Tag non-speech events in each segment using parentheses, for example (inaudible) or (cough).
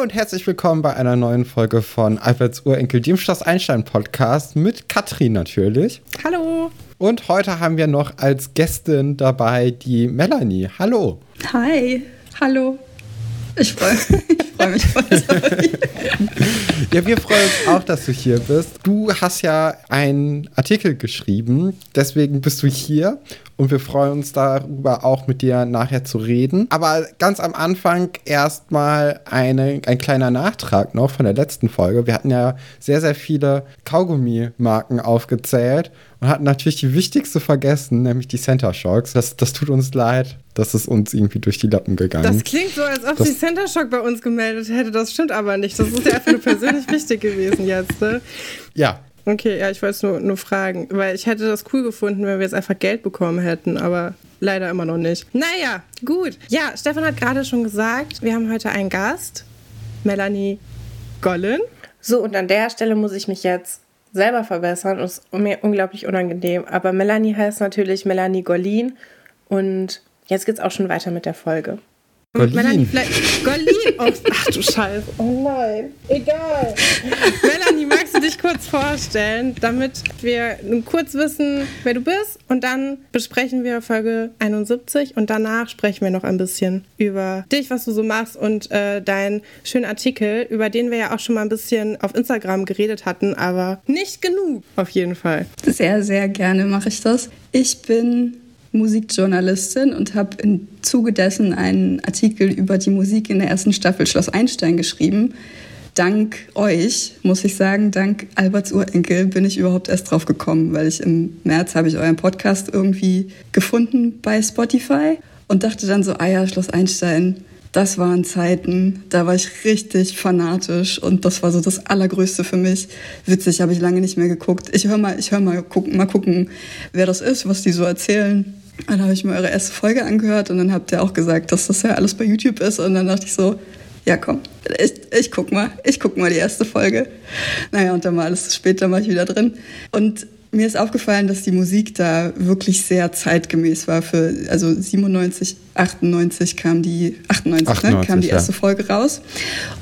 Hallo und herzlich willkommen bei einer neuen Folge von Alberts Urenkel, dem Schloss Einstein Podcast mit Katrin natürlich. Hallo. Und heute haben wir noch als Gästin dabei die Melanie. Hallo. Hi. Hallo. Ich freue (laughs) freu mich voll. (laughs) ja, wir freuen uns auch, dass du hier bist. Du hast ja einen Artikel geschrieben, deswegen bist du hier und wir freuen uns darüber auch mit dir nachher zu reden. Aber ganz am Anfang erstmal ein kleiner Nachtrag noch von der letzten Folge. Wir hatten ja sehr, sehr viele Kaugummi-Marken aufgezählt und hatten natürlich die wichtigste vergessen, nämlich die Center Shocks. Das, das tut uns leid, dass es uns irgendwie durch die Lappen gegangen. Das klingt so, als ob das, sie Center Shock bei uns gemeldet hätte. Das stimmt aber nicht. Das ist ja einfach nur persönlich (laughs) wichtig gewesen jetzt. Ne? Ja, Okay, ja, ich wollte es nur, nur fragen, weil ich hätte das cool gefunden, wenn wir jetzt einfach Geld bekommen hätten, aber leider immer noch nicht. Naja, gut. Ja, Stefan hat gerade schon gesagt, wir haben heute einen Gast, Melanie Gollen. So, und an der Stelle muss ich mich jetzt selber verbessern. Das ist mir unglaublich unangenehm. Aber Melanie heißt natürlich Melanie Gollin. Und jetzt geht's auch schon weiter mit der Folge. Golin. Melanie, vielleicht. Golin! Oh, (laughs) ach du Scheiße. Oh nein. Egal. Melanie, magst du dich kurz vorstellen, damit wir kurz wissen, wer du bist? Und dann besprechen wir Folge 71 und danach sprechen wir noch ein bisschen über dich, was du so machst und äh, deinen schönen Artikel, über den wir ja auch schon mal ein bisschen auf Instagram geredet hatten, aber nicht genug, auf jeden Fall. Sehr, sehr gerne mache ich das. Ich bin Musikjournalistin und habe im Zuge dessen einen Artikel über die Musik in der ersten Staffel Schloss Einstein geschrieben. Dank euch, muss ich sagen, dank Alberts Urenkel bin ich überhaupt erst drauf gekommen, weil ich im März habe ich euren Podcast irgendwie gefunden bei Spotify und dachte dann so, ah ja, Schloss Einstein, das waren Zeiten, da war ich richtig fanatisch und das war so das Allergrößte für mich. Witzig, habe ich lange nicht mehr geguckt. Ich höre mal, ich höre mal gucken, mal gucken, wer das ist, was die so erzählen. Dann habe ich mir eure erste Folge angehört und dann habt ihr auch gesagt, dass das ja alles bei YouTube ist. Und dann dachte ich so, ja komm, ich, ich guck mal, ich guck mal die erste Folge. Naja, und dann war alles später war ich wieder drin. Und mir ist aufgefallen, dass die Musik da wirklich sehr zeitgemäß war. Für, also 97, 98 kam die, 98, 98 ne, kam die erste ja. Folge raus.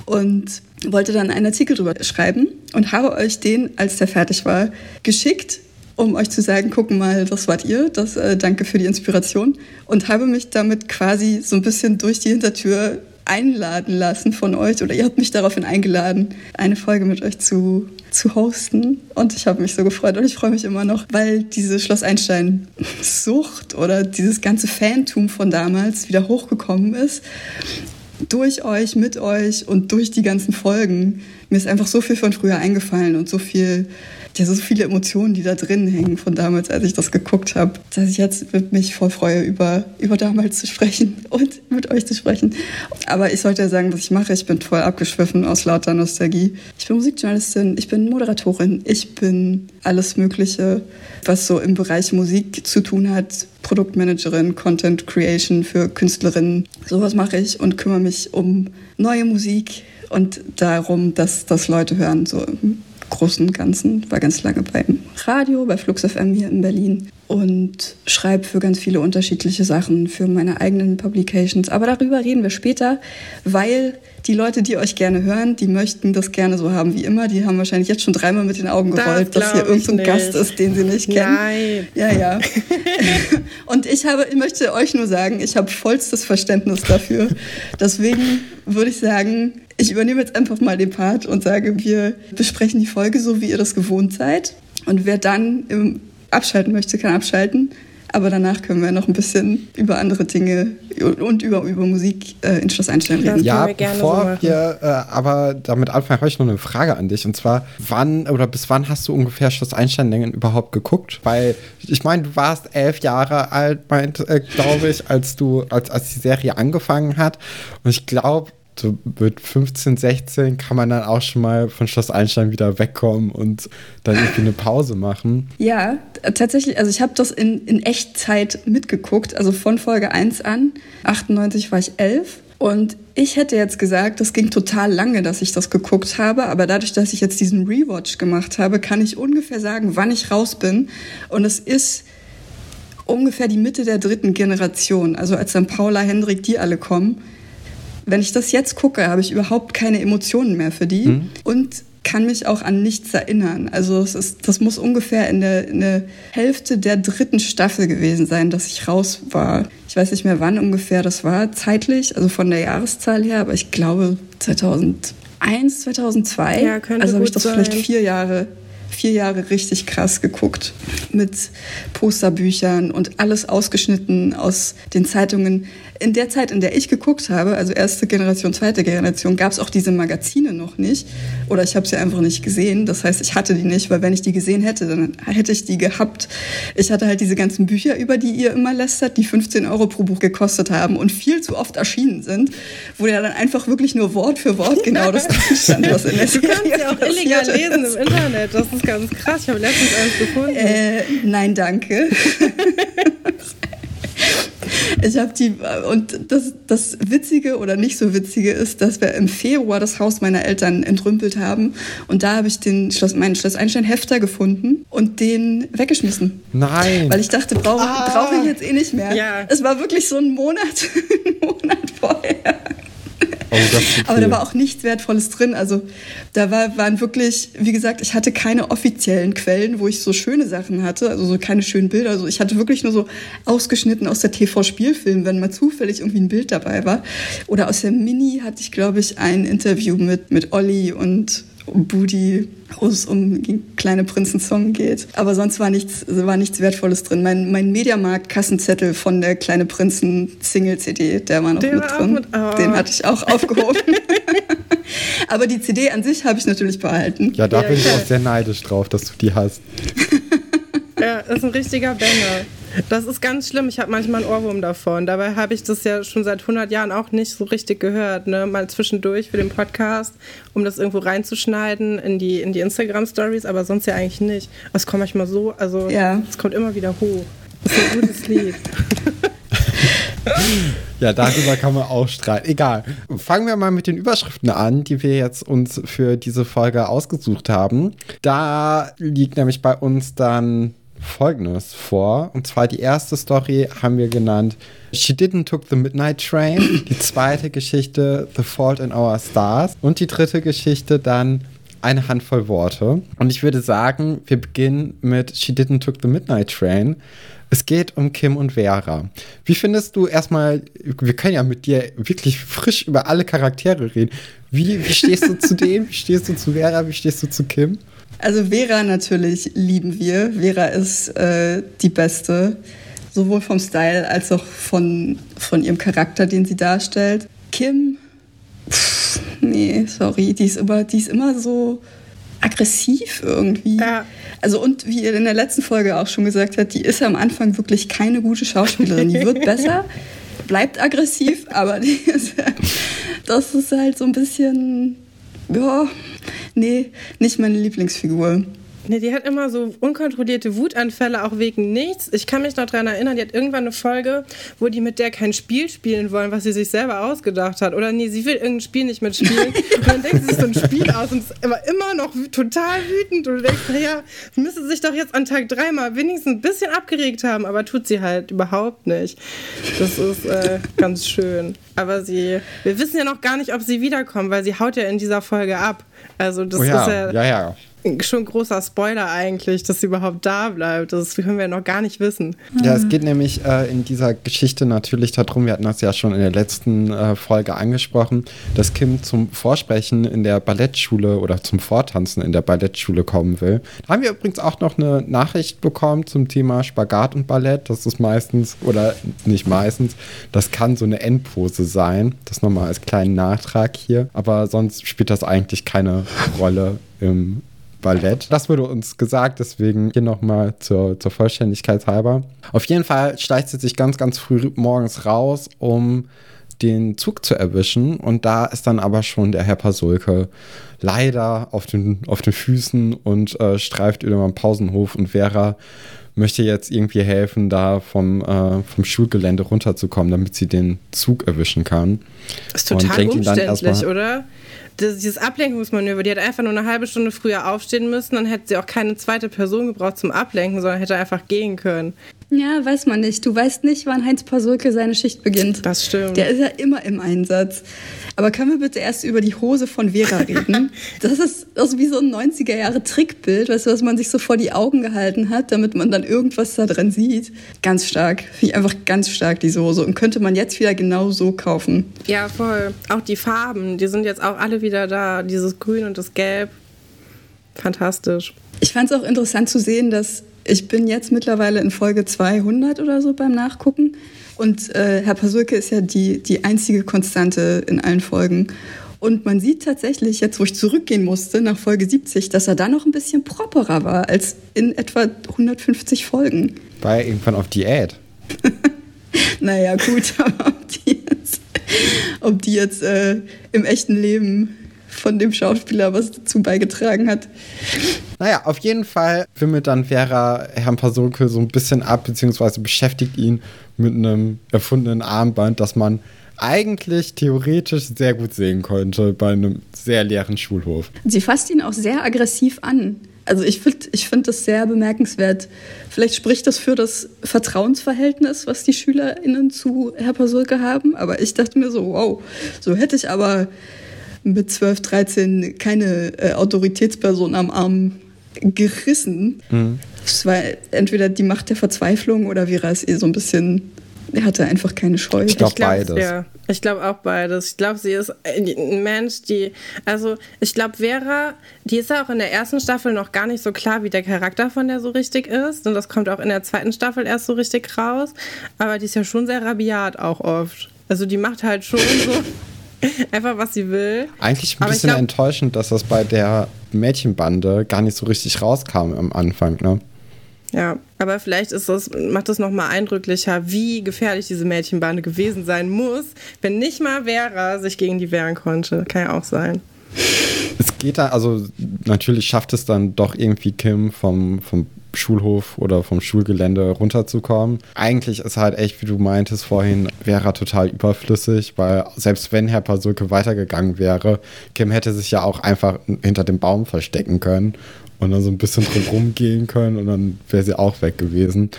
Und wollte dann einen Artikel drüber schreiben und habe euch den, als der fertig war, geschickt um euch zu sagen, gucken mal, das wart ihr, das äh, danke für die Inspiration. Und habe mich damit quasi so ein bisschen durch die Hintertür einladen lassen von euch. Oder ihr habt mich daraufhin eingeladen, eine Folge mit euch zu, zu hosten. Und ich habe mich so gefreut und ich freue mich immer noch, weil diese Schloss Einstein Sucht oder dieses ganze Fantum von damals wieder hochgekommen ist. Durch euch, mit euch und durch die ganzen Folgen. Mir ist einfach so viel von früher eingefallen und so viel ja, so viele Emotionen, die da drin hängen von damals, als ich das geguckt habe, dass ich jetzt mich voll freue, über, über damals zu sprechen (laughs) und mit euch zu sprechen. Aber ich sollte ja sagen, was ich mache. Ich bin voll abgeschwiffen aus lauter Nostalgie. Ich bin Musikjournalistin, ich bin Moderatorin, ich bin alles Mögliche, was so im Bereich Musik zu tun hat. Produktmanagerin, Content Creation für Künstlerinnen. Sowas mache ich und kümmere mich um neue Musik und darum, dass das Leute hören. So Großen und Ganzen. War ganz lange beim Radio, bei Flux FM hier in Berlin und schreibe für ganz viele unterschiedliche Sachen, für meine eigenen Publications. Aber darüber reden wir später, weil die Leute, die euch gerne hören, die möchten das gerne so haben wie immer. Die haben wahrscheinlich jetzt schon dreimal mit den Augen gerollt, das dass hier irgendein Gast ist, den sie nicht kennen. Nein. Ja, ja. (laughs) und ich habe, ich möchte euch nur sagen, ich habe vollstes Verständnis dafür. Deswegen würde ich sagen, ich übernehme jetzt einfach mal den Part und sage, wir besprechen die Folge so, wie ihr das gewohnt seid. Und wer dann im abschalten möchte, kann abschalten. Aber danach können wir noch ein bisschen über andere Dinge und über, über Musik äh, in Schloss Einstein reden. Ja, bevor so wir äh, aber damit anfangen, habe ich noch eine Frage an dich. Und zwar, wann oder bis wann hast du ungefähr Schloss Einstein überhaupt geguckt? Weil ich meine, du warst elf Jahre alt, äh, glaube ich, als du, als, als die Serie angefangen hat. Und ich glaube, so mit 15, 16 kann man dann auch schon mal von Schloss Einstein wieder wegkommen und dann irgendwie eine Pause machen. Ja, tatsächlich, also ich habe das in, in Echtzeit mitgeguckt, also von Folge 1 an. 98 war ich 11 und ich hätte jetzt gesagt, das ging total lange, dass ich das geguckt habe, aber dadurch, dass ich jetzt diesen Rewatch gemacht habe, kann ich ungefähr sagen, wann ich raus bin und es ist ungefähr die Mitte der dritten Generation, also als dann Paula, Hendrik, die alle kommen wenn ich das jetzt gucke, habe ich überhaupt keine Emotionen mehr für die. Mhm. Und kann mich auch an nichts erinnern. Also es ist, das muss ungefähr in der, in der Hälfte der dritten Staffel gewesen sein, dass ich raus war. Ich weiß nicht mehr, wann ungefähr das war, zeitlich, also von der Jahreszahl her, aber ich glaube 2001, 2002. Ja, könnte also habe ich das sein. vielleicht vier Jahre vier Jahre richtig krass geguckt mit Posterbüchern und alles ausgeschnitten aus den Zeitungen in der Zeit, in der ich geguckt habe, also erste Generation, zweite Generation, gab es auch diese Magazine noch nicht. Oder ich habe sie einfach nicht gesehen. Das heißt, ich hatte die nicht, weil wenn ich die gesehen hätte, dann hätte ich die gehabt. Ich hatte halt diese ganzen Bücher, über die ihr immer lästert, die 15 Euro pro Buch gekostet haben und viel zu oft erschienen sind, wo ja dann einfach wirklich nur Wort für Wort (laughs) genau das stand, was in der Du kannst ja auch illegal lesen im Internet. Das ist ganz krass. Ich habe letztens eins gefunden. Äh, nein, danke. Ich habe die und das, das Witzige oder nicht so Witzige ist, dass wir im Februar das Haus meiner Eltern entrümpelt haben und da habe ich den Schloss, meinen Schloss Einstein Hefter gefunden und den weggeschmissen. Nein. Weil ich dachte, brauche ah. brauch ich jetzt eh nicht mehr. Ja. Es war wirklich so ein Monat, (laughs) ein Monat vorher. Oh, Aber da war auch nichts Wertvolles drin. Also da war, waren wirklich, wie gesagt, ich hatte keine offiziellen Quellen, wo ich so schöne Sachen hatte, also so keine schönen Bilder. Also ich hatte wirklich nur so ausgeschnitten aus der TV-Spielfilm, wenn mal zufällig irgendwie ein Bild dabei war. Oder aus der Mini hatte ich, glaube ich, ein Interview mit, mit Olli und Booty, wo es um kleine Prinzen-Song geht. Aber sonst war nichts, war nichts Wertvolles drin. Mein, mein Mediamarkt-Kassenzettel von der Kleine Prinzen-Single-CD, der war noch der mit war drin. Mit, oh. Den hatte ich auch aufgehoben. (laughs) Aber die CD an sich habe ich natürlich behalten. Ja, da ja, bin ich auch sehr neidisch drauf, dass du die hast. (laughs) ja, das ist ein richtiger Banger. Das ist ganz schlimm. Ich habe manchmal einen Ohrwurm davon. Dabei habe ich das ja schon seit 100 Jahren auch nicht so richtig gehört. Ne? Mal zwischendurch für den Podcast, um das irgendwo reinzuschneiden in die, in die Instagram-Stories, aber sonst ja eigentlich nicht. Es kommt manchmal so, also ja. es kommt immer wieder hoch. Das ist ein gutes Lied. (laughs) Ja, darüber kann man auch streiten. Egal. Fangen wir mal mit den Überschriften an, die wir jetzt uns für diese Folge ausgesucht haben. Da liegt nämlich bei uns dann Folgendes vor. Und zwar die erste Story haben wir genannt She Didn't Took the Midnight Train. Die zweite Geschichte The Fault in Our Stars. Und die dritte Geschichte dann eine Handvoll Worte. Und ich würde sagen, wir beginnen mit She Didn't Took the Midnight Train. Es geht um Kim und Vera. Wie findest du erstmal, wir können ja mit dir wirklich frisch über alle Charaktere reden. Wie, wie stehst du zu dem? Wie stehst du zu Vera? Wie stehst du zu Kim? Also Vera natürlich lieben wir. Vera ist äh, die Beste, sowohl vom Style als auch von, von ihrem Charakter, den sie darstellt. Kim, pff, nee, sorry, die ist, immer, die ist immer so aggressiv irgendwie. Ja. Also und wie ihr in der letzten Folge auch schon gesagt habt, die ist am Anfang wirklich keine gute Schauspielerin. Die wird (laughs) besser, bleibt aggressiv, aber ist, das ist halt so ein bisschen, ja, nee, nicht meine Lieblingsfigur. Nee, die hat immer so unkontrollierte Wutanfälle, auch wegen nichts. Ich kann mich noch daran erinnern, die hat irgendwann eine Folge, wo die mit der kein Spiel spielen wollen, was sie sich selber ausgedacht hat. Oder nee, sie will irgendein Spiel nicht mitspielen. und dann denkt sie sich so ein Spiel aus und ist immer, immer noch total wütend. Und du denkst, naja, müsste sich doch jetzt an Tag drei mal wenigstens ein bisschen abgeregt haben, aber tut sie halt überhaupt nicht. Das ist äh, ganz schön. Aber sie, wir wissen ja noch gar nicht, ob sie wiederkommt, weil sie haut ja in dieser Folge ab. Also das oh ja, ist ja, ja, ja schon großer Spoiler eigentlich, dass sie überhaupt da bleibt. Das können wir noch gar nicht wissen. Ja, es geht nämlich äh, in dieser Geschichte natürlich darum, wir hatten das ja schon in der letzten äh, Folge angesprochen, dass Kim zum Vorsprechen in der Ballettschule oder zum Vortanzen in der Ballettschule kommen will. Da haben wir übrigens auch noch eine Nachricht bekommen zum Thema Spagat und Ballett. Das ist meistens, oder nicht meistens, das kann so eine Endpose sein. Das nochmal als kleinen Nachtrag hier. Aber sonst spielt das eigentlich keine Rolle im Ballett. Das wurde uns gesagt, deswegen hier nochmal zur, zur Vollständigkeit halber. Auf jeden Fall steigt sie sich ganz, ganz früh morgens raus, um den Zug zu erwischen. Und da ist dann aber schon der Herr Pasulke leider auf den, auf den Füßen und äh, streift über den Pausenhof und Vera möchte jetzt irgendwie helfen, da vom, äh, vom Schulgelände runterzukommen, damit sie den Zug erwischen kann. Das ist total umständlich, oder? Dieses Ablenkungsmanöver, die hätte einfach nur eine halbe Stunde früher aufstehen müssen, dann hätte sie auch keine zweite Person gebraucht zum Ablenken, sondern hätte einfach gehen können. Ja, weiß man nicht. Du weißt nicht, wann Heinz Pasulke seine Schicht beginnt. Das stimmt. Der ist ja immer im Einsatz. Aber können wir bitte erst über die Hose von Vera (laughs) reden? Das ist, das ist wie so ein 90er-Jahre-Trickbild, weißt du, was man sich so vor die Augen gehalten hat, damit man dann irgendwas da drin sieht. Ganz stark. Finde ich einfach ganz stark, diese Hose. Und könnte man jetzt wieder genau so kaufen. Ja, voll. Auch die Farben, die sind jetzt auch alle wieder da. Dieses Grün und das Gelb. Fantastisch. Ich fand es auch interessant zu sehen, dass ich bin jetzt mittlerweile in Folge 200 oder so beim Nachgucken. Und äh, Herr Pasulke ist ja die, die einzige Konstante in allen Folgen. Und man sieht tatsächlich, jetzt wo ich zurückgehen musste, nach Folge 70, dass er da noch ein bisschen properer war als in etwa 150 Folgen. War er irgendwann auf Diät? (laughs) naja, gut, (laughs) aber ob die jetzt, ob die jetzt äh, im echten Leben von dem Schauspieler was dazu beigetragen hat. Naja, auf jeden Fall wimmelt dann Vera Herrn Pasulke so ein bisschen ab, beziehungsweise beschäftigt ihn mit einem erfundenen Armband, das man eigentlich theoretisch sehr gut sehen könnte bei einem sehr leeren Schulhof. Sie fasst ihn auch sehr aggressiv an. Also ich finde ich find das sehr bemerkenswert. Vielleicht spricht das für das Vertrauensverhältnis, was die SchülerInnen zu Herr Pasulke haben. Aber ich dachte mir so, wow, so hätte ich aber mit 12, 13 keine äh, Autoritätsperson am Arm gerissen. Mhm. Es war entweder die Macht der Verzweiflung oder Vera ist eh so ein bisschen er hatte einfach keine Scheu. Ich glaube beides. Ja, ich glaube auch beides. Ich glaube, sie ist ein Mensch, die, also ich glaube, Vera, die ist ja auch in der ersten Staffel noch gar nicht so klar, wie der Charakter von der so richtig ist. Und das kommt auch in der zweiten Staffel erst so richtig raus. Aber die ist ja schon sehr rabiat auch oft. Also die macht halt schon so (laughs) (laughs) einfach, was sie will. Eigentlich ein bisschen glaub, enttäuschend, dass das bei der Mädchenbande gar nicht so richtig rauskam am Anfang, ne? Ja, aber vielleicht ist das, macht das nochmal eindrücklicher, wie gefährlich diese Mädchenbande gewesen sein muss, wenn nicht mal Vera sich gegen die wehren konnte. Kann ja auch sein. Es geht da, also natürlich schafft es dann doch irgendwie Kim vom, vom Schulhof oder vom Schulgelände runterzukommen. Eigentlich ist halt echt, wie du meintest vorhin, wäre total überflüssig, weil selbst wenn Herr Pasulke weitergegangen wäre, Kim hätte sich ja auch einfach hinter dem Baum verstecken können und dann so ein bisschen drum gehen können und dann wäre sie auch weg gewesen.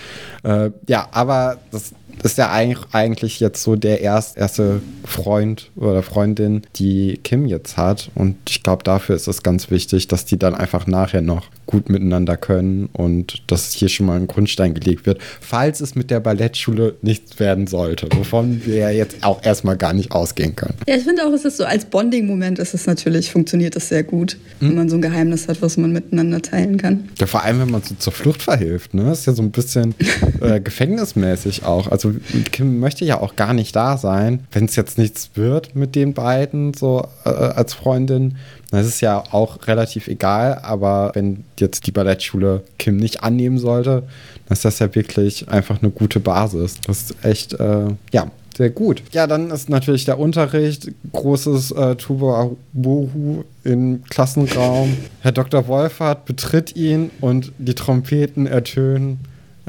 Äh, ja, aber das ist ja eigentlich jetzt so der erst, erste Freund oder Freundin, die Kim jetzt hat. Und ich glaube, dafür ist es ganz wichtig, dass die dann einfach nachher noch gut miteinander können und dass hier schon mal ein Grundstein gelegt wird, falls es mit der Ballettschule nichts werden sollte, wovon wir ja jetzt auch erstmal gar nicht ausgehen können. Ja, ich finde auch, es ist so als Bonding-Moment ist es natürlich, funktioniert das sehr gut, hm? wenn man so ein Geheimnis hat, was man miteinander teilen kann. Ja, vor allem, wenn man so zur Flucht verhilft, ne? Das ist ja so ein bisschen (laughs) äh, gefängnismäßig auch. Also Kim möchte ja auch gar nicht da sein, wenn es jetzt nichts wird mit den beiden, so äh, als Freundin das ist ja auch relativ egal, aber wenn jetzt die Ballettschule Kim nicht annehmen sollte, dann ist das ja wirklich einfach eine gute Basis. Das ist echt, äh, ja, sehr gut. Ja, dann ist natürlich der Unterricht, großes äh, Tuba Bohu im Klassenraum. Herr Dr. Wolfert betritt ihn und die Trompeten ertönen.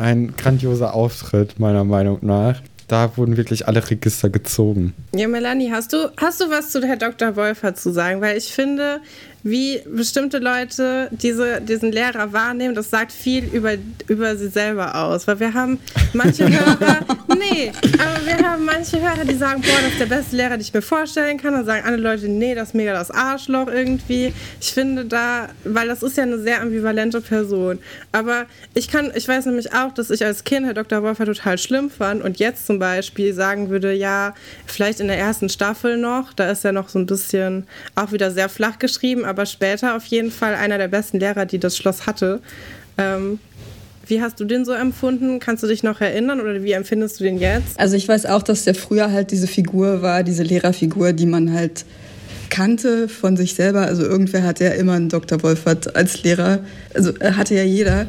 Ein grandioser Auftritt, meiner Meinung nach da wurden wirklich alle Register gezogen. Ja, Melanie, hast du, hast du was zu Herr Dr. Wolfer zu sagen? Weil ich finde, wie bestimmte Leute diese, diesen Lehrer wahrnehmen, das sagt viel über, über sie selber aus. Weil wir haben manche (laughs) Hörer, nee, aber wir haben manche Hörer, die sagen, boah, das ist der beste Lehrer, den ich mir vorstellen kann. Und sagen andere Leute, nee, das ist mega das Arschloch irgendwie. Ich finde da, weil das ist ja eine sehr ambivalente Person. Aber ich kann, ich weiß nämlich auch, dass ich als Kind Herr Dr. Wolfer total schlimm fand und jetzt zum Beispiel sagen würde, ja, vielleicht in der ersten Staffel noch, da ist er noch so ein bisschen auch wieder sehr flach geschrieben, aber später auf jeden Fall einer der besten Lehrer, die das Schloss hatte. Ähm, wie hast du den so empfunden? Kannst du dich noch erinnern oder wie empfindest du den jetzt? Also ich weiß auch, dass der früher halt diese Figur war, diese Lehrerfigur, die man halt kannte von sich selber. Also irgendwer hatte ja immer einen Dr. Wolfert als Lehrer. Also äh, hatte ja jeder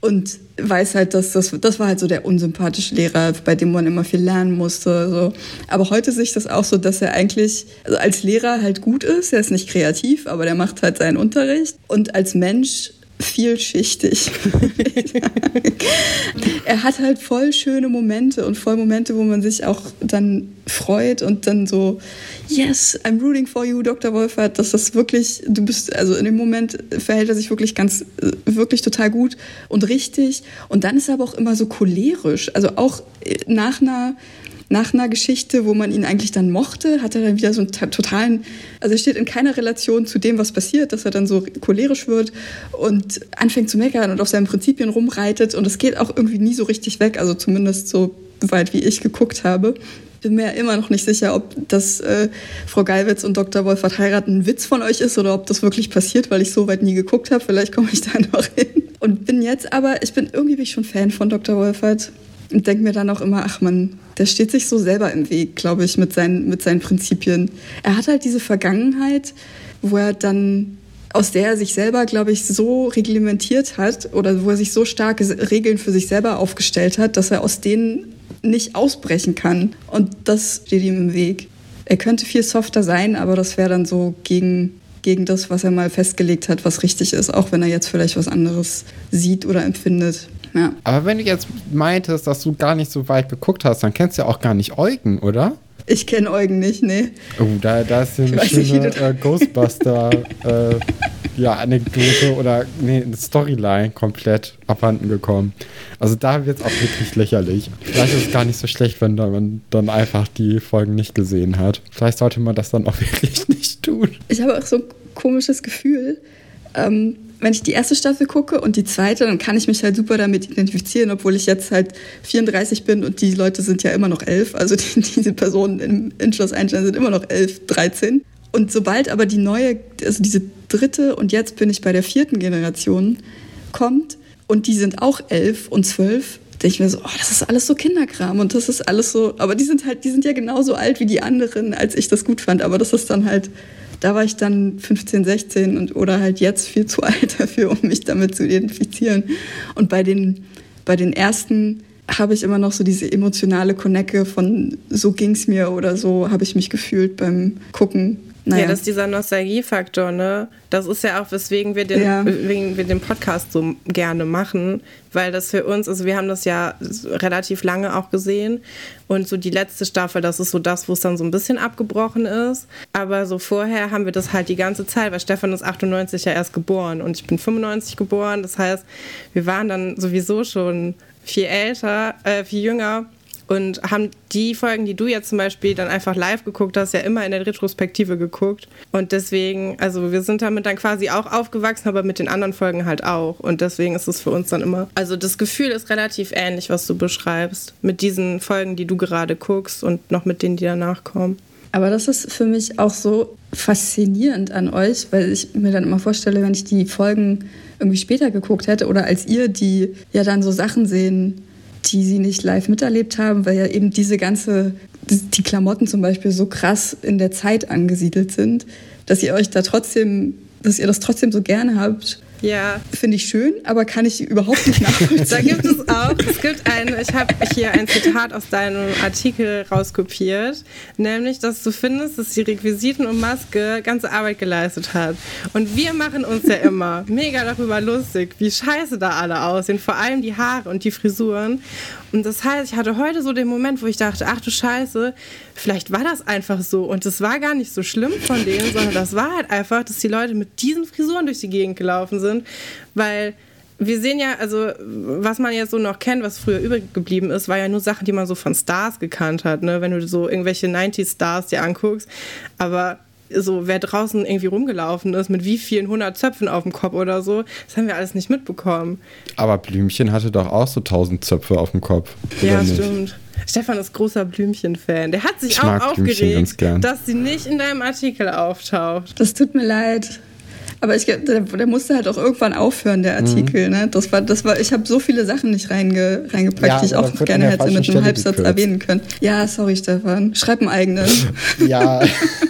und weiß halt, dass das, das war halt so der unsympathische Lehrer, bei dem man immer viel lernen musste. So. Aber heute sehe ich das auch so, dass er eigentlich also als Lehrer halt gut ist. Er ist nicht kreativ, aber der macht halt seinen Unterricht. Und als Mensch vielschichtig. (laughs) er hat halt voll schöne Momente und voll Momente, wo man sich auch dann freut und dann so, yes, I'm rooting for you, Dr. Wolfert, dass das wirklich, du bist, also in dem Moment verhält er sich wirklich ganz, wirklich total gut und richtig. Und dann ist er aber auch immer so cholerisch. Also auch nach einer nach einer Geschichte, wo man ihn eigentlich dann mochte, hat er dann wieder so einen totalen, also er steht in keiner Relation zu dem, was passiert, dass er dann so cholerisch wird und anfängt zu meckern und auf seinen Prinzipien rumreitet und es geht auch irgendwie nie so richtig weg, also zumindest so weit wie ich geguckt habe. Bin mir immer noch nicht sicher, ob das äh, Frau Geilwitz und Dr. Wolfert heiraten ein Witz von euch ist oder ob das wirklich passiert, weil ich so weit nie geguckt habe. Vielleicht komme ich da (laughs) noch hin. Und bin jetzt aber, ich bin irgendwie ich schon Fan von Dr. Wolfert und denke mir dann auch immer, ach man, der steht sich so selber im Weg, glaube ich, mit seinen, mit seinen Prinzipien. Er hat halt diese Vergangenheit, wo er dann, aus der er sich selber, glaube ich, so reglementiert hat oder wo er sich so starke Regeln für sich selber aufgestellt hat, dass er aus denen nicht ausbrechen kann. Und das steht ihm im Weg. Er könnte viel softer sein, aber das wäre dann so gegen, gegen das, was er mal festgelegt hat, was richtig ist, auch wenn er jetzt vielleicht was anderes sieht oder empfindet. Ja. Aber wenn du jetzt meintest, dass du gar nicht so weit geguckt hast, dann kennst du ja auch gar nicht Eugen, oder? Ich kenne Eugen nicht, nee. Oh, da, da ist eine schöne äh, Ghostbuster (laughs) äh, ja, Anekdote oder nee, eine Storyline komplett abhanden gekommen. Also da wird es auch wirklich lächerlich. Vielleicht ist es gar nicht so schlecht, wenn man dann einfach die Folgen nicht gesehen hat. Vielleicht sollte man das dann auch (laughs) wirklich nicht tun. Ich habe auch so ein komisches Gefühl. Ähm, wenn ich die erste Staffel gucke und die zweite, dann kann ich mich halt super damit identifizieren, obwohl ich jetzt halt 34 bin und die Leute sind ja immer noch elf. Also die, (laughs) diese Personen im, in Schloss Einstein sind immer noch elf, 13. Und sobald aber die neue, also diese dritte und jetzt bin ich bei der vierten Generation kommt und die sind auch elf und zwölf, denke ich mir so, oh, das ist alles so Kinderkram und das ist alles so, aber die sind halt, die sind ja genauso alt wie die anderen, als ich das gut fand, aber das ist dann halt da war ich dann 15, 16 und, oder halt jetzt viel zu alt (laughs) dafür, um mich damit zu identifizieren. Und bei den, bei den ersten habe ich immer noch so diese emotionale Connecke von so ging es mir oder so habe ich mich gefühlt beim Gucken. Naja. Ja, das ist dieser Nostalgiefaktor, ne? Das ist ja auch, weswegen wir den, ja. weswegen wir den Podcast so gerne machen, weil das für uns, also wir haben das ja relativ lange auch gesehen und so die letzte Staffel, das ist so das, wo es dann so ein bisschen abgebrochen ist. Aber so vorher haben wir das halt die ganze Zeit, weil Stefan ist 98 ja erst geboren und ich bin 95 geboren. Das heißt, wir waren dann sowieso schon viel älter, äh, viel jünger und haben die Folgen, die du jetzt zum Beispiel dann einfach live geguckt hast, ja immer in der Retrospektive geguckt. Und deswegen, also wir sind damit dann quasi auch aufgewachsen, aber mit den anderen Folgen halt auch. Und deswegen ist es für uns dann immer, also das Gefühl ist relativ ähnlich, was du beschreibst, mit diesen Folgen, die du gerade guckst und noch mit denen, die danach kommen. Aber das ist für mich auch so faszinierend an euch, weil ich mir dann immer vorstelle, wenn ich die Folgen irgendwie später geguckt hätte oder als ihr die ja dann so Sachen sehen, die sie nicht live miterlebt haben, weil ja eben diese ganze, die Klamotten zum Beispiel so krass in der Zeit angesiedelt sind, dass ihr euch da trotzdem, dass ihr das trotzdem so gerne habt ja. Finde ich schön, aber kann ich überhaupt nicht nachvollziehen. (laughs) da gibt es auch, es (laughs) gibt ein, ich habe hier ein Zitat aus deinem Artikel rauskopiert, nämlich, dass du findest, dass die Requisiten und Maske ganze Arbeit geleistet hat. Und wir machen uns ja immer mega darüber lustig, wie scheiße da alle aussehen, vor allem die Haare und die Frisuren. Und das heißt, ich hatte heute so den Moment, wo ich dachte, ach du Scheiße, vielleicht war das einfach so. Und es war gar nicht so schlimm von denen, (laughs) sondern das war halt einfach, dass die Leute mit diesen Frisuren durch die Gegend gelaufen sind, weil wir sehen ja, also was man jetzt so noch kennt, was früher übrig geblieben ist, war ja nur Sachen, die man so von Stars gekannt hat, ne? wenn du so irgendwelche 90s-Stars dir anguckst. Aber so wer draußen irgendwie rumgelaufen ist, mit wie vielen hundert Zöpfen auf dem Kopf oder so, das haben wir alles nicht mitbekommen. Aber Blümchen hatte doch auch so tausend Zöpfe auf dem Kopf. Ja, stimmt. Stefan ist großer Blümchen-Fan. Der hat sich ich auch aufgeregt, dass sie nicht in deinem Artikel auftaucht. Das tut mir leid. Aber ich, der, der, musste halt auch irgendwann aufhören, der Artikel. Mhm. Ne? Das war, das war, ich habe so viele Sachen nicht reinge, reingepackt, ja, die ich auch gerne hätte mit einem Halbsatz gekürzt. erwähnen können. Ja, sorry, Stefan. Schreib einen eigenen. (laughs) ja.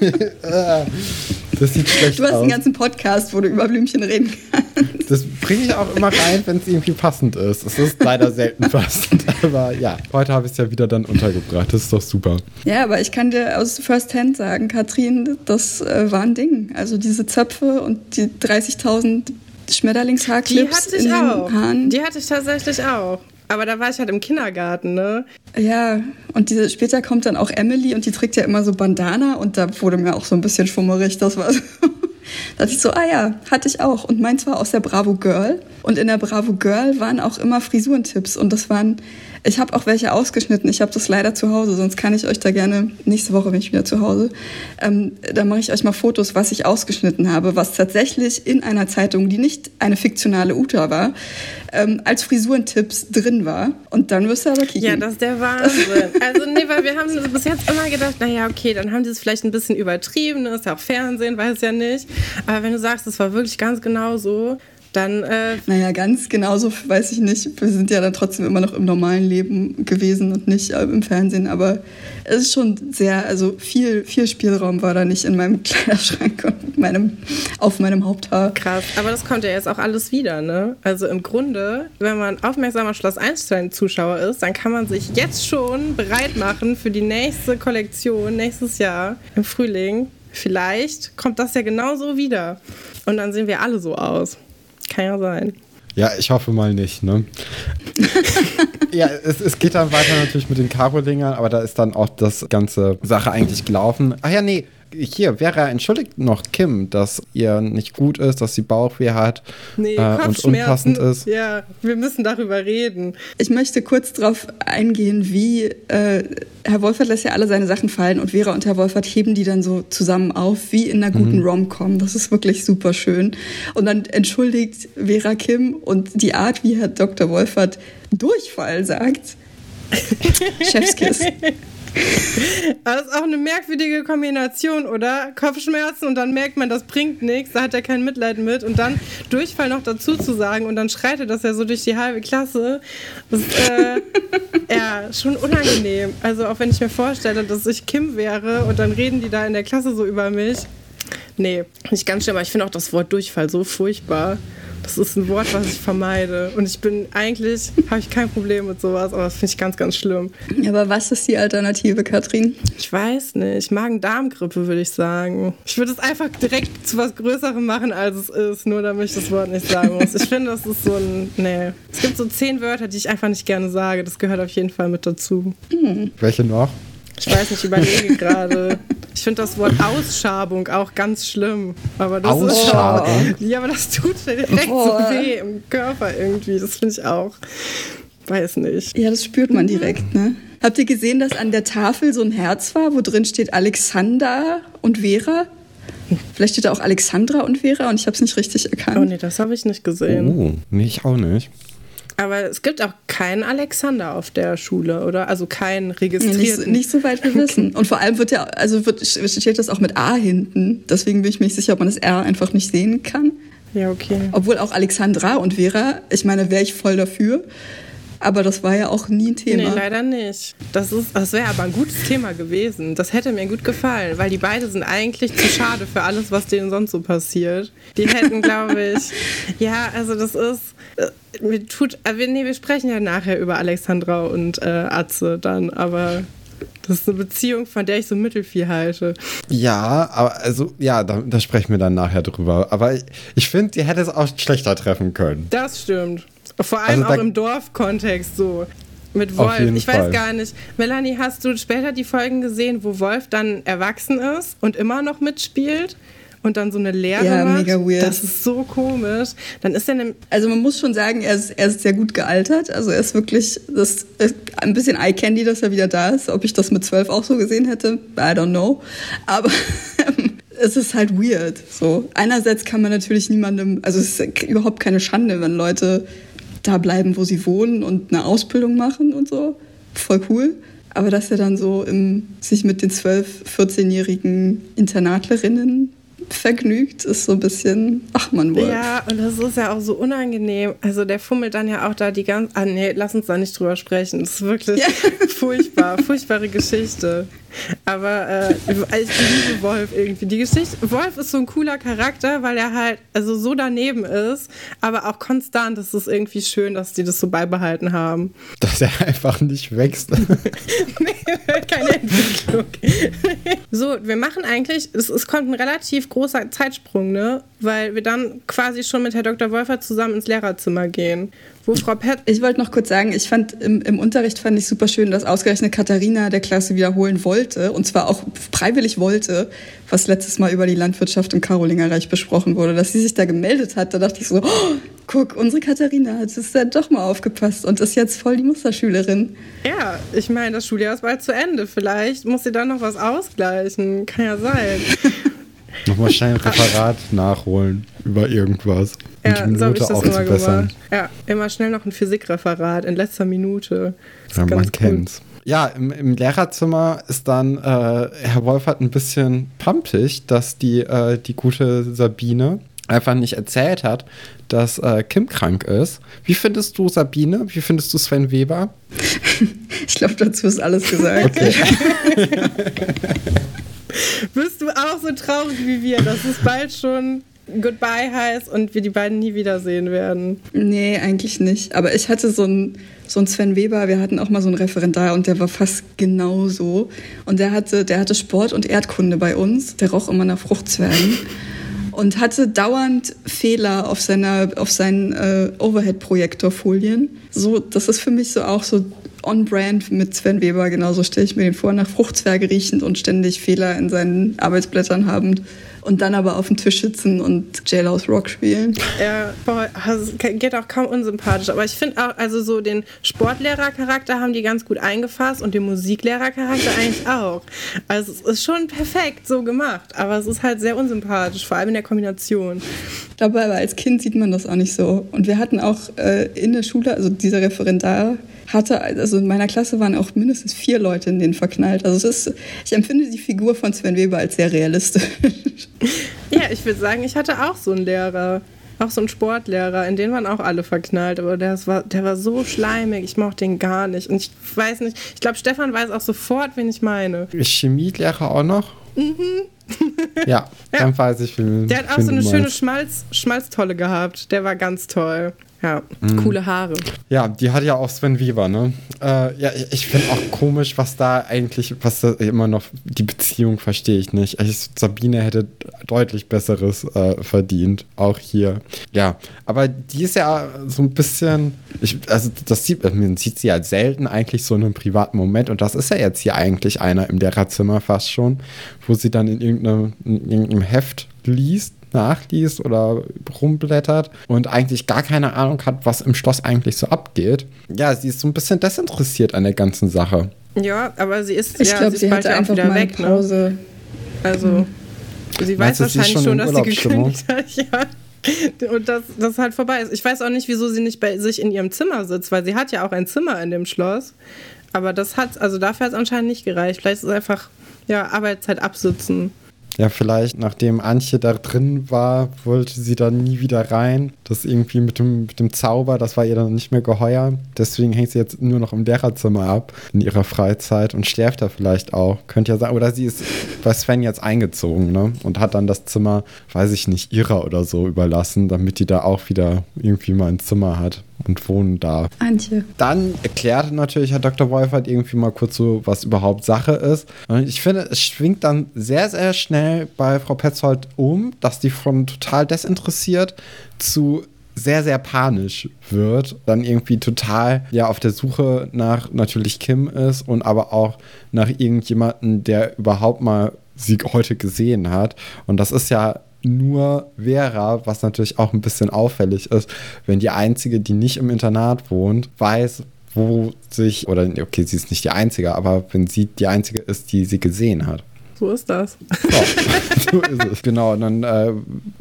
(laughs) (laughs) Das sieht schlecht aus. Du hast aus. einen ganzen Podcast, wo du über Blümchen reden kannst. Das bringe ich auch immer rein, wenn es irgendwie passend ist. Es ist leider selten (laughs) passend, aber ja, heute habe ich es ja wieder dann untergebracht. Das ist doch super. Ja, aber ich kann dir aus First Hand sagen, Katrin, das äh, war ein Ding. Also diese Zöpfe und die 30.000 Schmetterlingshaarclips Die hatte ich in den auch. Haaren. Die hatte ich tatsächlich auch. Aber da war ich halt im Kindergarten, ne? Ja, und diese, später kommt dann auch Emily und die trägt ja immer so Bandana und da wurde mir auch so ein bisschen schummerig. Das war so. Da (laughs) dachte ich so, ah ja, hatte ich auch. Und meins war aus der Bravo Girl. Und in der Bravo Girl waren auch immer Frisurentipps. Und das waren, ich habe auch welche ausgeschnitten. Ich habe das leider zu Hause, sonst kann ich euch da gerne, nächste Woche bin ich wieder zu Hause, ähm, da mache ich euch mal Fotos, was ich ausgeschnitten habe, was tatsächlich in einer Zeitung, die nicht eine fiktionale Uta war, ähm, als Frisurentipps drin war. Und dann wirst du aber kicken. Ja, das ist der Wahnsinn. (laughs) Also, nee, weil wir haben bis jetzt immer gedacht, naja, okay, dann haben die es vielleicht ein bisschen übertrieben, ne? ist ja auch Fernsehen, weiß ja nicht. Aber wenn du sagst, es war wirklich ganz genau so, dann. Äh, naja, ganz genauso weiß ich nicht. Wir sind ja dann trotzdem immer noch im normalen Leben gewesen und nicht äh, im Fernsehen. Aber es ist schon sehr, also viel, viel Spielraum war da nicht in meinem (laughs) Kleiderschrank und meinem, auf meinem Haupthaar. Krass, aber das kommt ja jetzt auch alles wieder, ne? Also im Grunde, wenn man aufmerksamer Schloss Einstein-Zuschauer ist, dann kann man sich jetzt schon bereit machen für die nächste Kollektion nächstes Jahr im Frühling. Vielleicht kommt das ja genauso wieder. Und dann sehen wir alle so aus. Kann ja sein. Ja, ich hoffe mal nicht, ne? (laughs) ja, es, es, geht dann weiter natürlich mit den Karolingern, aber da ist dann auch das ganze Sache eigentlich gelaufen. Ach ja, nee, hier, Vera entschuldigt noch Kim, dass ihr nicht gut ist, dass sie Bauchweh hat nee, äh, und unpassend ist. Ja, wir müssen darüber reden. Ich möchte kurz darauf eingehen, wie äh, Herr Wolfert lässt ja alle seine Sachen fallen und Vera und Herr Wolfert heben die dann so zusammen auf, wie in einer guten mhm. Rom-Com. Das ist wirklich super schön. Und dann entschuldigt Vera Kim und die Art, wie Herr Dr. Wolfert Durchfall sagt. (laughs) Chefskiss. Das ist auch eine merkwürdige Kombination, oder? Kopfschmerzen und dann merkt man, das bringt nichts, da hat er kein Mitleid mit und dann Durchfall noch dazu zu sagen und dann schreit er das ja so durch die halbe Klasse. Das ist äh, ja schon unangenehm. Also auch wenn ich mir vorstelle, dass ich Kim wäre und dann reden die da in der Klasse so über mich. Nee, nicht ganz schlimm, aber ich finde auch das Wort Durchfall so furchtbar. Das ist ein Wort, was ich vermeide. Und ich bin eigentlich, habe ich kein Problem mit sowas, aber das finde ich ganz, ganz schlimm. Aber was ist die Alternative, Katrin? Ich weiß nicht. Magen-Darm-Grippe, würde ich sagen. Ich würde es einfach direkt zu was Größerem machen, als es ist, nur damit ich das Wort nicht sagen muss. Ich finde, das ist so ein. Nee. Es gibt so zehn Wörter, die ich einfach nicht gerne sage. Das gehört auf jeden Fall mit dazu. Hm. Welche noch? Ich weiß nicht, überlege (laughs) gerade. Ich finde das Wort Ausschabung auch ganz schlimm. Aber das Ausschabung? Ist, ja, aber das tut direkt oh. so weh im Körper irgendwie. Das finde ich auch. Weiß nicht. Ja, das spürt man direkt, ne? Habt ihr gesehen, dass an der Tafel so ein Herz war, wo drin steht Alexander und Vera? Vielleicht steht da auch Alexandra und Vera und ich habe es nicht richtig erkannt. Oh nee, das habe ich nicht gesehen. Oh, nee, ich auch nicht. Aber es gibt auch keinen Alexander auf der Schule, oder? Also keinen registrierten. Nicht, nicht so weit wir wissen. Und vor allem wird ja, also wird, steht das auch mit A hinten. Deswegen bin ich mir nicht sicher, ob man das R einfach nicht sehen kann. Ja, okay. Obwohl auch Alexandra und Vera, ich meine, wäre ich voll dafür. Aber das war ja auch nie ein Thema. Nee, leider nicht. Das, das wäre aber ein gutes Thema gewesen. Das hätte mir gut gefallen, weil die beiden sind eigentlich zu schade für alles, was denen sonst so passiert. Die hätten, glaube ich, (laughs) ja, also das ist, mir tut, äh, nee, wir sprechen ja nachher über Alexandra und äh, Atze dann, aber das ist eine Beziehung, von der ich so mittelfiel halte. Ja, aber also, ja, da, da sprechen wir dann nachher drüber. Aber ich, ich finde, die hätte es auch schlechter treffen können. Das stimmt. Vor allem also auch im Dorfkontext so. Mit Wolf. Ich weiß Fall. gar nicht. Melanie, hast du später die Folgen gesehen, wo Wolf dann erwachsen ist und immer noch mitspielt? Und dann so eine Lehre ja, macht. mega weird. Das ist so komisch. Dann ist er Also man muss schon sagen, er ist, er ist sehr gut gealtert. Also er ist wirklich das ist ein bisschen Eye Candy, dass er wieder da ist. Ob ich das mit zwölf auch so gesehen hätte, I don't know. Aber (laughs) es ist halt weird. So einerseits kann man natürlich niemandem, also es ist überhaupt keine Schande, wenn Leute da bleiben, wo sie wohnen und eine Ausbildung machen und so. Voll cool. Aber dass er dann so im, sich mit den 12-, 14-jährigen Internatlerinnen vergnügt, ist so ein bisschen, ach man wohl. Ja, und das ist ja auch so unangenehm. Also der fummelt dann ja auch da die ganze, ah nee, lass uns da nicht drüber sprechen. Das ist wirklich ja. (laughs) furchtbar, furchtbare Geschichte. Aber äh, ich liebe Wolf irgendwie. Die Geschichte, Wolf ist so ein cooler Charakter, weil er halt also so daneben ist, aber auch konstant. Es ist irgendwie schön, dass die das so beibehalten haben. Dass er einfach nicht wächst. (laughs) Keine Entwicklung. so, wir machen eigentlich, es, es kommt ein relativ großer Zeitsprung, ne? Weil wir dann quasi schon mit Herr Dr. Wolfer zusammen ins Lehrerzimmer gehen wo Frau Pett. Ich wollte noch kurz sagen, ich fand im, im Unterricht fand ich super schön, dass ausgerechnet Katharina der Klasse wiederholen wollte und zwar auch freiwillig wollte, was letztes Mal über die Landwirtschaft im Karolingerreich besprochen wurde, dass sie sich da gemeldet hat. Da dachte ich so, oh, guck, unsere Katharina hat es ja doch mal aufgepasst und ist jetzt voll die Musterschülerin. Ja, ich meine, das Schuljahr ist bald zu Ende. Vielleicht muss sie dann noch was ausgleichen. Kann ja sein. (laughs) Nochmal schnell ein Referat nachholen über irgendwas. Ja, so habe ich das immer gemacht. Ja, immer schnell noch ein Physikreferat in letzter Minute. Ja, man kennt's. Ja, im, im, Lehrerzimmer ist dann äh, Herr Wolfert ein bisschen pampig, dass die, äh, die gute Sabine einfach nicht erzählt hat, dass äh, Kim krank ist. Wie findest du Sabine? Wie findest du Sven Weber? (laughs) ich glaube, dazu ist alles gesagt. Okay. (laughs) Bist du auch so traurig wie wir, dass es bald schon Goodbye heißt und wir die beiden nie wiedersehen werden? Nee, eigentlich nicht. Aber ich hatte so einen so Sven Weber, wir hatten auch mal so einen Referendar und der war fast genauso. Und der hatte, der hatte Sport und Erdkunde bei uns. Der roch immer nach Fruchtzwergen. und hatte dauernd Fehler auf seiner auf seinen äh, Overhead-Projektorfolien. So, das ist für mich so auch so on-brand mit Sven Weber. Genauso stelle ich mir den vor, nach Fruchtzwerge riechend und ständig Fehler in seinen Arbeitsblättern habend und dann aber auf dem Tisch sitzen und Jailhouse Rock spielen. Ja, boah, also, geht auch kaum unsympathisch. Aber ich finde auch, also so den Sportlehrercharakter haben die ganz gut eingefasst und den Musiklehrercharakter eigentlich auch. Also es ist schon perfekt so gemacht, aber es ist halt sehr unsympathisch, vor allem in der Kombination. Dabei, aber als Kind sieht man das auch nicht so. Und wir hatten auch äh, in der Schule, also dieser Referendar, hatte, also in meiner Klasse waren auch mindestens vier Leute in den verknallt. Also es ist, ich empfinde die Figur von Sven Weber als sehr realistisch. (laughs) Ja, ich würde sagen, ich hatte auch so einen Lehrer. Auch so einen Sportlehrer, in den waren auch alle verknallt, aber der war, der war so schleimig, ich mochte den gar nicht. Und ich weiß nicht, ich glaube, Stefan weiß auch sofort, wen ich meine. Chemielehrer auch noch? Mhm. ja, (laughs) dann weiß ich, wie Der hat auch so eine schöne Schmalz, Schmalztolle gehabt. Der war ganz toll. Ja, mhm. coole Haare. Ja, die hat ja auch Sven Weber, ne? Äh, ja, ich finde auch komisch, was da eigentlich, was da immer noch, die Beziehung verstehe ich nicht. Ich, Sabine hätte deutlich Besseres äh, verdient, auch hier. Ja, aber die ist ja so ein bisschen, ich, also das sieht, man sieht sie ja selten eigentlich so in einem privaten Moment und das ist ja jetzt hier eigentlich einer im Lehrerzimmer fast schon, wo sie dann in irgendeinem, in irgendeinem Heft liest nachliest oder rumblättert und eigentlich gar keine Ahnung hat, was im Schloss eigentlich so abgeht. Ja, sie ist so ein bisschen desinteressiert an der ganzen Sache. Ja, aber sie ist, ich ja, glaube, sie, sie hatte einfach wieder mal weg, ne? Pause. Ne? Also, mhm. sie weiß wahrscheinlich schon, schon dass sie gekündigt hat, (laughs) ja. Und dass das halt vorbei ist. Ich weiß auch nicht, wieso sie nicht bei sich in ihrem Zimmer sitzt, weil sie hat ja auch ein Zimmer in dem Schloss. Aber das hat, also dafür hat es anscheinend nicht gereicht. Vielleicht ist es einfach, ja, Arbeitszeit absitzen. Ja, vielleicht nachdem Antje da drin war, wollte sie dann nie wieder rein. Das irgendwie mit dem, mit dem Zauber, das war ihr dann nicht mehr geheuer. Deswegen hängt sie jetzt nur noch im Lehrerzimmer ab in ihrer Freizeit und schläft da vielleicht auch. Könnte ja sein. Oder sie ist bei Sven jetzt eingezogen, ne? Und hat dann das Zimmer, weiß ich nicht, ihrer oder so überlassen, damit die da auch wieder irgendwie mal ein Zimmer hat und wohnen da. Antje. Dann erklärte natürlich Herr Dr. Wolfert irgendwie mal kurz so, was überhaupt Sache ist. Und ich finde, es schwingt dann sehr, sehr schnell bei Frau Petzold um, dass die von total desinteressiert zu sehr, sehr panisch wird, dann irgendwie total ja auf der Suche nach natürlich Kim ist und aber auch nach irgendjemanden, der überhaupt mal sie heute gesehen hat. Und das ist ja nur Vera, was natürlich auch ein bisschen auffällig ist, wenn die einzige, die nicht im Internat wohnt, weiß, wo sich, oder okay, sie ist nicht die einzige, aber wenn sie die einzige ist, die sie gesehen hat. So ist das. So, so ist es. Genau, und dann äh,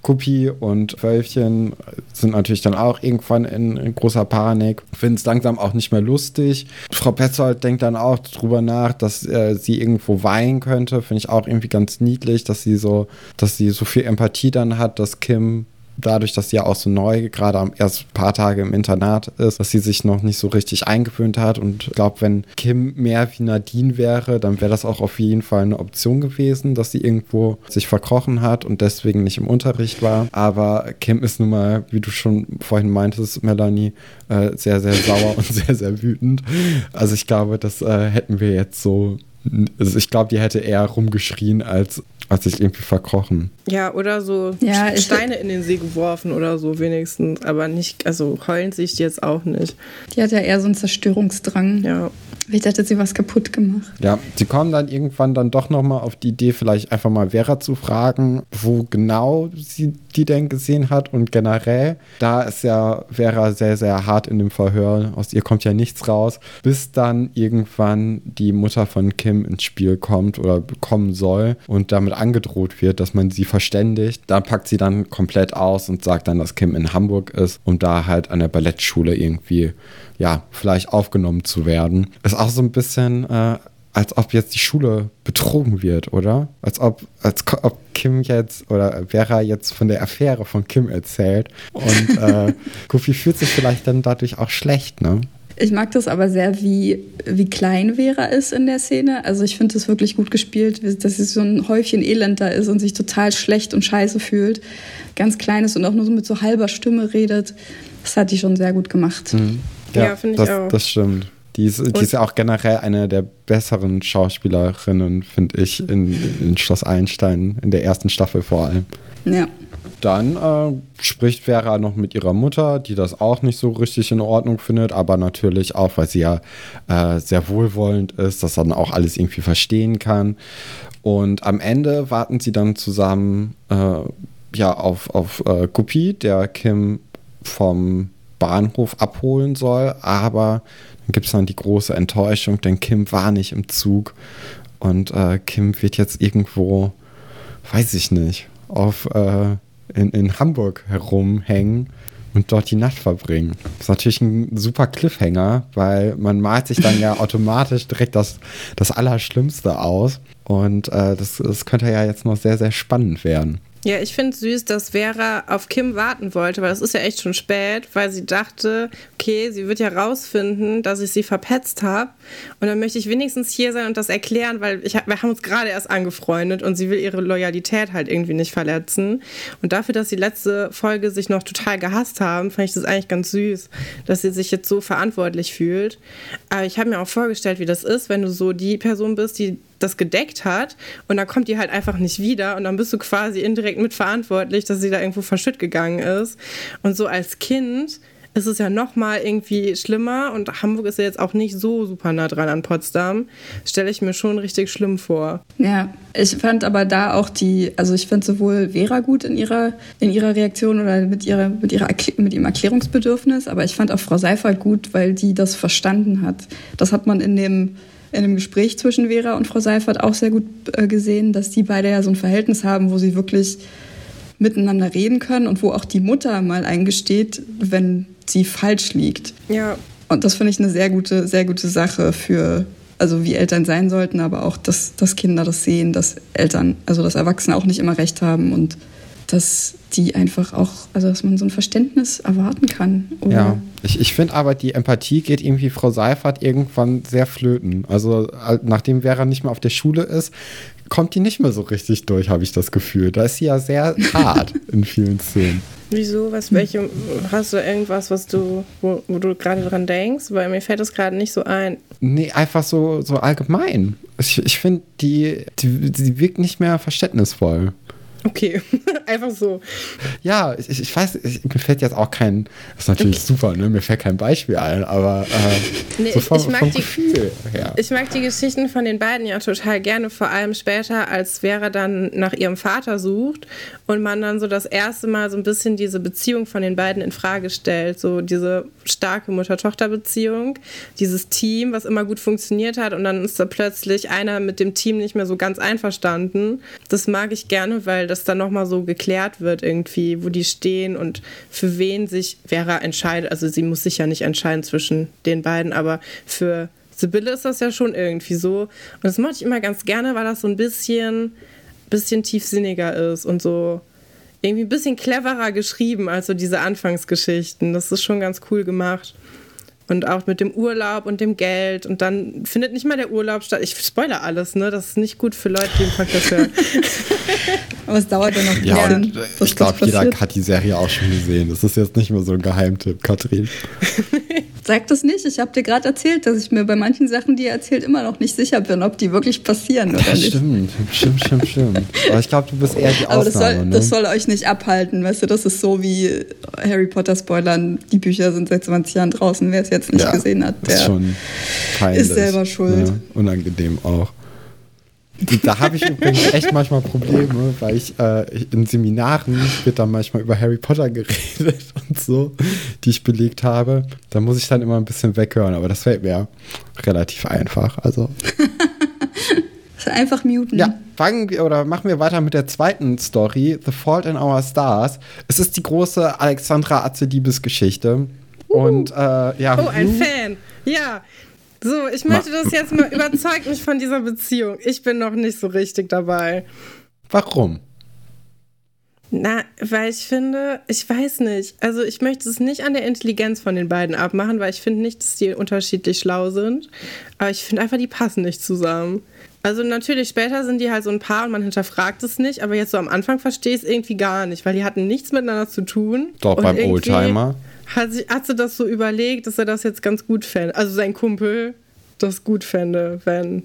Kuppi und Wölfchen sind natürlich dann auch irgendwann in, in großer Panik, finden es langsam auch nicht mehr lustig. Frau Petzold denkt dann auch drüber nach, dass äh, sie irgendwo weinen könnte. Finde ich auch irgendwie ganz niedlich, dass sie so, dass sie so viel Empathie dann hat, dass Kim dadurch, dass sie ja auch so neu, gerade am ersten paar Tage im Internat ist, dass sie sich noch nicht so richtig eingewöhnt hat. Und ich glaube, wenn Kim mehr wie Nadine wäre, dann wäre das auch auf jeden Fall eine Option gewesen, dass sie irgendwo sich verkrochen hat und deswegen nicht im Unterricht war. Aber Kim ist nun mal, wie du schon vorhin meintest, Melanie, äh, sehr, sehr sauer (laughs) und sehr, sehr wütend. Also ich glaube, das äh, hätten wir jetzt so also ich glaube, die hätte eher rumgeschrien, als, als sich irgendwie verkrochen. Ja, oder so ja, Steine in den See geworfen oder so wenigstens. Aber nicht, also heulen sich jetzt auch nicht. Die hat ja eher so einen Zerstörungsdrang. Ja. (laughs) Ich dachte, sie was kaputt gemacht. Ja, sie kommen dann irgendwann dann doch nochmal auf die Idee, vielleicht einfach mal Vera zu fragen, wo genau sie die denn gesehen hat und generell. Da ist ja Vera sehr, sehr hart in dem Verhör. Aus ihr kommt ja nichts raus, bis dann irgendwann die Mutter von Kim ins Spiel kommt oder kommen soll und damit angedroht wird, dass man sie verständigt. Da packt sie dann komplett aus und sagt dann, dass Kim in Hamburg ist, um da halt an der Ballettschule irgendwie ja, vielleicht aufgenommen zu werden. Ist auch so ein bisschen, äh, als ob jetzt die Schule betrogen wird, oder? Als ob, als ob Kim jetzt oder Vera jetzt von der Affäre von Kim erzählt. Und äh, (laughs) Goofy fühlt sich vielleicht dann dadurch auch schlecht, ne? Ich mag das aber sehr, wie, wie klein Vera ist in der Szene. Also ich finde es wirklich gut gespielt, dass sie so ein Häufchen Elend da ist und sich total schlecht und scheiße fühlt. Ganz klein ist und auch nur so mit so halber Stimme redet. Das hat die schon sehr gut gemacht. Mhm. Ja, ja finde ich auch. Das stimmt. Die ist, die ist ja auch generell eine der besseren Schauspielerinnen, finde ich, in, in Schloss Einstein, in der ersten Staffel vor allem. Ja. Dann äh, spricht Vera noch mit ihrer Mutter, die das auch nicht so richtig in Ordnung findet, aber natürlich auch, weil sie ja äh, sehr wohlwollend ist, das dann auch alles irgendwie verstehen kann. Und am Ende warten sie dann zusammen äh, ja, auf, auf äh, Guppy, der Kim vom Bahnhof abholen soll, aber dann gibt es dann die große Enttäuschung, denn Kim war nicht im Zug und äh, Kim wird jetzt irgendwo, weiß ich nicht, auf äh, in, in Hamburg herumhängen und dort die Nacht verbringen. Das ist natürlich ein super Cliffhanger, weil man malt sich dann ja (laughs) automatisch direkt das, das Allerschlimmste aus. Und äh, das, das könnte ja jetzt noch sehr, sehr spannend werden. Ja, ich finde es süß, dass Vera auf Kim warten wollte, weil es ist ja echt schon spät, weil sie dachte, okay, sie wird ja rausfinden, dass ich sie verpetzt habe. Und dann möchte ich wenigstens hier sein und das erklären, weil ich, wir haben uns gerade erst angefreundet und sie will ihre Loyalität halt irgendwie nicht verletzen. Und dafür, dass die letzte Folge sich noch total gehasst haben, fand ich das eigentlich ganz süß, dass sie sich jetzt so verantwortlich fühlt. Aber ich habe mir auch vorgestellt, wie das ist, wenn du so die Person bist, die das gedeckt hat und dann kommt die halt einfach nicht wieder und dann bist du quasi indirekt mitverantwortlich, dass sie da irgendwo verschütt gegangen ist. Und so als Kind ist es ja noch mal irgendwie schlimmer und Hamburg ist ja jetzt auch nicht so super nah dran an Potsdam. Stelle ich mir schon richtig schlimm vor. Ja, ich fand aber da auch die, also ich finde sowohl Vera gut in ihrer, in ihrer Reaktion oder mit, ihrer, mit, ihrer, mit ihrem Erklärungsbedürfnis, aber ich fand auch Frau Seifert gut, weil die das verstanden hat. Das hat man in dem in einem Gespräch zwischen Vera und Frau Seifert auch sehr gut äh, gesehen, dass die beide ja so ein Verhältnis haben, wo sie wirklich miteinander reden können und wo auch die Mutter mal eingesteht, wenn sie falsch liegt. Ja. Und das finde ich eine sehr gute, sehr gute Sache für, also wie Eltern sein sollten, aber auch, dass, dass Kinder das sehen, dass Eltern, also dass Erwachsene auch nicht immer recht haben und dass die einfach auch, also dass man so ein Verständnis erwarten kann. Oder? Ja, ich, ich finde aber, die Empathie geht irgendwie Frau Seifert irgendwann sehr flöten. Also nachdem Vera nicht mehr auf der Schule ist, kommt die nicht mehr so richtig durch, habe ich das Gefühl. Da ist sie ja sehr (laughs) hart in vielen Szenen. Wieso? Was, welche, hast du irgendwas, was du, wo, wo du gerade dran denkst? Weil mir fällt das gerade nicht so ein. Nee, einfach so, so allgemein. Ich, ich finde, die, die, die wirkt nicht mehr verständnisvoll. Okay, (laughs) einfach so. Ja, ich, ich weiß, ich, mir fällt jetzt auch kein, das ist natürlich okay. super, ne? mir fällt kein Beispiel ein, aber äh, (laughs) nee, so vom, ich, mag vom die, Gefühl her. Ich mag die Geschichten von den beiden ja total gerne, vor allem später, als Vera dann nach ihrem Vater sucht und man dann so das erste Mal so ein bisschen diese Beziehung von den beiden in Frage stellt, so diese starke Mutter-Tochter-Beziehung, dieses Team, was immer gut funktioniert hat und dann ist da plötzlich einer mit dem Team nicht mehr so ganz einverstanden. Das mag ich gerne, weil das dann nochmal so geklärt wird irgendwie, wo die stehen und für wen sich Vera entscheidet. Also sie muss sich ja nicht entscheiden zwischen den beiden, aber für Sibylle ist das ja schon irgendwie so. Und das mache ich immer ganz gerne, weil das so ein bisschen, bisschen tiefsinniger ist und so irgendwie ein bisschen cleverer geschrieben als so diese Anfangsgeschichten. Das ist schon ganz cool gemacht. Und auch mit dem Urlaub und dem Geld. Und dann findet nicht mal der Urlaub statt. Ich spoilere alles, ne? Das ist nicht gut für Leute, die im Podcast hören. (laughs) Aber es dauert dann noch ein Ja, bisschen. und äh, ich glaube, jeder hat die Serie auch schon gesehen. Das ist jetzt nicht mehr so ein Geheimtipp, Katrin. (laughs) Sag das nicht. Ich habe dir gerade erzählt, dass ich mir bei manchen Sachen, die ihr erzählt, immer noch nicht sicher bin, ob die wirklich passieren oder Ja, nicht. stimmt, stimmt, stimmt, stimmt. Aber ich glaube, du bist eher die Aber das Ausnahme, soll, ne? das soll euch nicht abhalten, weißt du? Das ist so wie Harry Potter spoilern. Die Bücher sind seit 20 Jahren draußen. Wer es jetzt nicht Ja, gesehen hat, ist der schon peinlich. ist selber schuld. Ne? Unangenehm auch. Da habe ich übrigens echt manchmal Probleme, weil ich äh, in Seminaren wird dann manchmal über Harry Potter geredet (laughs) und so, die ich belegt habe. Da muss ich dann immer ein bisschen weghören, aber das fällt mir relativ einfach. Also (laughs) einfach muten. ja, fangen wir oder machen wir weiter mit der zweiten Story, The Fault in Our Stars. Es ist die große Alexandra Azedibes-Geschichte. Und äh, ja, Oh, ein Fan. Ja. So, ich möchte das jetzt mal überzeugt mich von dieser Beziehung. Ich bin noch nicht so richtig dabei. warum? Na, weil ich finde, ich weiß nicht. Also ich möchte es nicht an der Intelligenz von den beiden abmachen, weil ich finde nicht, dass die unterschiedlich schlau sind. Aber ich finde einfach, die passen nicht zusammen. Also natürlich, später sind die halt so ein Paar und man hinterfragt es nicht, aber jetzt so am Anfang verstehe ich es irgendwie gar nicht, weil die hatten nichts miteinander zu tun. Doch, beim Oldtimer. Hat, sie, hat sie das so überlegt, dass er das jetzt ganz gut fände. Also sein Kumpel das gut fände, wenn,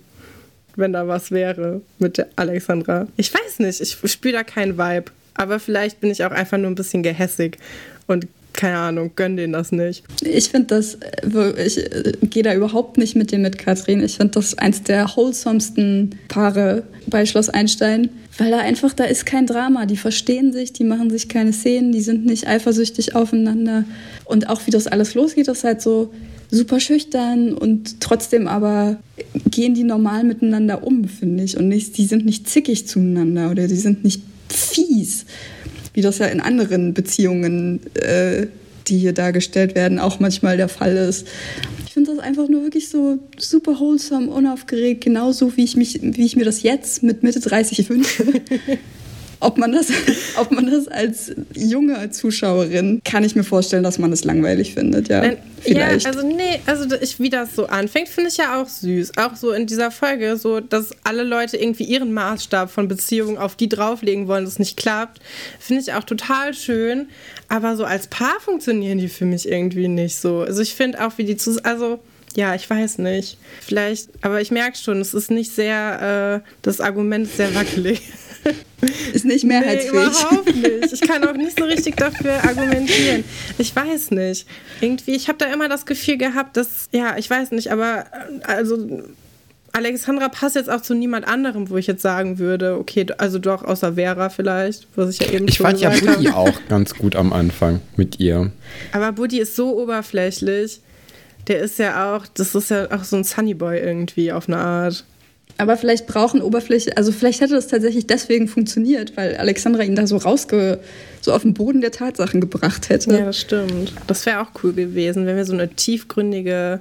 wenn da was wäre mit der Alexandra. Ich weiß nicht, ich spüre da keinen Vibe. Aber vielleicht bin ich auch einfach nur ein bisschen gehässig und keine Ahnung, gönn denen das nicht. Ich finde das, äh, ich äh, gehe da überhaupt nicht mit dir mit, Katrin. Ich finde das eins der wholesomsten Paare bei Schloss Einstein, weil da einfach, da ist kein Drama. Die verstehen sich, die machen sich keine Szenen, die sind nicht eifersüchtig aufeinander. Und auch wie das alles losgeht, das ist halt so super schüchtern und trotzdem aber gehen die normal miteinander um, finde ich. Und nicht, die sind nicht zickig zueinander oder die sind nicht fies wie das ja in anderen Beziehungen, äh, die hier dargestellt werden, auch manchmal der Fall ist. Ich finde das einfach nur wirklich so super wholesome, unaufgeregt, genauso wie ich, mich, wie ich mir das jetzt mit Mitte 30 wünsche. (laughs) Ob man, das, (laughs) ob man das als junge Zuschauerin, kann ich mir vorstellen, dass man es langweilig findet, ja. Nein, Vielleicht. Ja, also nee, also ich, wie das so anfängt, finde ich ja auch süß. Auch so in dieser Folge, so dass alle Leute irgendwie ihren Maßstab von Beziehungen auf die drauflegen wollen, das nicht klappt, finde ich auch total schön. Aber so als Paar funktionieren die für mich irgendwie nicht so. Also ich finde auch, wie die zu, also ja, ich weiß nicht. Vielleicht, aber ich merke schon, es ist nicht sehr, äh, das Argument ist sehr wackelig. (laughs) ist nicht Nee, mehrheitsfähig. überhaupt nicht. Ich kann auch nicht so richtig dafür argumentieren. Ich weiß nicht. Irgendwie, ich habe da immer das Gefühl gehabt, dass, ja, ich weiß nicht, aber äh, also Alexandra passt jetzt auch zu niemand anderem, wo ich jetzt sagen würde, okay, also doch außer Vera vielleicht, was ich ja eben Ich schon fand ja Buddy auch ganz gut am Anfang mit ihr. Aber Buddy ist so oberflächlich. Der ist ja auch, das ist ja auch so ein Sunnyboy irgendwie auf eine Art. Aber vielleicht brauchen Oberfläche, also vielleicht hätte das tatsächlich deswegen funktioniert, weil Alexandra ihn da so rausge, so auf den Boden der Tatsachen gebracht hätte. Ja, das stimmt. Das wäre auch cool gewesen, wenn wir so eine tiefgründige,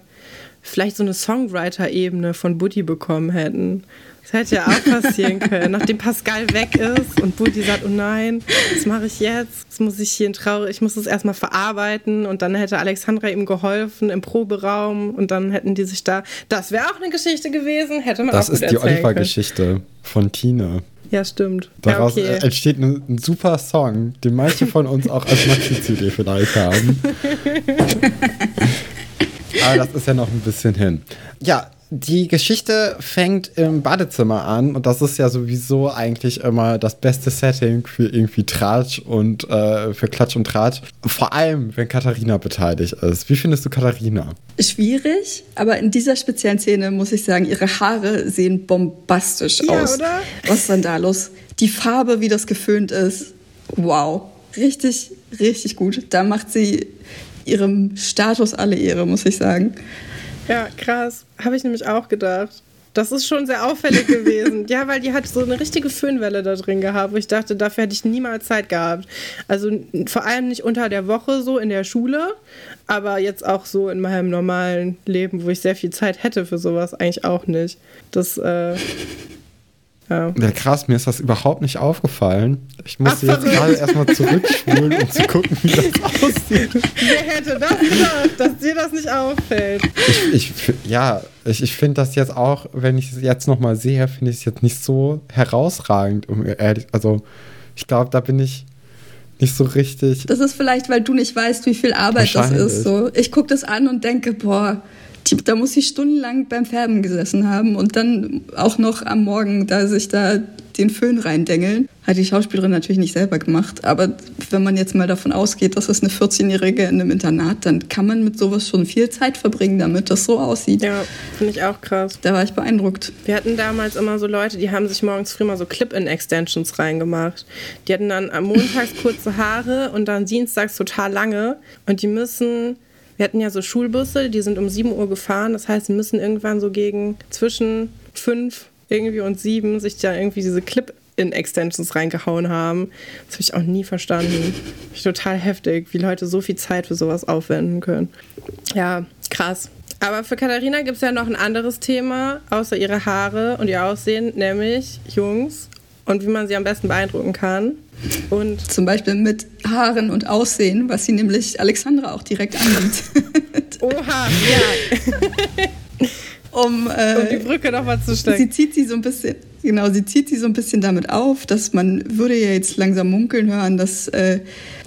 vielleicht so eine Songwriter-Ebene von Buddy bekommen hätten. Das hätte ja auch passieren können. Nachdem Pascal weg ist und Buddy sagt, oh nein, was mache ich jetzt? Jetzt muss ich hier in traurig, ich muss das erstmal verarbeiten und dann hätte Alexandra ihm geholfen im Proberaum und dann hätten die sich da. Das wäre auch eine Geschichte gewesen, hätte man Das auch gut ist die. Oliver-Geschichte von Tine. Ja, stimmt. Daraus ja, okay. entsteht ein, ein super Song, den manche von uns auch als Maxi-CD vielleicht haben. Aber (laughs) das ist ja noch ein bisschen hin. Ja, die Geschichte fängt im Badezimmer an und das ist ja sowieso eigentlich immer das beste Setting für irgendwie Tratsch und äh, für Klatsch und Tratsch. Vor allem, wenn Katharina beteiligt ist. Wie findest du Katharina? Schwierig, aber in dieser speziellen Szene muss ich sagen, ihre Haare sehen bombastisch Ja, aus. oder? Was ist denn da los? Die Farbe, wie das geföhnt ist, wow. Richtig, richtig gut. Da macht sie ihrem Status alle Ehre, muss ich sagen. Ja, krass. Habe ich nämlich auch gedacht. Das ist schon sehr auffällig gewesen. (laughs) Ja, weil die hat so eine richtige Föhnwelle da drin gehabt, wo ich dachte, dafür hätte ich niemals Zeit gehabt. Also vor allem nicht unter der Woche so in der Schule, aber jetzt auch so in meinem normalen Leben, wo ich sehr viel Zeit hätte für sowas, eigentlich auch nicht. Das, äh, Ja. Ja, krass, mir ist das überhaupt nicht aufgefallen. Ich musste Ach, jetzt gerade erstmal zurückspulen, um zu gucken, wie das (laughs) aussieht. Wer hätte das gedacht, dass dir das nicht auffällt? Ich, ich, ja, ich, ich finde das jetzt auch, wenn ich es jetzt nochmal sehe, finde ich es jetzt nicht so herausragend, um ehrlich, also ich glaube, da bin ich nicht so richtig. Das ist vielleicht, weil du nicht weißt, wie viel Arbeit das ist. So. Ich gucke das an und denke, boah, die, da muss sie stundenlang beim Färben gesessen haben und dann auch noch am Morgen da sich da den Föhn reindengeln. Hat die Schauspielerin natürlich nicht selber gemacht, aber wenn man jetzt mal davon ausgeht, dass es eine 14-Jährige in einem Internat, dann kann man mit sowas schon viel Zeit verbringen, damit das so aussieht. Ja, finde ich auch krass. Da war ich beeindruckt. Wir hatten damals immer so Leute, die haben sich morgens früh mal so Clip-In-Extensions reingemacht. Die hatten dann am montags (laughs) kurze Haare und dann dienstags total lange. Und die müssen, wir hatten ja so Schulbusse, die sind um 7 Uhr gefahren. Das heißt, sie müssen irgendwann so gegen zwischen 5 irgendwie und 7 sich da irgendwie diese Clip-In-Extensions reingehauen haben. Das habe ich auch nie verstanden. Total heftig, wie Leute so viel Zeit für sowas aufwenden können. Ja, krass. Aber für Katharina gibt es ja noch ein anderes Thema, außer ihre Haare und ihr Aussehen, nämlich Jungs und wie man sie am besten beeindrucken kann. Und Zum Beispiel mit Haaren und Aussehen, was sie nämlich Alexandra auch direkt annimmt. (laughs) oha, ja, (laughs) um, äh, um die Brücke nochmal zu Sie stecken. zieht sie so ein bisschen, genau, sie zieht sie so ein bisschen damit auf, dass man würde ja jetzt langsam munkeln hören, dass äh,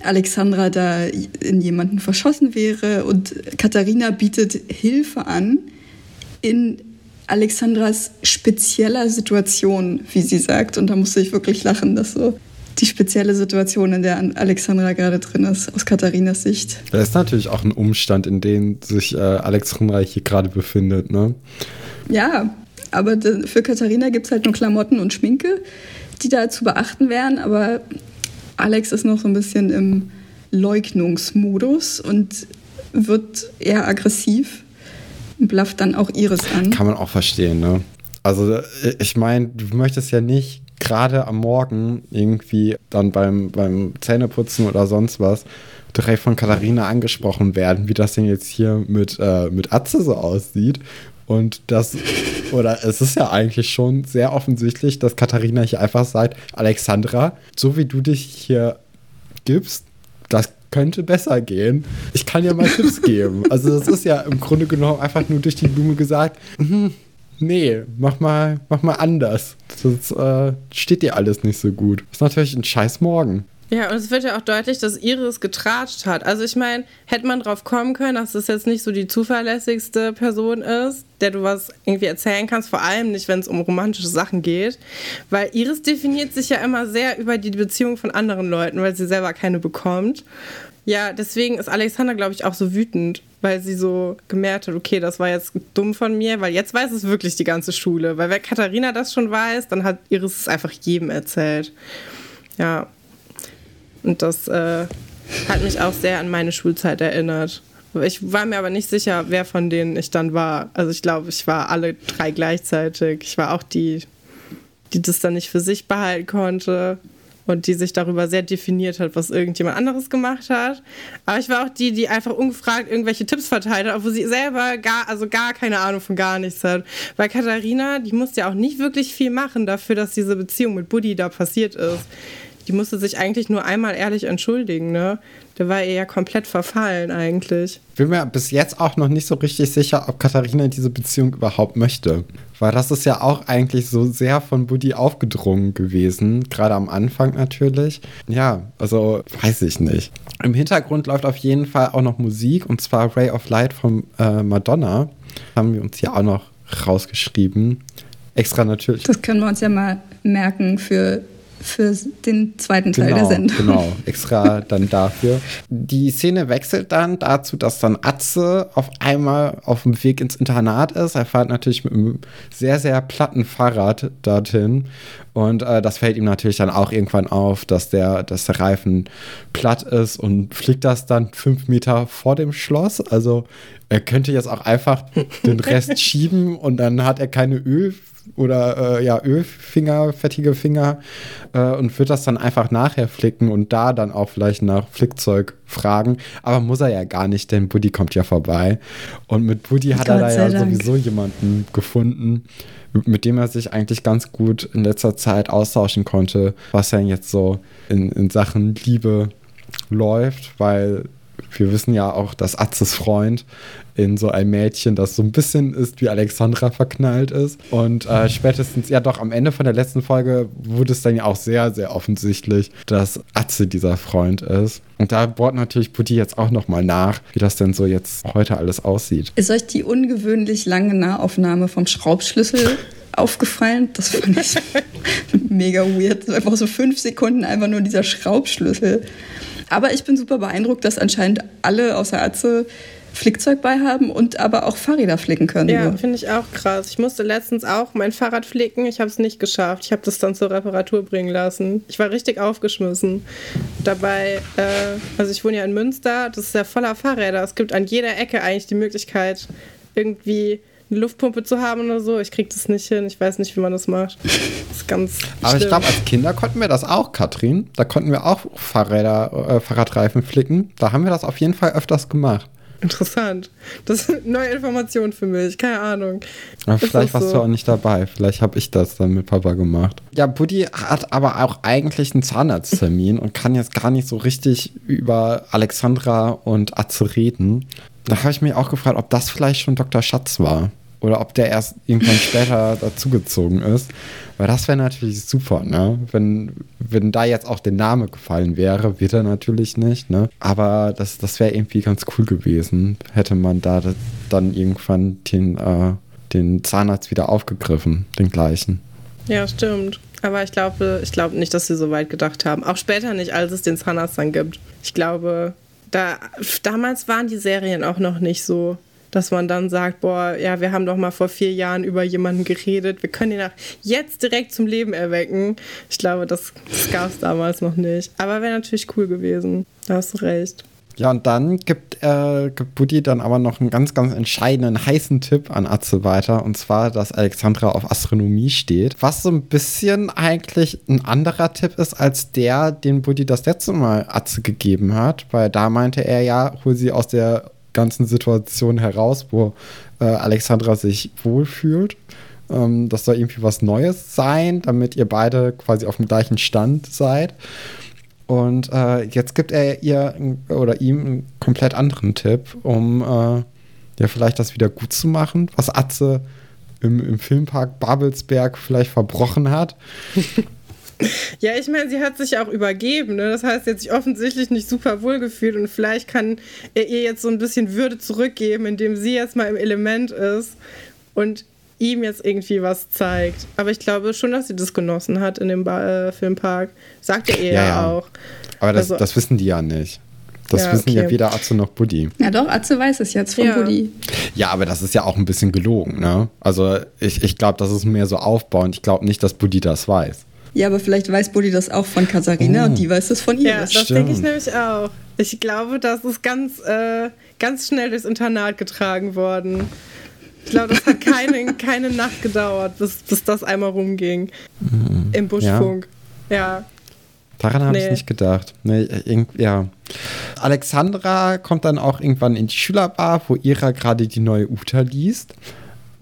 Alexandra da in jemanden verschossen wäre und Katharina bietet Hilfe an in Alexandras spezieller Situation, wie sie sagt. Und da musste ich wirklich lachen, dass so die spezielle Situation, in der Alexandra gerade drin ist, aus Katharinas Sicht. Das ist natürlich auch ein Umstand, in dem sich äh, Alexandra hier gerade befindet, ne? Ja, aber für Katharina gibt es halt nur Klamotten und Schminke, die da zu beachten wären. Aber Alex ist noch so ein bisschen im Leugnungsmodus und wird eher aggressiv und blafft dann auch Iris an. Kann man auch verstehen, ne? Also, äh, ich meine, du möchtest ja nicht gerade am Morgen irgendwie dann beim, beim Zähneputzen oder sonst was direkt von Katharina angesprochen werden, wie das denn jetzt hier mit, äh, mit Atze so aussieht. Und das, oder es ist ja eigentlich schon sehr offensichtlich, dass Katharina hier einfach sagt, Alexandra, so wie du dich hier gibst, das könnte besser gehen. Ich kann ja mal Tipps geben. Also das ist ja im Grunde genommen einfach nur durch die Blume gesagt, "Mhm, nee, mach mal, mach mal anders. Das äh, steht dir alles nicht so gut. Ist natürlich ein scheiß Morgen. Ja, und es wird ja auch deutlich, dass Iris getratscht hat. Also ich meine, hätte man drauf kommen können, dass das jetzt nicht so die zuverlässigste Person ist, der du was irgendwie erzählen kannst, vor allem nicht, wenn es um romantische Sachen geht. Weil Iris definiert sich ja immer sehr über die Beziehung von anderen Leuten, weil sie selber keine bekommt. Ja, deswegen ist Alexander, glaube ich, auch so wütend, weil sie so gemerkt hat, okay, das war jetzt dumm von mir, weil jetzt weiß es wirklich die ganze Schule. Weil wenn Katharina das schon weiß, dann hat Iris es einfach jedem erzählt. Ja, und das äh, hat mich auch sehr an meine Schulzeit erinnert. Ich war mir aber nicht sicher, wer von denen ich dann war. Also ich glaube, ich war alle drei gleichzeitig. Ich war auch die, die das dann nicht für sich behalten konnte und die sich darüber sehr definiert hat, was irgendjemand anderes gemacht hat. Aber ich war auch die, die einfach ungefragt irgendwelche Tipps verteilt hat, obwohl sie selber gar, also gar keine Ahnung von gar nichts hat. Weil Katharina, die musste ja auch nicht wirklich viel machen dafür, dass diese Beziehung mit Buddy da passiert ist. Die musste sich eigentlich nur einmal ehrlich entschuldigen, ne? Der war ihr ja komplett verfallen eigentlich. Bin mir bis jetzt auch noch nicht so richtig sicher, ob Katharina diese Beziehung überhaupt möchte. Weil das ist ja auch eigentlich so sehr von Buddy aufgedrungen gewesen. Gerade am Anfang natürlich. Ja, also weiß ich nicht. Im Hintergrund läuft auf jeden Fall auch noch Musik und zwar Ray of Light von äh, Madonna. Haben wir uns hier auch noch rausgeschrieben. Extra natürlich. Das können wir uns ja mal merken für, für den zweiten Teil Genau, der Sendung. genau, (laughs) extra dann dafür. Die Szene wechselt dann dazu, dass dann Atze auf einmal auf dem Weg ins Internat ist. Er fährt natürlich mit einem sehr, sehr platten Fahrrad dorthin. Und äh, das fällt ihm natürlich dann auch irgendwann auf, dass der, dass der Reifen platt ist und fliegt das dann fünf Meter vor dem Schloss. Also er könnte jetzt auch einfach den Rest (laughs) schieben und dann hat er keine Öl oder äh, ja, Ölfinger, fettige Finger äh, und wird das dann einfach nachher flicken und da dann auch vielleicht nach Flickzeug fragen. Aber muss er ja gar nicht, denn Buddy kommt ja vorbei. Und mit Buddy hat Gott er da ja Dank. sowieso jemanden gefunden, mit dem er sich eigentlich ganz gut in letzter Zeit austauschen konnte, was ja jetzt so in, in Sachen Liebe läuft, weil wir wissen ja auch, dass Atzes Freund in so ein Mädchen, das so ein bisschen ist, wie Alexandra verknallt ist. Und äh, spätestens, ja doch, am Ende von der letzten Folge wurde es dann ja auch sehr, sehr offensichtlich, dass Atze dieser Freund ist. Und da bohrt natürlich Putti jetzt auch nochmal nach, wie das denn so jetzt heute alles aussieht. Ist euch die ungewöhnlich lange Nahaufnahme vom Schraubschlüssel (laughs) aufgefallen? Das fand ich (laughs) mega weird. Einfach so fünf Sekunden einfach nur dieser Schraubschlüssel. Aber ich bin super beeindruckt, dass anscheinend alle außer Atze Flickzeug bei haben und aber auch Fahrräder flicken können. Ja, finde ich auch krass. Ich musste letztens auch mein Fahrrad flicken. Ich habe es nicht geschafft. Ich habe das dann zur Reparatur bringen lassen. Ich war richtig aufgeschmissen. Dabei, äh, also ich wohne ja in Münster, das ist ja voller Fahrräder. Es gibt an jeder Ecke eigentlich die Möglichkeit, irgendwie eine Luftpumpe zu haben oder so. Ich kriege das nicht hin. Ich weiß nicht, wie man das macht. (laughs) Das ist ganz. Aber schlimm. ich glaube, als Kinder konnten wir das auch, Katrin. Da konnten wir auch Fahrräder, äh, Fahrradreifen flicken. Da haben wir das auf jeden Fall öfters gemacht. Interessant. Das sind neue Informationen für mich. Keine Ahnung. Ja, vielleicht warst so? du auch nicht dabei. Vielleicht habe ich das dann mit Papa gemacht. Ja, Buddy hat aber auch eigentlich einen Zahnarzttermin und kann jetzt gar nicht so richtig über Alexandra und Atze reden. Da habe ich mich auch gefragt, ob das vielleicht schon Dr. Schatz war. Oder ob der erst irgendwann später dazugezogen ist. Weil das wäre natürlich super, ne? Wenn, wenn da jetzt auch der Name gefallen wäre, wird er natürlich nicht, ne? Aber das, das wäre irgendwie ganz cool gewesen. Hätte man da dann irgendwann den, äh, den Zahnarzt wieder aufgegriffen, den gleichen. Ja, stimmt. Aber ich glaube, ich glaube nicht, dass sie so weit gedacht haben. Auch später nicht, als es den Zahnarzt dann gibt. Ich glaube, da, damals waren die Serien auch noch nicht so dass man dann sagt, boah, ja, wir haben doch mal vor vier Jahren über jemanden geredet, wir können ihn auch jetzt direkt zum Leben erwecken. Ich glaube, das, das gab es damals noch nicht. Aber wäre natürlich cool gewesen. Da hast du recht. Ja, und dann gibt, äh, gibt Buddy dann aber noch einen ganz, ganz entscheidenden, heißen Tipp an Atze weiter. Und zwar, dass Alexandra auf Astronomie steht. Was so ein bisschen eigentlich ein anderer Tipp ist, als der, den Buddy das letzte Mal Atze gegeben hat. Weil da meinte er ja, hol sie aus der ganzen Situation heraus, wo äh, Alexandra sich wohlfühlt. Ähm, das soll irgendwie was Neues sein, damit ihr beide quasi auf dem gleichen Stand seid. Und äh, jetzt gibt er ihr oder ihm einen komplett anderen Tipp, um äh, ja vielleicht das wieder gut zu machen, was Atze im, im Filmpark Babelsberg vielleicht verbrochen hat. (laughs) Ja, ich meine, sie hat sich auch übergeben. Ne? Das heißt, sie hat sich offensichtlich nicht super wohl gefühlt und vielleicht kann er ihr jetzt so ein bisschen Würde zurückgeben, indem sie jetzt mal im Element ist und ihm jetzt irgendwie was zeigt. Aber ich glaube schon, dass sie das genossen hat in dem ba äh, Filmpark. Sagt er ihr ja, ja, auch. Aber das, also, das wissen die ja nicht. Das ja, wissen okay. ja weder Atze noch Buddy. Ja doch, Atze weiß es jetzt von ja. Buddy. Ja, aber das ist ja auch ein bisschen gelogen, ne? Also ich, ich glaube, das ist mehr so aufbauend. Ich glaube nicht, dass Buddy das weiß. Ja, aber vielleicht weiß Buddy das auch von Katharina oh. und die weiß das von ihr. Ja, das denke ich nämlich auch. Ich glaube, das ist ganz, äh, ganz schnell durchs Internat getragen worden. Ich glaube, das hat keine, (laughs) keine Nacht gedauert, bis, bis das einmal rumging. Mhm. Im Buschfunk. Ja. ja. Daran habe nee. ich nicht gedacht. Nee, ja. Alexandra kommt dann auch irgendwann in die Schülerbar, wo Ira gerade die neue Uta liest.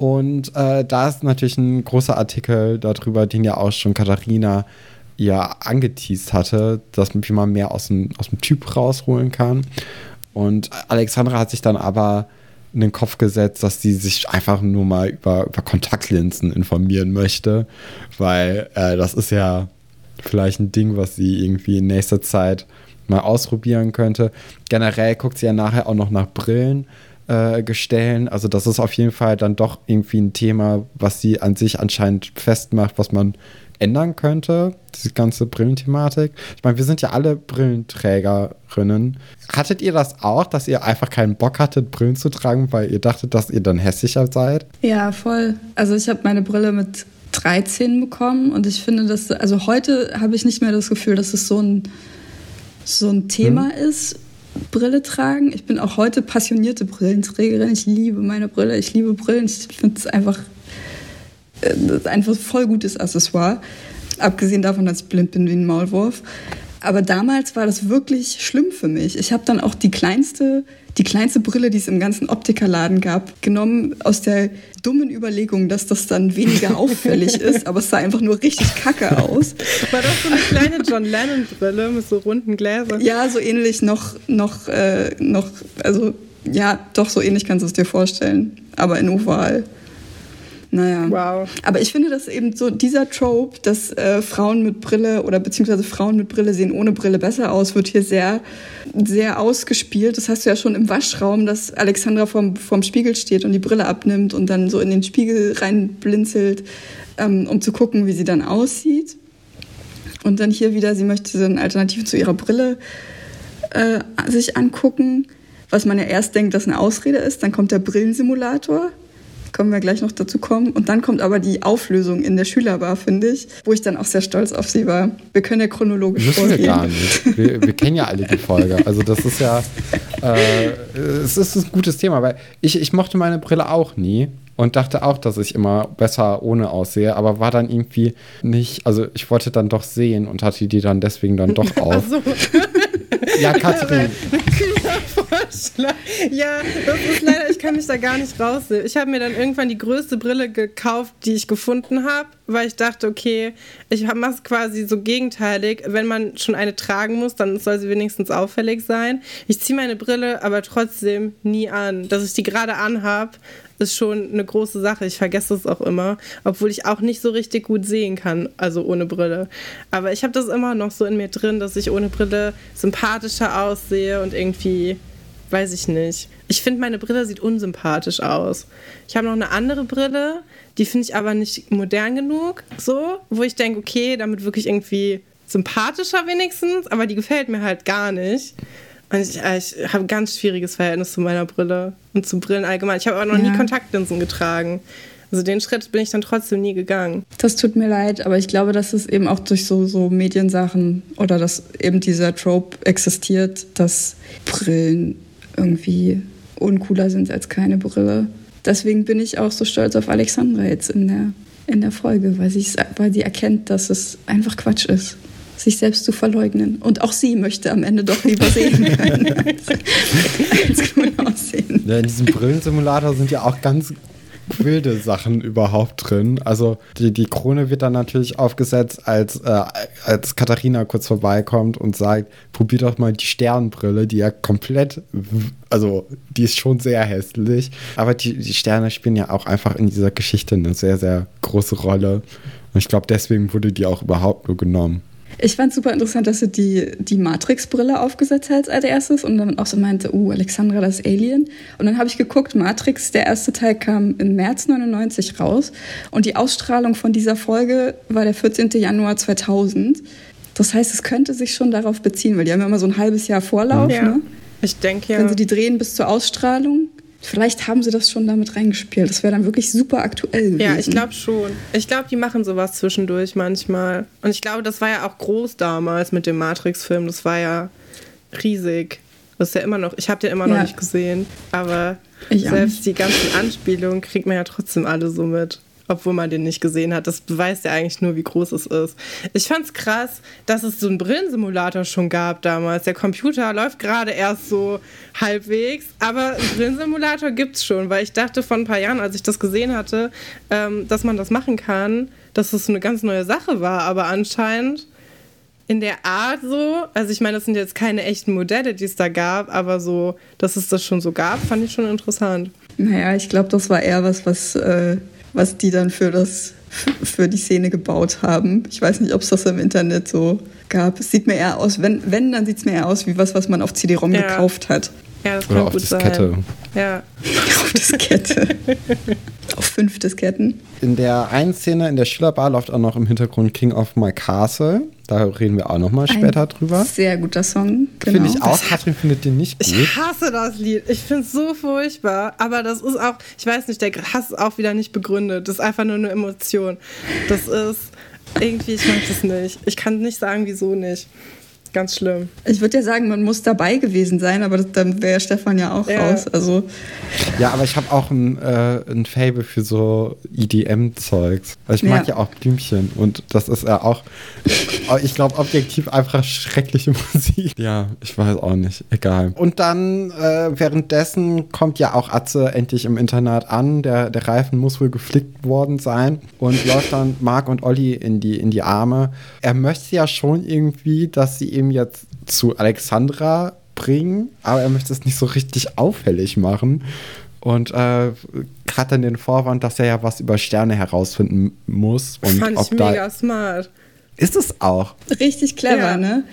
Und äh, da ist natürlich ein großer Artikel darüber, den ja auch schon Katharina ja angeteased hatte, dass wie man mehr aus dem, aus dem Typ rausholen kann. Und Alexandra hat sich dann aber in den Kopf gesetzt, dass sie sich einfach nur mal über, über Kontaktlinsen informieren möchte, weil äh, das ist ja vielleicht ein Ding, was sie irgendwie in nächster Zeit mal ausprobieren könnte. Generell guckt sie ja nachher auch noch nach Brillen äh, Gestellen. Also das ist auf jeden Fall dann doch irgendwie ein Thema, was sie an sich anscheinend festmacht, was man ändern könnte, diese ganze Brillenthematik. Ich meine, wir sind ja alle Brillenträgerinnen. Hattet ihr das auch, dass ihr einfach keinen Bock hattet, Brillen zu tragen, weil ihr dachtet, dass ihr dann hässlicher seid? Ja, voll. Also ich habe meine Brille mit 13 bekommen und ich finde, dass, also heute habe ich nicht mehr das Gefühl, dass es so ein, so ein Thema hm. ist Brille tragen. Ich bin auch heute passionierte Brillenträgerin. Ich liebe meine Brille. Ich liebe Brillen. Ich finde es einfach äh, einfach voll gutes Accessoire. Abgesehen davon, dass ich blind bin wie ein Maulwurf. Aber damals war das wirklich schlimm für mich. Ich habe dann auch die kleinste, die kleinste Brille, die es im ganzen Optikerladen gab, genommen aus der dummen Überlegung, dass das dann weniger (laughs) auffällig ist, aber es sah einfach nur richtig kacke aus. War das so eine kleine John Lennon Brille mit so runden Gläsern? Ja, so ähnlich noch, noch, äh, noch, also ja, doch so ähnlich kannst du es dir vorstellen, aber in oval. Naja. Wow. Aber ich finde, dass eben so dieser Trope, dass äh, Frauen mit Brille oder beziehungsweise Frauen mit Brille sehen ohne Brille besser aus, wird hier sehr, sehr ausgespielt. Das hast du ja schon im Waschraum, dass Alexandra vorm, vorm Spiegel steht und die Brille abnimmt und dann so in den Spiegel reinblinzelt, ähm, um zu gucken, wie sie dann aussieht. Und dann hier wieder, sie möchte so eine Alternative zu ihrer Brille äh, sich angucken, was man ja erst denkt, dass eine Ausrede ist. Dann kommt der Brillensimulator können wir gleich noch dazu kommen. Und dann kommt aber die Auflösung in der Schülerbar, finde ich, wo ich dann auch sehr stolz auf sie war. Wir können ja chronologisch Müssen vorgehen. wir gar nicht. Wir, wir kennen ja alle die Folge. Also das ist ja, äh, es ist ein gutes Thema, weil ich, ich mochte meine Brille auch nie und dachte auch, dass ich immer besser ohne aussehe, aber war dann irgendwie nicht, also ich wollte dann doch sehen und hatte die dann deswegen dann doch (laughs) auf. So. Ja, Katrin. (laughs) Ja, das ist leider, ich kann mich da gar nicht raussehen. Ich habe mir dann irgendwann die größte Brille gekauft, die ich gefunden habe, weil ich dachte, okay, ich mache es quasi so gegenteilig. Wenn man schon eine tragen muss, dann soll sie wenigstens auffällig sein. Ich ziehe meine Brille aber trotzdem nie an. Dass ich die gerade anhab, ist schon eine große Sache. Ich vergesse es auch immer, obwohl ich auch nicht so richtig gut sehen kann, also ohne Brille. Aber ich habe das immer noch so in mir drin, dass ich ohne Brille sympathischer aussehe und irgendwie, weiß ich nicht. Ich finde, meine Brille sieht unsympathisch aus. Ich habe noch eine andere Brille, die finde ich aber nicht modern genug, so, wo ich denke, okay, damit wirklich irgendwie sympathischer wenigstens, aber die gefällt mir halt gar nicht. Und ich, äh, ich habe ein ganz schwieriges Verhältnis zu meiner Brille und zu Brillen allgemein. Ich habe aber noch Ja. nie Kontaktlinsen getragen. Also den Schritt bin ich dann trotzdem nie gegangen. Das tut mir leid, aber ich glaube, dass es eben auch durch so, so Mediensachen oder dass eben dieser Trope existiert, dass Brillen irgendwie uncooler sind als keine Brille. Deswegen bin ich auch so stolz auf Alexandra jetzt in der, in der Folge, weil, sie's- weil sie erkennt, dass es einfach Quatsch ist, sich selbst zu verleugnen. Und auch sie möchte am Ende doch lieber sehen (laughs) können, (laughs) als, als cool aussehen. Ja, in diesem Brillensimulator sind ja auch ganz wilde Sachen überhaupt drin. Also die, die Krone wird dann natürlich aufgesetzt, als, äh, als Katharina kurz vorbeikommt und sagt, probier doch mal die Sternbrille, die ja komplett, also die ist schon sehr hässlich. Aber die, die Sterne spielen ja auch einfach in dieser Geschichte eine sehr, sehr große Rolle. Und ich glaube, deswegen wurde die auch überhaupt nur genommen. Ich fand super interessant, dass sie die, die Matrix-Brille aufgesetzt hat als erstes und dann auch so meinte, uh, Alexandra, das Alien. Und dann habe ich geguckt, Matrix, der erste Teil kam im März 99 raus und die Ausstrahlung von dieser Folge war der 14. Januar 2000. Das heißt, es könnte sich schon darauf beziehen, weil die haben ja immer so ein halbes Jahr Vorlauf, Ja. ne? Ich denke ja. Wenn sie die drehen bis zur Ausstrahlung. Vielleicht haben sie das schon damit reingespielt. Das wäre dann wirklich super aktuell gewesen. Ja, ich glaube schon. Ich glaube, die machen sowas zwischendurch manchmal. Und ich glaube, das war ja auch groß damals mit dem Matrix-Film. Das war ja riesig. Das ist ja immer noch, ich habe den immer noch Ja. nicht gesehen. Aber Ich selbst die ganzen Anspielungen kriegt man ja trotzdem alle so mit. Obwohl man den nicht gesehen hat. Das beweist ja eigentlich nur, wie groß es ist. Ich fand's krass, dass es so einen Brillensimulator schon gab damals. Der Computer läuft gerade erst so halbwegs, aber einen Brillensimulator gibt's schon, weil ich dachte vor ein paar Jahren, als ich das gesehen hatte, ähm, dass man das machen kann, dass es so eine ganz neue Sache war. Aber anscheinend in der Art so, also ich meine, das sind jetzt keine echten Modelle, die es da gab, aber so, dass es das schon so gab, fand ich schon interessant. Naja, ich glaube, das war eher was, was, äh, was die dann für, das, für die Szene gebaut haben. Ich weiß nicht, ob es das im Internet so gab. Es sieht mir eher aus, wenn, wenn dann sieht es mir eher aus wie was, was man auf CD-ROM Ja. gekauft hat. Ja, das Oder kann auf gut Diskette. sein. Ja. (laughs) auf Diskette. (laughs) auf fünf Disketten. In der einen Szene in der Schülerbar läuft auch noch im Hintergrund King of My Castle. Da reden wir auch noch mal später Ein drüber. Sehr guter Song. Genau. Finde ich auch. Katrin findet den nicht gut. Ich hasse das Lied. Ich finde es so furchtbar. Aber das ist auch, ich weiß nicht, der Hass ist auch wieder nicht begründet. Das ist einfach nur eine Emotion. Das ist irgendwie, ich mag das nicht. Ich kann nicht sagen, wieso nicht. Ganz schlimm. Ich würde ja sagen, man muss dabei gewesen sein, aber das, dann wäre Stefan ja auch Ja. raus. Also Ja, aber ich habe auch ein, äh, ein Fable für so EDM-Zeugs. Also ich mag ja. Ja. auch Blümchen und das ist ja auch, ich glaube, objektiv einfach schreckliche (laughs) Musik. Ja, ich weiß auch nicht. Egal. Und dann äh, währenddessen kommt ja auch Atze endlich im Internat an. Der, der Reifen muss wohl geflickt worden sein und läuft dann Marc und Olli in die, in die Arme. Er möchte ja schon irgendwie, dass sie ihm jetzt zu Alexandra bringen, aber er möchte es nicht so richtig auffällig machen. Und äh, hat dann den Vorwand, dass er ja was über Sterne herausfinden muss. Und Fand ich ob da. mega smart. Ist es auch. richtig clever, Ja. ne?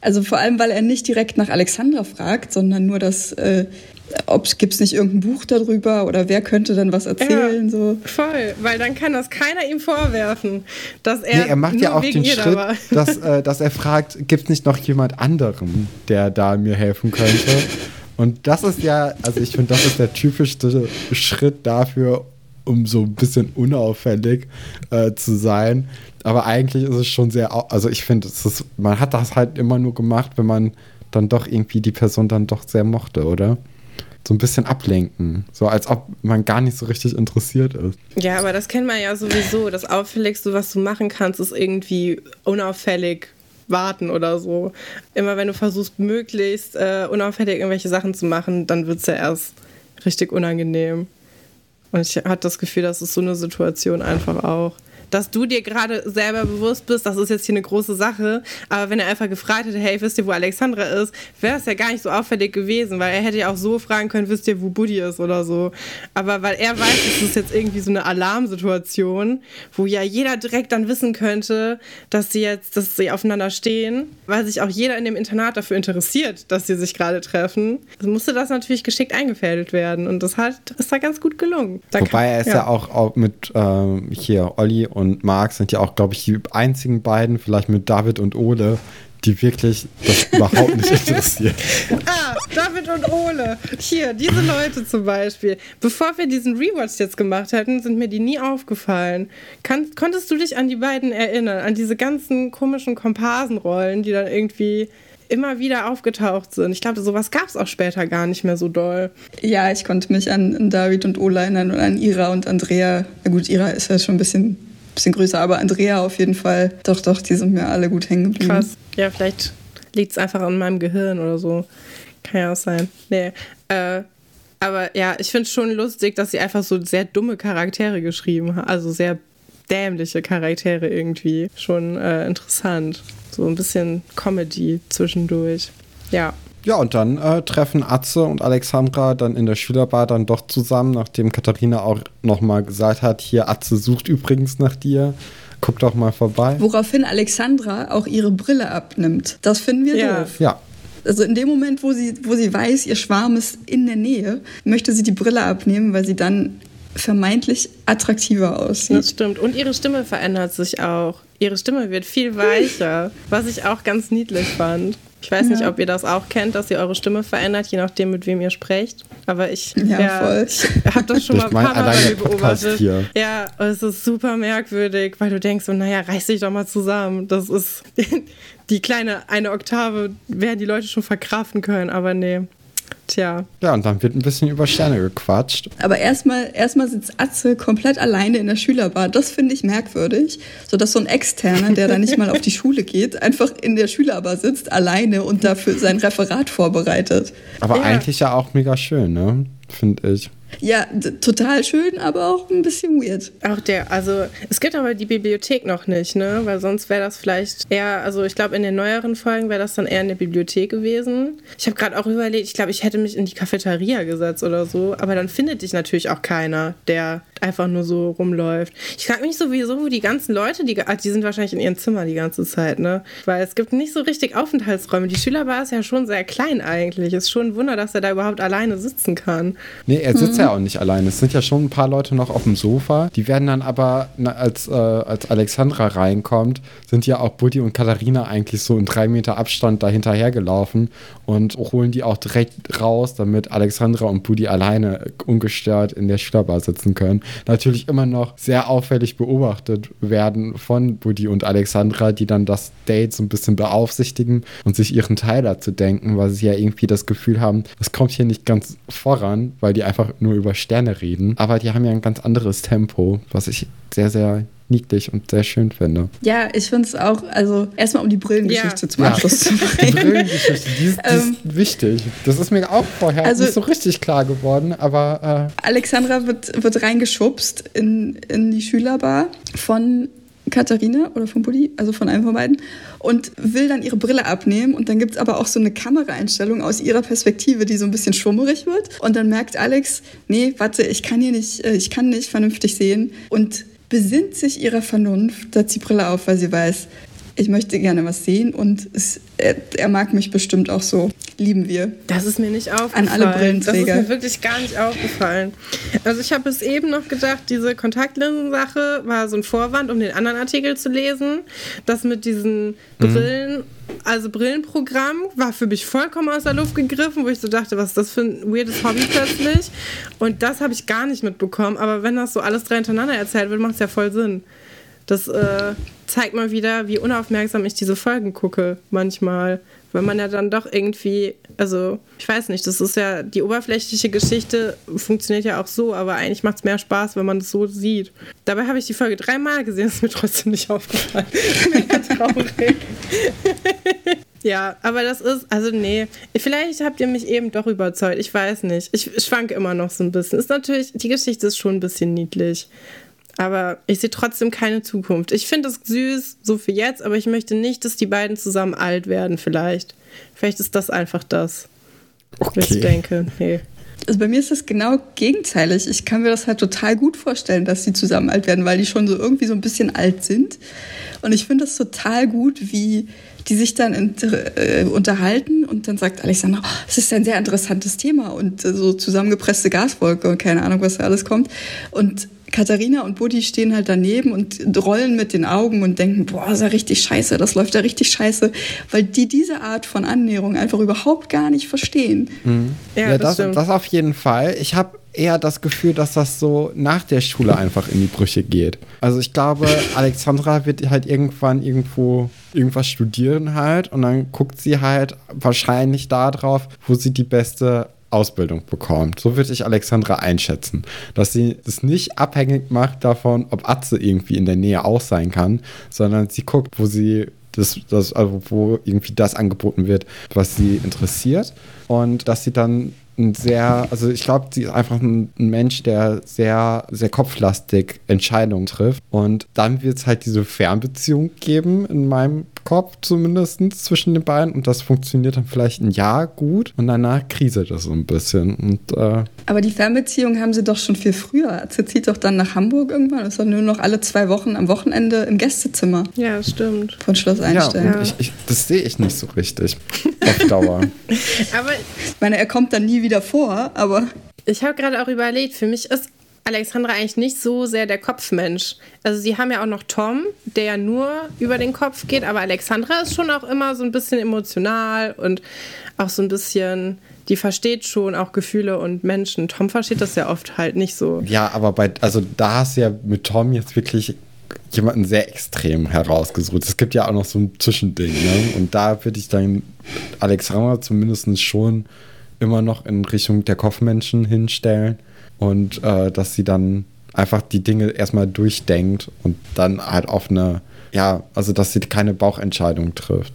Also vor allem, weil er nicht direkt nach Alexandra fragt, sondern nur das, äh, gibt es nicht irgendein Buch darüber oder wer könnte dann was erzählen, so. Voll, weil dann kann das keiner ihm vorwerfen, dass er, nee, er macht nur ja auch den ihr da Schritt, war. (laughs) dass, äh, dass er fragt, gibt es nicht noch jemand anderen, der da mir helfen könnte? Und das ist ja, also ich finde, das ist der typischste Schritt dafür, um so ein bisschen unauffällig äh, zu sein. Aber eigentlich ist es schon sehr, also ich finde, es ist, man hat das halt immer nur gemacht, wenn man dann doch irgendwie die Person dann doch sehr mochte, oder? So ein bisschen ablenken. So als ob man gar nicht so richtig interessiert ist. Ja, aber das kennt man ja sowieso. Das Auffälligste, was du machen kannst, ist irgendwie unauffällig warten oder so. Immer wenn du versuchst, möglichst äh, unauffällig irgendwelche Sachen zu machen, dann wird es ja erst richtig unangenehm. Und ich hatte das Gefühl, das ist so eine Situation einfach auch. Dass du dir gerade selber bewusst bist, das ist jetzt hier eine große Sache, aber wenn er einfach gefragt hätte, hey, wisst ihr, wo Alexandra ist, wäre es ja gar nicht so auffällig gewesen, weil er hätte ja auch so fragen können, wisst ihr, wo Buddy ist oder so. Aber weil er weiß, es ist jetzt irgendwie so eine Alarmsituation, wo ja jeder direkt dann wissen könnte, dass sie jetzt, dass sie aufeinander stehen, weil sich auch jeder in dem Internat dafür interessiert, dass sie sich gerade treffen, also musste das natürlich geschickt eingefädelt werden und das hat, ist da ganz gut gelungen. Da Wobei kann- er ist ja, auch, auch mit ähm, hier Olli und Marc sind ja auch, glaube ich, die einzigen beiden, vielleicht mit David und Ole, die wirklich das (laughs) überhaupt nicht interessiert. Ah, David und Ole. Hier, diese Leute zum Beispiel. Bevor wir diesen Rewatch jetzt gemacht hätten, sind mir die nie aufgefallen. Kann, konntest du dich an die beiden erinnern? An diese ganzen komischen Komparsenrollen, die dann irgendwie immer wieder aufgetaucht sind? Ich glaube, sowas gab es auch später gar nicht mehr so doll. Ja, ich konnte mich an, an David und Ola erinnern und an Ira und Andrea. Ja gut, Ira ist ja schon ein bisschen, bisschen größer, aber Andrea auf jeden Fall. Doch, doch, die sind mir alle gut hängen geblieben. Krass. Ja, vielleicht liegt es einfach an meinem Gehirn oder so. Kann ja auch sein. Nee. Äh, aber ja, ich finde es schon lustig, dass sie einfach so sehr dumme Charaktere geschrieben haben. Also sehr dämliche Charaktere irgendwie. Schon äh, interessant. So ein bisschen Comedy zwischendurch. Ja. Ja, und dann äh, treffen Atze und Alexandra dann in der Schülerbar dann doch zusammen, nachdem Katharina auch nochmal gesagt hat, hier Atze sucht übrigens nach dir, guck doch mal vorbei. Woraufhin Alexandra auch ihre Brille abnimmt. Das finden wir Ja. doof. Ja, Also in dem Moment, wo sie, wo sie weiß, ihr Schwarm ist in der Nähe, möchte sie die Brille abnehmen, weil sie dann vermeintlich attraktiver aussieht. Das stimmt. Und ihre Stimme verändert sich auch. Ihre Stimme wird viel weicher, was ich auch ganz niedlich fand. Ich weiß nicht, Ja. ob ihr das auch kennt, dass ihr eure Stimme verändert, je nachdem, mit wem ihr sprecht. Aber ich, Ja, ich habe das schon mal ein paar Mal bei mir beobachtet. hier. Ja, es ist super merkwürdig, weil du denkst, so, naja, reiß dich doch mal zusammen. Das ist (laughs) die kleine eine Oktave, werden die Leute schon verkraften können, aber nee. Tja. ja, und dann wird ein bisschen über Sterne gequatscht. Aber erstmal erstmal sitzt Atze komplett alleine in der Schülerbar. Das finde ich merkwürdig. So dass so ein Externer, der da nicht mal auf die Schule geht, einfach in der Schülerbar sitzt, alleine und dafür sein Referat vorbereitet. Aber Ja. eigentlich ja auch mega schön, ne? Finde ich. Ja, total schön, aber auch ein bisschen weird. Auch der, also es gibt aber die Bibliothek noch nicht, ne? Weil sonst wäre das vielleicht eher, also ich glaube in den neueren Folgen wäre das dann eher in der Bibliothek gewesen. Ich habe gerade auch überlegt, ich glaube, ich hätte mich in die Cafeteria gesetzt oder so, aber dann findet dich natürlich auch keiner, der einfach nur so rumläuft. Ich frage mich sowieso, wo die ganzen Leute, die, ah, die sind wahrscheinlich in ihren Zimmer die ganze Zeit, ne? Weil es gibt nicht so richtig Aufenthaltsräume. Die Schülerbar ist ja schon sehr klein eigentlich. Ist schon ein Wunder, dass er da überhaupt alleine sitzen kann. Nee, er sitzt ja ja auch nicht alleine. Es sind ja schon ein paar Leute noch auf dem Sofa. Die werden dann aber, na, als, äh, als Alexandra reinkommt, sind ja auch Buddy und Katharina eigentlich so in drei Meter Abstand dahinterher gelaufen und holen die auch direkt raus, damit Alexandra und Buddy alleine ungestört in der Schülerbar sitzen können. Natürlich immer noch sehr auffällig beobachtet werden von Buddy und Alexandra, die dann das Date so ein bisschen beaufsichtigen und sich ihren Teil dazu denken, weil sie ja irgendwie das Gefühl haben, es kommt hier nicht ganz voran, weil die einfach nur über Sterne reden. Aber die haben ja ein ganz anderes Tempo, was ich sehr, sehr niedlich und sehr schön finde. Ja, ich finde es auch, also erstmal um die Brillengeschichte Ja. zum Abschluss zu Die bringen. Brillengeschichte, die ist, die ist Ähm, wichtig. Das ist mir auch vorher also- nicht so richtig klar geworden, aber Alexandra wird, wird reingeschubst in, in die Schülerbar von Katharina oder von Buddy, also von einem von beiden, und will dann ihre Brille abnehmen. Und dann gibt es aber auch so eine Kameraeinstellung aus ihrer Perspektive, die so ein bisschen schwummerig wird. Und dann merkt Alex, nee, warte, ich kann hier nicht, äh, ich kann nicht vernünftig sehen. Und besinnt sich ihrer Vernunft, setzt die Brille auf, weil sie weiß, ich möchte gerne was sehen und es, er, er mag mich bestimmt auch so. Lieben wir. Das ist mir nicht aufgefallen. alle Brillenträger. Das ist mir wirklich gar nicht aufgefallen. Also ich habe bis eben noch gedacht, diese Kontaktlinsen-Sache war so ein Vorwand, um den anderen Artikel zu lesen. Das mit diesen Brillen, also Brillenprogramm, war für mich vollkommen aus der Luft gegriffen, wo ich so dachte, was ist das für ein weirdes Hobby plötzlich? Und das habe ich gar nicht mitbekommen. Aber wenn das so alles drei hintereinander erzählt wird, macht es ja voll Sinn. Das äh, zeigt mal wieder, wie unaufmerksam ich diese Folgen gucke manchmal. Weil man ja dann doch irgendwie, also ich weiß nicht, das ist ja, die oberflächliche Geschichte funktioniert ja auch so, aber eigentlich macht es mehr Spaß, wenn man es so sieht. Dabei habe ich die Folge dreimal gesehen, (laughs) ist mir trotzdem nicht aufgefallen. (laughs) Mega traurig. (laughs) Ja, aber das ist, also nee, vielleicht habt ihr mich eben doch überzeugt, ich weiß nicht. Ich schwank immer noch so ein bisschen. Ist natürlich, die Geschichte ist schon ein bisschen niedlich. Aber ich sehe trotzdem keine Zukunft. Ich finde es süß, so für jetzt, aber ich möchte nicht, dass die beiden zusammen alt werden, vielleicht. Vielleicht ist das einfach das, was ich okay. denke. Nee. Also bei mir ist das genau gegenteilig. Ich kann mir das halt total gut vorstellen, dass sie zusammen alt werden, weil die schon so irgendwie so ein bisschen alt sind. Und ich finde das total gut, wie die sich dann inter- äh, unterhalten und dann sagt Alexander, oh, es ist ein sehr interessantes Thema und äh, so zusammengepresste Gaswolke und keine Ahnung, was da alles kommt. Und Katharina und Buddy stehen halt daneben und rollen mit den Augen und denken, boah, ist ja richtig scheiße, das läuft ja richtig scheiße, weil die diese Art von Annäherung einfach überhaupt gar nicht verstehen. Ja, Ja, das, das auf jeden Fall. Ich habe eher das Gefühl, dass das so nach der Schule einfach in die Brüche geht. Also ich glaube, (laughs) Alexandra wird halt irgendwann irgendwo irgendwas studieren halt und dann guckt sie halt wahrscheinlich da drauf, wo sie die beste Ausbildung bekommt. So würde ich Alexandra einschätzen. Dass sie es nicht abhängig macht davon, ob Atze irgendwie in der Nähe auch sein kann, sondern sie guckt, wo sie das, das, also wo irgendwie das angeboten wird, was sie interessiert. Und dass sie dann ein sehr, also ich glaube, sie ist einfach ein, ein Mensch, der sehr, sehr kopflastig Entscheidungen trifft. Und dann wird es halt diese Fernbeziehung geben, in meinem Kopf zumindest, zwischen den beiden. Und das funktioniert dann vielleicht ein Jahr gut und danach kriselt es so ein bisschen. Und äh, Aber die Fernbeziehung haben sie doch schon viel früher. Sie zieht doch dann nach Hamburg irgendwann. Ist doch nur noch alle zwei Wochen am Wochenende im Gästezimmer ja, stimmt. von Schloss ja, Einstein. und ich, ich, das sehe ich nicht so richtig (laughs) auf Dauer. Aber Ich meine, er kommt dann nie wieder vor, aber Ich habe gerade auch überlegt, für mich ist Alexandra eigentlich nicht so sehr der Kopfmensch. Also sie haben ja auch noch Tom, der ja nur über den Kopf geht, aber Alexandra ist schon auch immer so ein bisschen emotional und auch so ein bisschen, die versteht schon auch Gefühle und Menschen. Tom versteht das ja oft halt nicht so. Ja, aber bei, also da hast du ja mit Tom jetzt wirklich jemanden sehr extrem herausgesucht. Es gibt ja auch noch so ein Zwischending, ne? Und da würde ich dann Alexandra zumindest schon immer noch in Richtung der Kopfmenschen hinstellen und äh, dass sie dann einfach die Dinge erstmal durchdenkt und dann halt auf eine, ja, also dass sie keine Bauchentscheidung trifft.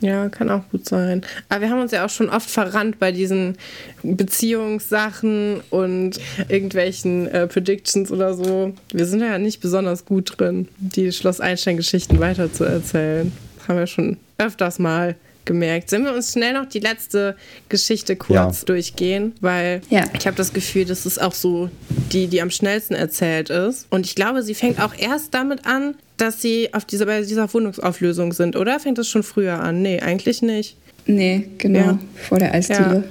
Ja, kann auch gut sein. Aber wir haben uns ja auch schon oft verrannt bei diesen Beziehungssachen und irgendwelchen äh, Predictions oder so. Wir sind ja nicht besonders gut drin, die Schloss Einstein-Geschichten weiterzuerzählen. Das haben wir schon öfters mal gemerkt. Sollen wir uns schnell noch die letzte Geschichte kurz Ja. durchgehen? Weil Ja. ich habe das Gefühl, das ist auch so die, die am schnellsten erzählt ist. Und ich glaube, sie fängt auch erst damit an, dass sie auf dieser, bei dieser Wohnungsauflösung sind, oder? Fängt das schon früher an? Nee, eigentlich nicht. nee, genau, Ja. vor der Eisdiele.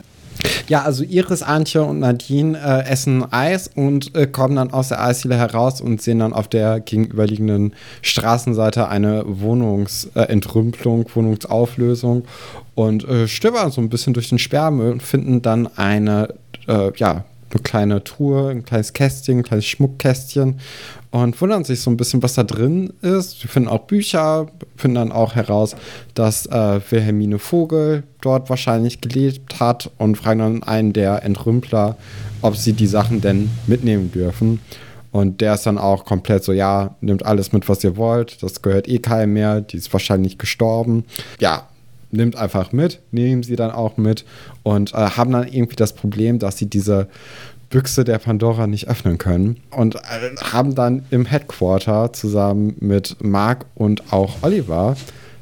Ja, also Iris, Antje und Nadine äh, essen Eis und äh, kommen dann aus der Eisdiele heraus und sehen dann auf der gegenüberliegenden Straßenseite eine Wohnungsentrümpelung, äh, Wohnungsauflösung und äh, stöbern so ein bisschen durch den Sperrmüll und finden dann eine, äh, ja, eine kleine Truhe, ein kleines Kästchen, ein kleines Schmuckkästchen und wundern sich so ein bisschen, was da drin ist. Sie finden auch Bücher, finden dann auch heraus, dass äh, Wilhelmine Vogel dort wahrscheinlich gelebt hat und fragen dann einen der Entrümpler, ob sie die Sachen denn mitnehmen dürfen. Und der ist dann auch komplett so, ja, nimmt alles mit, was ihr wollt. Das gehört eh keinem mehr. Die ist wahrscheinlich gestorben. Ja, nimmt einfach mit, nehmen sie dann auch mit und äh, haben dann irgendwie das Problem, dass sie diese Büchse der Pandora nicht öffnen können und äh, haben dann im Headquarter zusammen mit Mark und auch Oliver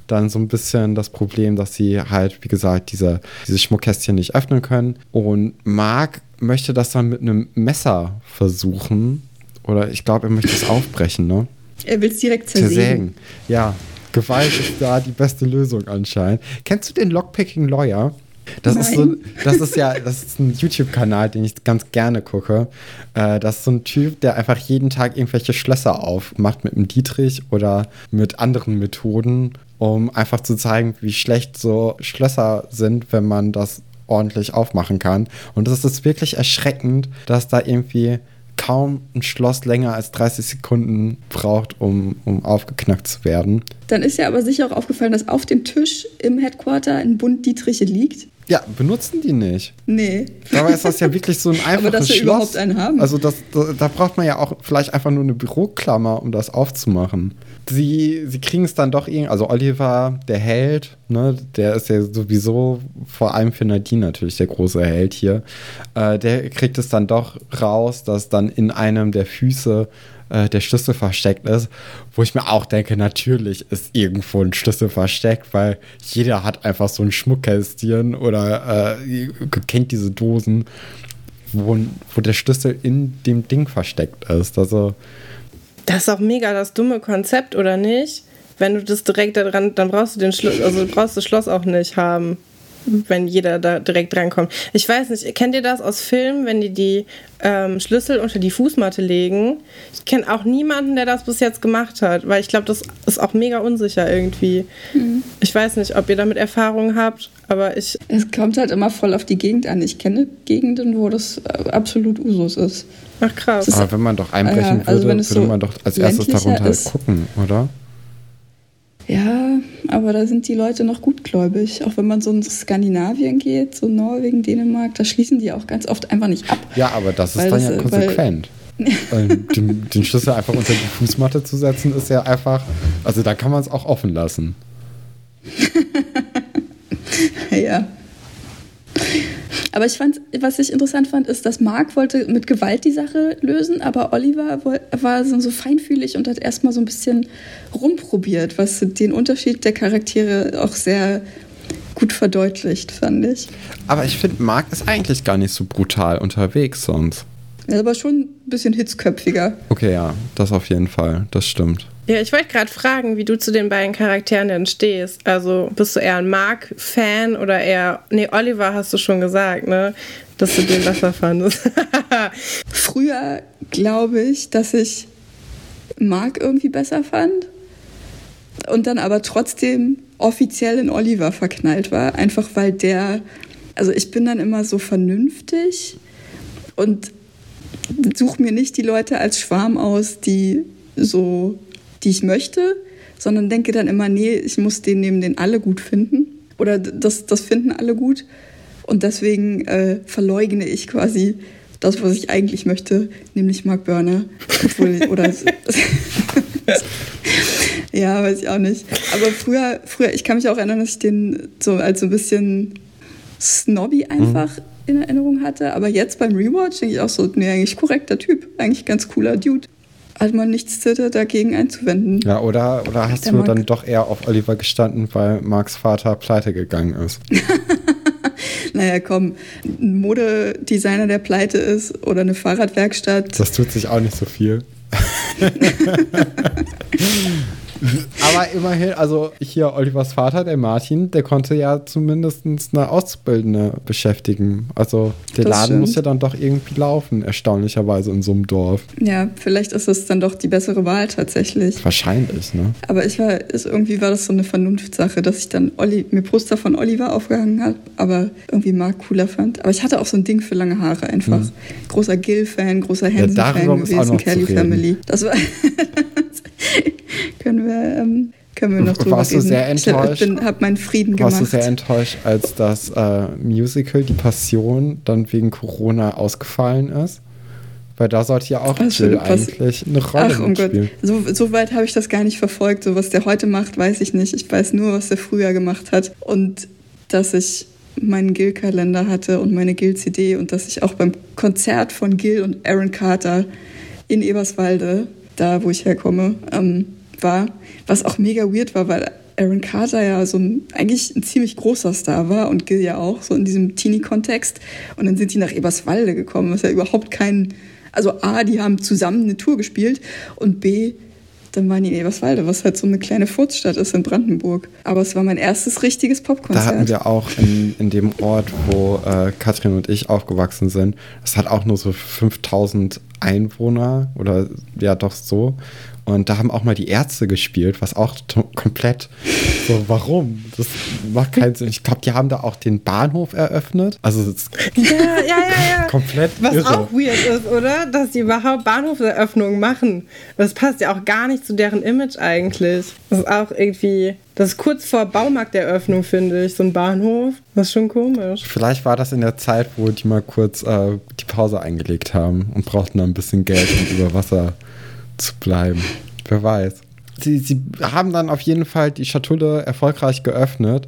dann so ein bisschen das Problem, dass sie halt, wie gesagt, diese, diese Schmuckkästchen nicht öffnen können. Und Mark möchte das dann mit einem Messer versuchen. Oder ich glaube, er möchte es aufbrechen, ne? Er will es direkt zersägen. zersägen. Ja, Gewalt ist da die beste Lösung anscheinend. Kennst du den Lockpicking Lawyer? Das Nein. ist so, das ist ja, das ist ein YouTube-Kanal, den ich ganz gerne gucke. Äh, das ist so ein Typ, der einfach jeden Tag irgendwelche Schlösser aufmacht mit einem Dietrich oder mit anderen Methoden, um einfach zu zeigen, wie schlecht so Schlösser sind, wenn man das ordentlich aufmachen kann. Und das ist wirklich erschreckend, dass da irgendwie kaum ein Schloss länger als 30 Sekunden braucht, um, um aufgeknackt zu werden. Dann ist ja aber sicher auch aufgefallen, dass auf dem Tisch im Headquarter ein Bund Dietriche liegt. Ja, benutzen die nicht. Nee. Dabei ist das ja wirklich so ein (laughs) einfaches Aber dass wir Schloss. überhaupt einen haben. Also das, da, da braucht man ja auch vielleicht einfach nur eine Büroklammer, um das aufzumachen. Sie, sie kriegen es dann doch irgendwie, also Oliver, der Held, ne, der ist ja sowieso vor allem für Nadine natürlich der große Held hier. Äh, der kriegt es dann doch raus, dass dann in einem der Füße äh, der Schlüssel versteckt ist, wo ich mir auch denke, natürlich ist irgendwo ein Schlüssel versteckt, weil jeder hat einfach so ein Schmuckkästchen oder äh, kennt diese Dosen, wo, wo der Schlüssel in dem Ding versteckt ist. Also das ist auch mega das dumme Konzept, oder nicht? Wenn du das direkt daran, dann brauchst du den Schloss, also brauchst das Schloss auch nicht haben wenn jeder da direkt drankommt. Ich weiß nicht, kennt ihr das aus Filmen, wenn die die ähm, Schlüssel unter die Fußmatte legen? Ich kenne auch niemanden, der das bis jetzt gemacht hat, weil ich glaube, das ist auch mega unsicher irgendwie. Mhm. Ich weiß nicht, ob ihr damit Erfahrungen habt, aber ich. Es kommt halt immer voll auf die Gegend an. Ich kenne Gegenden, wo das äh, absolut Usus ist. Ach krass. Aber wenn man doch einbrechen ja, also würde, würde so man doch als erstes darunter halt gucken, oder? Ja, aber da sind die Leute noch gutgläubig. Auch wenn man so in Skandinavien geht, so Norwegen, Dänemark, da schließen die auch ganz oft einfach nicht ab. Ja, aber das ist dann das, ja konsequent. (laughs) den, den, Schlüssel einfach unter die Fußmatte zu setzen, ist ja einfach, also da kann man es auch offen lassen. (laughs) ja. Aber ich fand, was ich interessant fand, ist, dass Mark wollte mit Gewalt die Sache lösen, aber Oliver war so feinfühlig und hat erstmal so ein bisschen rumprobiert, was den Unterschied der Charaktere auch sehr gut verdeutlicht, fand ich. Aber ich finde, Mark ist eigentlich gar nicht so brutal unterwegs sonst. Er ist aber schon ein bisschen hitzköpfiger. Okay, ja, das auf jeden Fall, das stimmt. Ja, ich wollte gerade fragen, wie du zu den beiden Charakteren denn stehst. Also bist du eher ein Mark-Fan oder eher. Nee, Oliver hast du schon gesagt, ne? Dass du den besser fandest. (laughs) Früher glaube ich, dass ich Mark irgendwie besser fand. Und dann aber trotzdem offiziell in Oliver verknallt war. Einfach weil der. Also ich bin dann immer so vernünftig und suche mir nicht die Leute als Schwarm aus, die so die ich möchte, sondern denke dann immer, nee, ich muss den nehmen, den alle gut finden. Oder das, das finden alle gut. Und deswegen äh, verleugne ich quasi das, was ich eigentlich möchte, nämlich Mark Burner. Obwohl, (laughs) oder (laughs) ja, weiß ich auch nicht. Aber früher, früher, ich kann mich auch erinnern, dass ich den so als so ein bisschen snobby einfach mhm. in Erinnerung hatte. Aber jetzt beim Rewatch denke ich auch so, nee, eigentlich korrekter Typ, eigentlich ganz cooler Dude hat man nichts dagegen einzuwenden. Ja, oder, oder hast du Mark. dann doch eher auf Oliver gestanden, weil Marks Vater pleite gegangen ist? (laughs) naja, komm, ein Modedesigner, der pleite ist oder eine Fahrradwerkstatt. Das tut sich auch nicht so viel. (laughs) (laughs) Aber immerhin, also hier Olivers Vater, der Martin, der konnte ja zumindest eine Auszubildende beschäftigen. Also der Das Laden stimmt. muss ja dann doch irgendwie laufen, erstaunlicherweise in so einem Dorf. Ja, vielleicht ist es dann doch die bessere Wahl tatsächlich. Wahrscheinlich, ne? Aber ich war, ist, irgendwie war das so eine Vernunftsache, dass ich dann Olli, mir Poster von Oliver aufgehangen habe, aber irgendwie Mark cooler fand. Aber ich hatte auch so ein Ding für lange Haare einfach. Großer Gill-Fan, großer Hansen-Fan auch gewesen, Kelly. Family. Das war. (laughs) (laughs) können wir. Ähm, können wir noch drüber Warst du reden. sehr Ich hab- enttäuscht? Ich bin, hab meinen Frieden Warst gemacht. du sehr enttäuscht, als das äh, Musical Die Passion dann wegen Corona ausgefallen ist? Weil da sollte ja auch Jill eigentlich eine Rolle Ach, um Gott. mitspielen. So, so weit habe ich das gar nicht verfolgt. So, was der heute macht, weiß ich nicht. Ich weiß nur, was der früher gemacht hat. Und dass ich meinen Gill-Kalender hatte und meine Gill-CD und dass ich auch beim Konzert von Gill und Aaron Carter in Eberswalde, da wo ich herkomme, ähm, war. Was auch mega weird war, weil Aaron Carter ja so ein, eigentlich ein ziemlich großer Star war und Gil ja auch, so in diesem Teenie-Kontext. Und dann sind die nach Eberswalde gekommen, was ja überhaupt kein, also A, die haben zusammen eine Tour gespielt und B, dann waren die in Eberswalde, was halt so eine kleine Furzstadt ist in Brandenburg. Aber es war mein erstes richtiges Da hatten Popkonzert. wir auch in, in dem Ort, wo äh, Katrin und ich aufgewachsen sind, das hat auch nur so 5000 Einwohner oder ja doch so. Und da haben auch mal die Ärzte gespielt, was auch komplett so, warum? Das macht keinen Sinn. Ich glaube, die haben da auch den Bahnhof eröffnet. Also Ja, ja, ja, ja. (laughs) komplett Was irre. auch weird ist, oder? Dass die überhaupt Bahnhofseröffnungen machen. Das passt ja auch gar nicht zu deren Image eigentlich. Das ist auch irgendwie. Das ist kurz vor Baumarkteröffnung, finde ich, so ein Bahnhof. Das ist schon komisch. Vielleicht war das in der Zeit, wo die mal kurz äh, die Pause eingelegt haben und brauchten dann ein bisschen Geld, um über Wasser zu bleiben. Wer weiß. Sie, sie haben dann auf jeden Fall die Schatulle erfolgreich geöffnet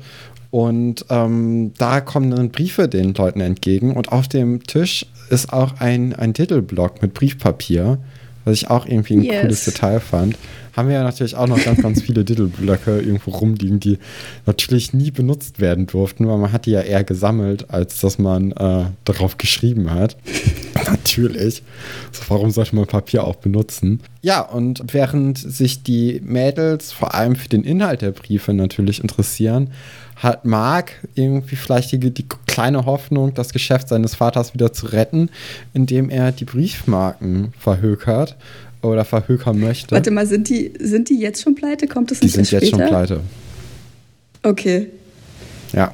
und ähm, da kommen dann Briefe den Leuten entgegen und auf dem Tisch ist auch ein, ein Titelblock mit Briefpapier, was ich auch irgendwie ein Yes. cooles Detail fand. Haben wir ja natürlich auch noch ganz, ganz viele Titelblöcke irgendwo rumliegen, die natürlich nie benutzt werden durften, weil man hat die ja eher gesammelt, als dass man äh, darauf geschrieben hat. (laughs) natürlich. So, warum sollte man Papier auch benutzen? Ja, und während sich die Mädels vor allem für den Inhalt der Briefe natürlich interessieren, hat Mark irgendwie vielleicht die, die kleine Hoffnung, das Geschäft seines Vaters wieder zu retten, indem er die Briefmarken verhökert oder verhökern möchte. Warte mal, sind die, sind die jetzt schon pleite? Kommt das die nicht sind erst jetzt schon später? pleite. Okay. Ja.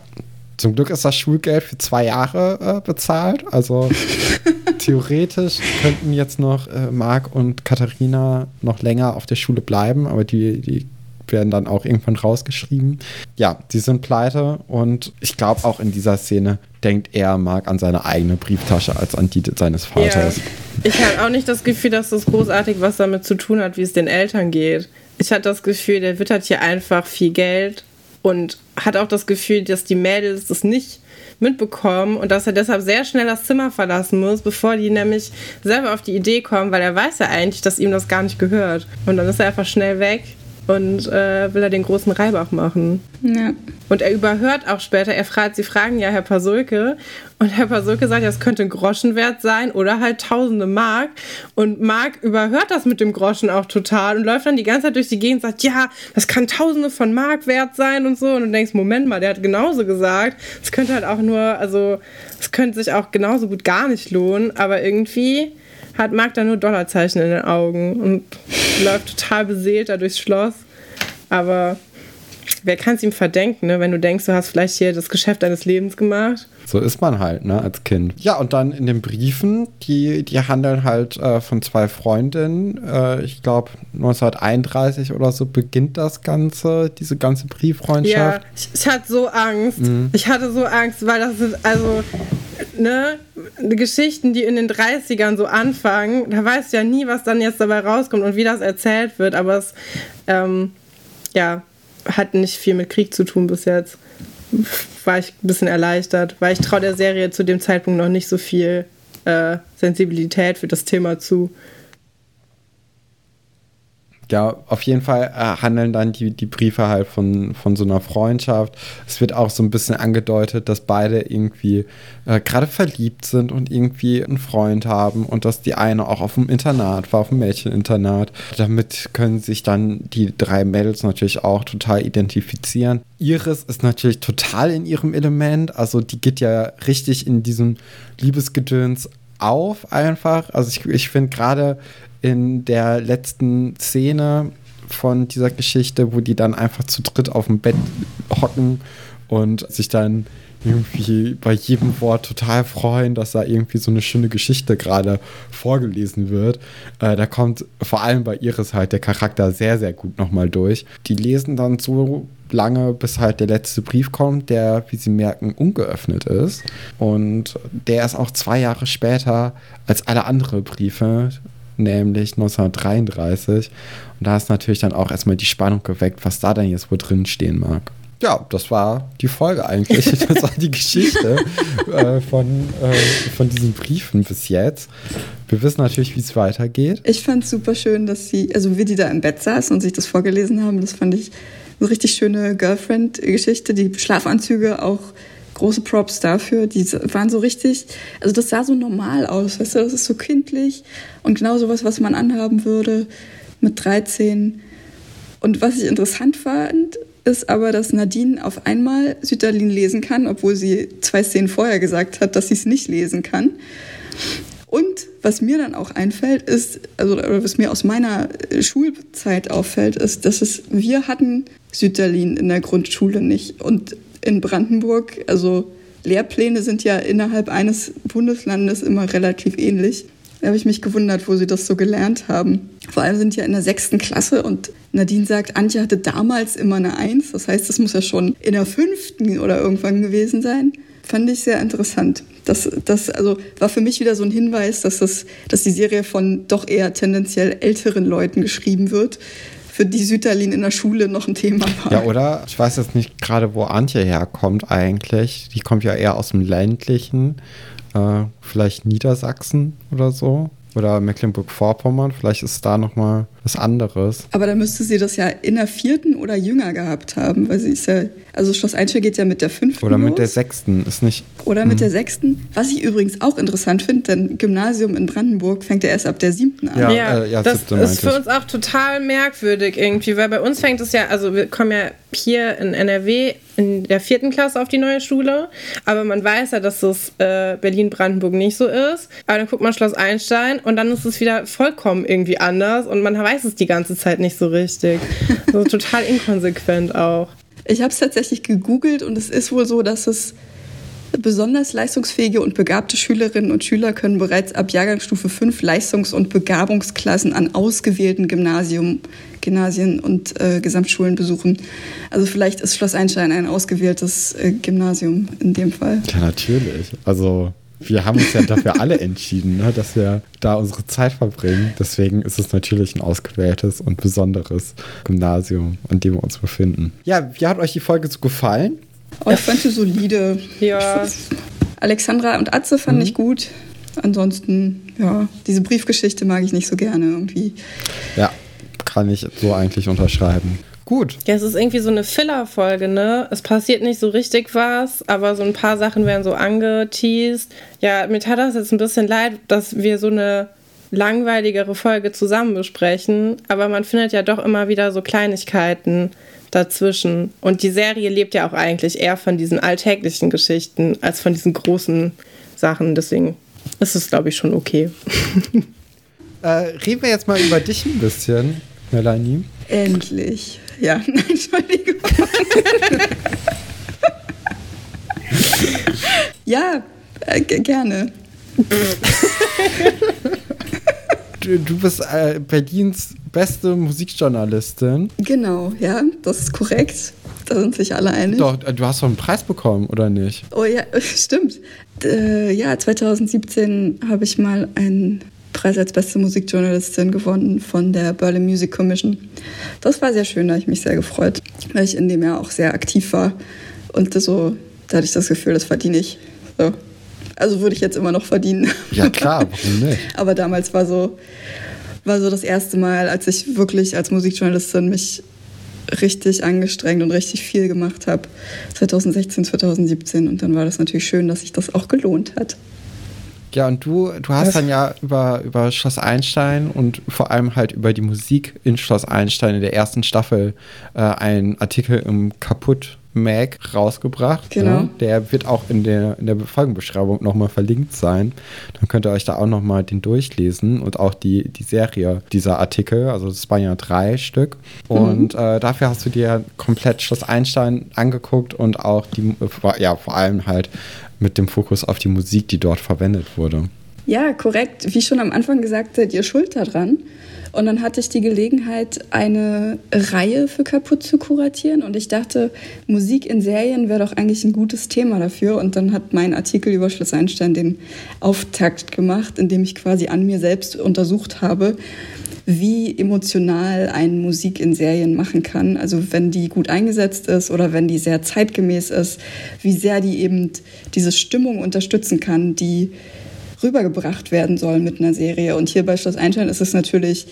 Zum Glück ist das Schulgeld für zwei Jahre äh, bezahlt. Also (laughs) theoretisch könnten jetzt noch äh, Marc und Katharina noch länger auf der Schule bleiben, aber die, die werden dann auch irgendwann rausgeschrieben. Ja, die sind pleite und ich glaube auch in dieser Szene denkt er Marc an seine eigene Brieftasche als an die seines Vaters. Ja. Ich habe auch nicht das Gefühl, dass das großartig was damit zu tun hat, wie es den Eltern geht. Ich hatte das Gefühl, der wittert hier einfach viel Geld und hat auch das Gefühl, dass die Mädels das nicht mitbekommen und dass er deshalb sehr schnell das Zimmer verlassen muss, bevor die nämlich selber auf die Idee kommen, weil er weiß ja eigentlich, dass ihm das gar nicht gehört. Und dann ist er einfach schnell weg und äh, will er den großen Reibach machen. Ja. Und er überhört auch später, er fragt, sie fragen ja Herr Pasulke und Herr Pasulke sagt, ja, es könnte ein Groschenwert sein oder halt tausende Mark. Und Mark überhört das mit dem Groschen auch total und läuft dann die ganze Zeit durch die Gegend und sagt, ja, das kann tausende von Mark wert sein und so. Und du denkst, Moment mal, der hat genauso gesagt, es könnte halt auch nur, also es könnte sich auch genauso gut gar nicht lohnen, aber irgendwie hat Mark da nur Dollarzeichen in den Augen und läuft total beseelt da durchs Schloss. Aber wer kann es ihm verdenken, ne? wenn du denkst, du hast vielleicht hier das Geschäft deines Lebens gemacht? So ist man halt, ne, als Kind. Ja, und dann in den Briefen, die, die handeln halt äh, von zwei Freundinnen. Äh, ich glaube, 1931 oder so beginnt das Ganze, diese ganze Ja, Brieffreundschaft. ich, ich hatte so Angst. Mhm. Ich hatte so Angst, weil das sind also, ne, die Geschichten, die in den 30ern so anfangen, da weißt du ja nie, was dann jetzt dabei rauskommt und wie das erzählt wird, aber es, ähm, ja, hat nicht viel mit Krieg zu tun bis jetzt. War ich ein bisschen erleichtert, weil ich traue der Serie zu dem Zeitpunkt noch nicht so viel äh, Sensibilität für das Thema zu. Ja, auf jeden Fall äh, handeln dann die, die Briefe halt von, von so einer Freundschaft. Es wird auch so ein bisschen angedeutet, dass beide irgendwie äh, gerade verliebt sind und irgendwie einen Freund haben und dass die eine auch auf dem Internat war, auf dem Mädcheninternat. Damit können sich dann die drei Mädels natürlich auch total identifizieren. Iris ist natürlich total in ihrem Element, also die geht ja richtig in diesem Liebesgedöns auf einfach. Also ich, ich finde gerade in der letzten Szene von dieser Geschichte, wo die dann einfach zu dritt auf dem Bett hocken und sich dann irgendwie bei jedem Wort total freuen, dass da irgendwie so eine schöne Geschichte gerade vorgelesen wird. Äh, da kommt vor allem bei Iris halt der Charakter sehr, sehr gut nochmal durch. Die lesen dann so lange, bis halt der letzte Brief kommt, der, wie sie merken, ungeöffnet ist. Und der ist auch zwei Jahre später als alle anderen Briefe nämlich 1933. Und da ist natürlich dann auch erstmal die Spannung geweckt, was da denn jetzt wohl drin stehen mag. Ja, das war die Folge eigentlich. (laughs) Das war die Geschichte äh, von, äh, von diesen Briefen bis jetzt. Wir wissen natürlich, wie es weitergeht. Ich fand es super schön, dass sie, also wie die da im Bett saßen und sich das vorgelesen haben, das fand ich eine richtig schöne Girlfriend-Geschichte. Die Schlafanzüge auch große Props dafür. Die waren so richtig, also das sah so normal aus, weißt du, das ist so kindlich und genau sowas, was man anhaben würde mit 13. Und was ich interessant fand, ist aber, dass Nadine auf einmal Sütterlin lesen kann, obwohl sie zwei Szenen vorher gesagt hat, dass sie es nicht lesen kann. Und was mir dann auch einfällt, ist, also was mir aus meiner Schulzeit auffällt, ist, dass es, wir hatten Sütterlin in der Grundschule nicht. Und in Brandenburg. Also Lehrpläne sind ja innerhalb eines Bundeslandes immer relativ ähnlich. Da habe ich mich gewundert, wo sie das so gelernt haben. Vor allem sind ja in der sechsten Klasse und Nadine sagt, Antje hatte damals immer eine Eins. Das heißt, das muss ja schon in der fünften oder irgendwann gewesen sein. Fand ich sehr interessant. Das, das also war für mich wieder so ein Hinweis, dass, das, dass die Serie von doch eher tendenziell älteren Leuten geschrieben wird für die Sütterlin in der Schule noch ein Thema war. Ja, oder? Ich weiß jetzt nicht gerade, wo Antje herkommt eigentlich. Die kommt ja eher aus dem ländlichen, äh, vielleicht Niedersachsen oder so. Oder Mecklenburg-Vorpommern. Vielleicht ist da noch mal was anderes. Aber dann müsste sie das ja in der vierten oder jünger gehabt haben, weil sie ist ja, also Schloss Einstein geht ja mit der fünften Oder mit los. der sechsten, ist nicht. Oder mit hm. der sechsten. Was ich übrigens auch interessant finde, denn Gymnasium in Brandenburg fängt ja erst ab der siebten an. Ja, ja, äh, ja das ist für uns auch total merkwürdig irgendwie, weil bei uns fängt es ja, also wir kommen ja hier in NRW in der vierten Klasse auf die neue Schule, aber man weiß ja, dass das äh, Berlin-Brandenburg nicht so ist. Aber dann guckt man Schloss Einstein und dann ist es wieder vollkommen irgendwie anders und man weiß weiß es die ganze Zeit nicht so richtig. (laughs) So total inkonsequent auch. Ich habe es tatsächlich gegoogelt und es ist wohl so, dass es besonders leistungsfähige und begabte Schülerinnen und Schüler können bereits ab Jahrgangsstufe 5 Leistungs- und Begabungsklassen an ausgewählten Gymnasium, Gymnasien und äh, Gesamtschulen besuchen. Also vielleicht ist Schloss Einstein ein ausgewähltes äh, Gymnasium in dem Fall. Ja, natürlich. Also wir haben uns ja dafür (laughs) alle entschieden, ne, dass wir da unsere Zeit verbringen. Deswegen ist es natürlich ein ausgewähltes und besonderes Gymnasium, an dem wir uns befinden. Ja, wie hat euch die Folge so gefallen? Oh, ich fand sie solide. Ja. Alexandra und Atze fand mhm. ich gut. Ansonsten, ja, diese Briefgeschichte mag ich nicht so gerne irgendwie. Ja, kann ich so eigentlich unterschreiben. Gut. Ja, es ist irgendwie so eine Filler-Folge, ne? Es passiert nicht so richtig was, aber so ein paar Sachen werden so angeteased. Ja, mir tat das jetzt ein bisschen leid, dass wir so eine langweiligere Folge zusammen besprechen, aber man findet ja doch immer wieder so Kleinigkeiten dazwischen. Und die Serie lebt ja auch eigentlich eher von diesen alltäglichen Geschichten als von diesen großen Sachen. Deswegen ist es, glaube ich, schon okay. (laughs) äh, reden wir jetzt mal über dich ein bisschen, Melanie. Endlich. Ja, (laughs) Entschuldigung. (laughs) ja, äh, gerne. Du, du bist äh, Berlins beste Musikjournalistin. Genau, ja, das ist korrekt. Da sind sich alle einig. Doch, äh, du hast doch einen Preis bekommen, oder nicht? Oh ja, (laughs) stimmt. Äh, ja, 2017 habe ich mal einen Preis als beste Musikjournalistin gewonnen von der Berlin Music Commission. Das war sehr schön, da habe ich mich sehr gefreut, weil ich in dem Jahr auch sehr aktiv war. Und so, da hatte ich das Gefühl, das verdiene ich. So. Also würde ich jetzt immer noch verdienen. Ja, klar, warum nicht? (laughs) Aber damals war so, war so das erste Mal, als ich wirklich als Musikjournalistin mich richtig angestrengt und richtig viel gemacht habe. 2016, 2017. Und dann war das natürlich schön, dass sich das auch gelohnt hat. Ja, und du, du hast dann ja über, über Schloss Einstein und vor allem halt über die Musik in Schloss Einstein in der ersten Staffel äh, einen Artikel im Kaputt Mag rausgebracht. Genau. Ne? Der wird auch in der, in der Folgenbeschreibung nochmal verlinkt sein. Dann könnt ihr euch da auch nochmal den durchlesen und auch die, die Serie dieser Artikel. Also das waren ja drei Stück. Und mhm. äh, dafür hast du dir komplett Schloss Einstein angeguckt und auch die, ja, vor allem halt mit dem Fokus auf die Musik, die dort verwendet wurde. Ja, korrekt. Wie schon am Anfang gesagt, seid ihr schuld daran. Und dann hatte ich die Gelegenheit, eine Reihe für kaputt zu kuratieren. Und ich dachte, Musik in Serien wäre doch eigentlich ein gutes Thema dafür. Und dann hat mein Artikel über Schloss Einstein den Auftakt gemacht, indem ich quasi an mir selbst untersucht habe, wie emotional ein Musik in Serien machen kann. Also wenn die gut eingesetzt ist oder wenn die sehr zeitgemäß ist, wie sehr die eben diese Stimmung unterstützen kann, die rübergebracht werden soll mit einer Serie. Und hier bei Schloss Einstein ist es natürlich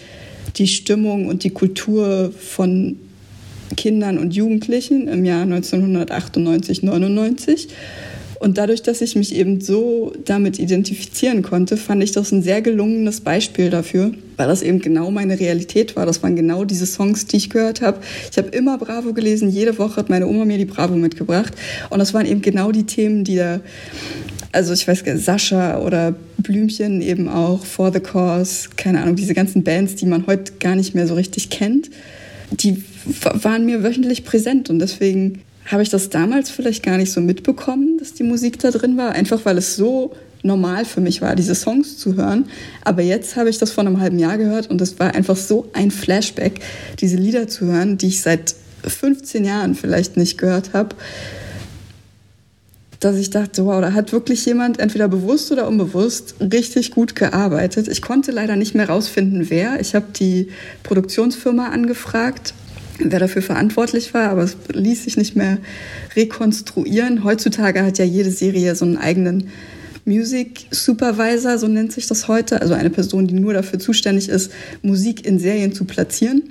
die Stimmung und die Kultur von Kindern und Jugendlichen im Jahr 1998, 99. Und dadurch, dass ich mich eben so damit identifizieren konnte, fand ich das ein sehr gelungenes Beispiel dafür, weil das eben genau meine Realität war. Das waren genau diese Songs, die ich gehört habe. Ich habe immer Bravo gelesen, jede Woche hat meine Oma mir die Bravo mitgebracht. Und das waren eben genau die Themen, die da also ich weiß gar nicht, Sascha oder Blümchen eben auch, For the Cause, keine Ahnung, diese ganzen Bands, die man heute gar nicht mehr so richtig kennt, die waren mir wöchentlich präsent und deswegen habe ich das damals vielleicht gar nicht so mitbekommen, dass die Musik da drin war, einfach weil es so normal für mich war, diese Songs zu hören. Aber jetzt habe ich das vor einem halben Jahr gehört und es war einfach so ein Flashback, diese Lieder zu hören, die ich seit 15 Jahren vielleicht nicht gehört habe dass ich dachte, wow, da hat wirklich jemand entweder bewusst oder unbewusst richtig gut gearbeitet. Ich konnte leider nicht mehr rausfinden, wer. Ich habe die Produktionsfirma angefragt, wer dafür verantwortlich war, aber es ließ sich nicht mehr rekonstruieren. Heutzutage hat ja jede Serie so einen eigenen Music Supervisor, so nennt sich das heute, also eine Person, die nur dafür zuständig ist, Musik in Serien zu platzieren.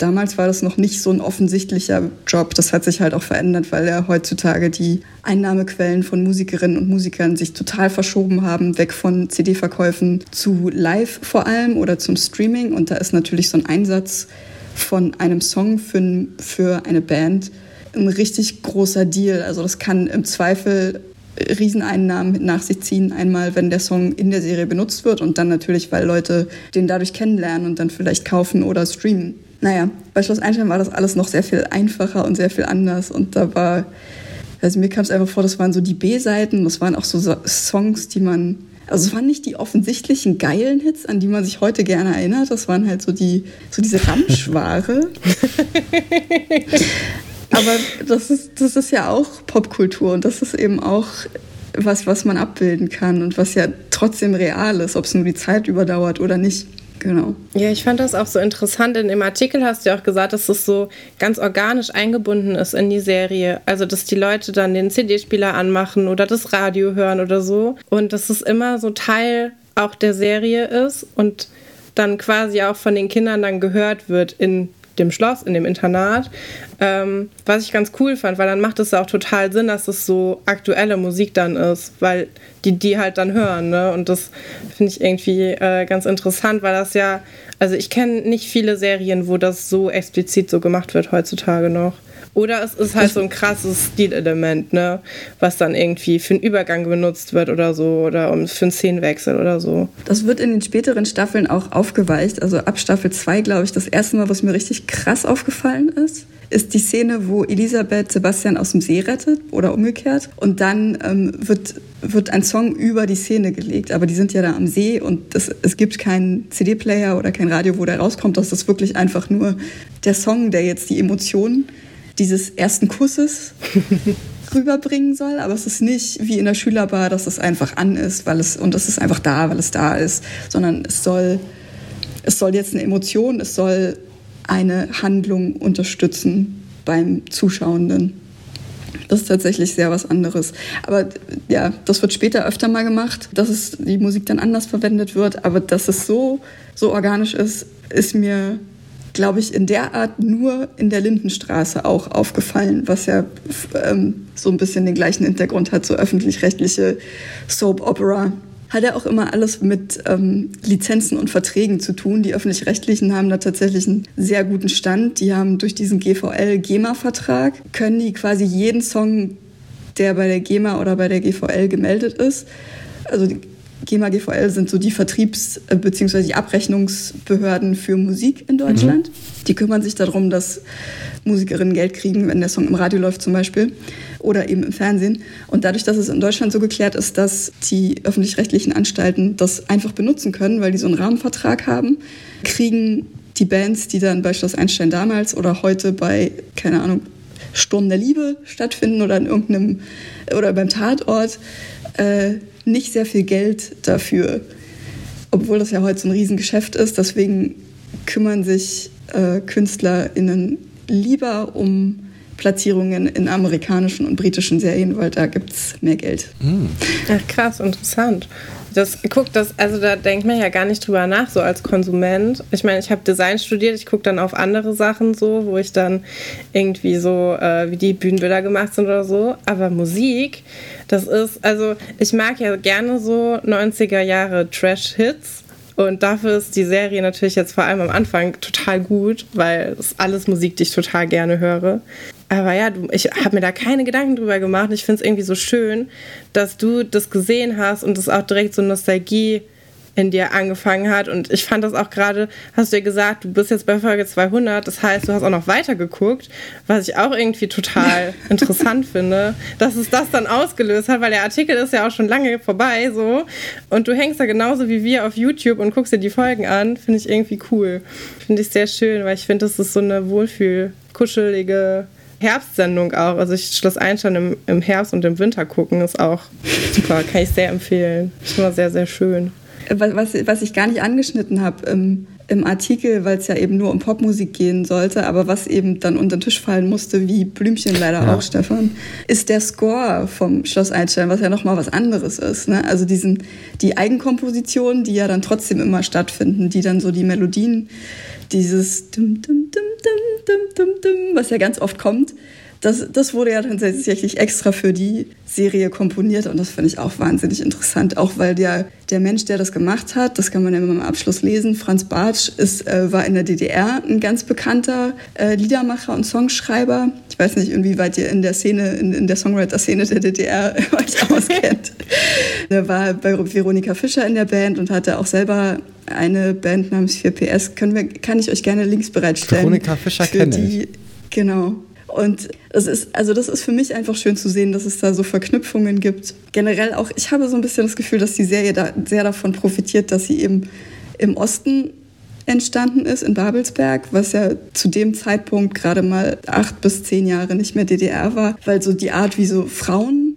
Damals war das noch nicht so ein offensichtlicher Job. Das hat sich halt auch verändert, weil ja heutzutage die Einnahmequellen von Musikerinnen und Musikern sich total verschoben haben, weg von CD-Verkäufen zu Live vor allem oder zum Streaming. Und da ist natürlich so ein Einsatz von einem Song für, für eine Band ein richtig großer Deal. Also das kann im Zweifel Rieseneinnahmen nach sich ziehen. Einmal, wenn der Song in der Serie benutzt wird und dann natürlich, weil Leute den dadurch kennenlernen und dann vielleicht kaufen oder streamen. Naja, bei Schloss Einstein war das alles noch sehr viel einfacher und sehr viel anders. Und da war, also mir kam es einfach vor, das waren so die B-Seiten, das waren auch so Songs, die man, also es waren nicht die offensichtlichen geilen Hits, an die man sich heute gerne erinnert, das waren halt so die, so diese (laughs) Ramschware. Aber das ist, das ist ja auch Popkultur und das ist eben auch was, was man abbilden kann und was ja trotzdem real ist, ob es nur die Zeit überdauert oder nicht. Genau. Ja, ich fand das auch so interessant. In dem Artikel hast du ja auch gesagt, dass es so ganz organisch eingebunden ist in die Serie. Also, dass die Leute dann den CD-Spieler anmachen oder das Radio hören oder so. Und dass es immer so Teil auch der Serie ist und dann quasi auch von den Kindern dann gehört wird in dem Schloss, in dem Internat. Ähm, was ich ganz cool fand, weil dann macht es auch total Sinn, dass es so aktuelle Musik dann ist, weil die die halt dann hören. Ne? Und das finde ich irgendwie äh, ganz interessant, weil das ja, also ich kenne nicht viele Serien, wo das so explizit so gemacht wird heutzutage noch. Oder es ist halt so ein krasses Stilelement, ne? Was dann irgendwie für einen Übergang benutzt wird oder so oder um, für einen Szenenwechsel oder so. Das wird in den späteren Staffeln auch aufgeweicht. Also ab Staffel 2, glaube ich, das erste Mal, was mir richtig krass aufgefallen ist, ist die Szene, wo Elisabeth Sebastian aus dem See rettet oder umgekehrt. Und dann ähm, wird, wird ein Song über die Szene gelegt. Aber die sind ja da am See und das, es gibt keinen CD-Player oder kein Radio, wo der rauskommt. Das ist wirklich einfach nur der Song, der jetzt die Emotionen dieses ersten Kusses (laughs) rüberbringen soll, aber es ist nicht wie in der Schülerbar, dass es einfach an ist, weil es und es ist einfach da, weil es da ist, sondern es soll es soll jetzt eine Emotion, es soll eine Handlung unterstützen beim Zuschauenden. Das ist tatsächlich sehr was anderes. Aber ja, das wird später öfter mal gemacht, dass es die Musik dann anders verwendet wird. Aber dass es so, so organisch ist, ist mir, glaube ich, in der Art nur in der Lindenstraße auch aufgefallen, was ja ähm, so ein bisschen den gleichen Hintergrund hat, so öffentlich-rechtliche Soap Opera hat ja auch immer alles mit ähm, Lizenzen und Verträgen zu tun. Die öffentlich-rechtlichen haben da tatsächlich einen sehr guten Stand. Die haben durch diesen GVL-GEMA-Vertrag, können die quasi jeden Song, der bei der GEMA oder bei der GVL gemeldet ist, also GEMA, GVL sind so die Vertriebs- äh, bzw. die Abrechnungsbehörden für Musik in Deutschland. Mhm. Die kümmern sich darum, dass Musikerinnen Geld kriegen, wenn der Song im Radio läuft zum Beispiel oder eben im Fernsehen. Und dadurch, dass es in Deutschland so geklärt ist, dass die öffentlich-rechtlichen Anstalten das einfach benutzen können, weil die so einen Rahmenvertrag haben, kriegen die Bands, die dann bei Schloss Einstein damals oder heute bei, keine Ahnung, Sturm der Liebe stattfinden oder in irgendeinem oder beim Tatort, äh, nicht sehr viel Geld dafür. Obwohl das ja heute so ein Riesengeschäft ist. Deswegen kümmern sich äh, KünstlerInnen lieber um Platzierungen in amerikanischen und britischen Serien, weil da gibt es mehr Geld. Mm. Ach krass, interessant. Das guckt das, also da denkt man ja gar nicht drüber nach, so als Konsument. Ich meine, ich habe Design studiert, ich gucke dann auf andere Sachen so, wo ich dann irgendwie so, äh, wie die Bühnenbilder gemacht sind oder so. Aber Musik, das ist, also ich mag ja gerne so 90er Jahre Trash-Hits. Und dafür ist die Serie natürlich jetzt vor allem am Anfang total gut, weil es alles Musik, die ich total gerne höre. Aber ja, du, ich habe mir da keine Gedanken drüber gemacht. Ich finde es irgendwie so schön, dass du das gesehen hast und das auch direkt so Nostalgie in dir angefangen hat. Und ich fand das auch gerade, hast du ja gesagt, du bist jetzt bei Folge 200, das heißt, du hast auch noch weiter geguckt, was ich auch irgendwie total (laughs) interessant finde, dass es das dann ausgelöst hat, weil der Artikel ist ja auch schon lange vorbei, so. Und du hängst da genauso wie wir auf YouTube und guckst dir die Folgen an, finde ich irgendwie cool. Finde ich sehr schön, weil ich finde, das ist so eine wohlfühl, kuschelige, Herbstsendung auch. Also ich Schloss Einstein im, im Herbst und im Winter gucken ist auch super. Kann ich sehr empfehlen. Ist immer sehr, sehr schön. Was, was ich gar nicht angeschnitten habe im, im Artikel, weil es ja eben nur um Popmusik gehen sollte, aber was eben dann unter den Tisch fallen musste, wie Blümchen leider ja. auch, Stefan, ist der Score vom Schloss Einstein, was ja nochmal was anderes ist. Ne? Also diesen, die Eigenkompositionen, die ja dann trotzdem immer stattfinden, die dann so die Melodien, dieses dum, dum, dum, dum, dum, dum, dum, was ja ganz oft kommt, das, das wurde ja tatsächlich extra für die Serie komponiert und das finde ich auch wahnsinnig interessant, auch weil der, der Mensch, der das gemacht hat, das kann man ja immer im Abschluss lesen, Franz Bartsch, ist, äh, war in der DDR ein ganz bekannter äh, Liedermacher und Songschreiber. Ich weiß nicht, inwieweit ihr in der Szene, in, in der Songwriter-Szene der DDR (laughs) euch auskennt. er war bei Veronika Fischer in der Band und hatte auch selber eine Band namens 4PS. Können wir, kann ich euch gerne Links bereitstellen. Veronika Fischer kenne ich. Genau. Und es ist, also das ist für mich einfach schön zu sehen, dass es da so Verknüpfungen gibt. Generell auch, ich habe so ein bisschen das Gefühl, dass die Serie da sehr davon profitiert, dass sie eben im Osten entstanden ist, in Babelsberg, was ja zu dem Zeitpunkt gerade mal acht bis zehn Jahre nicht mehr DDR war, weil so die Art, wie so Frauen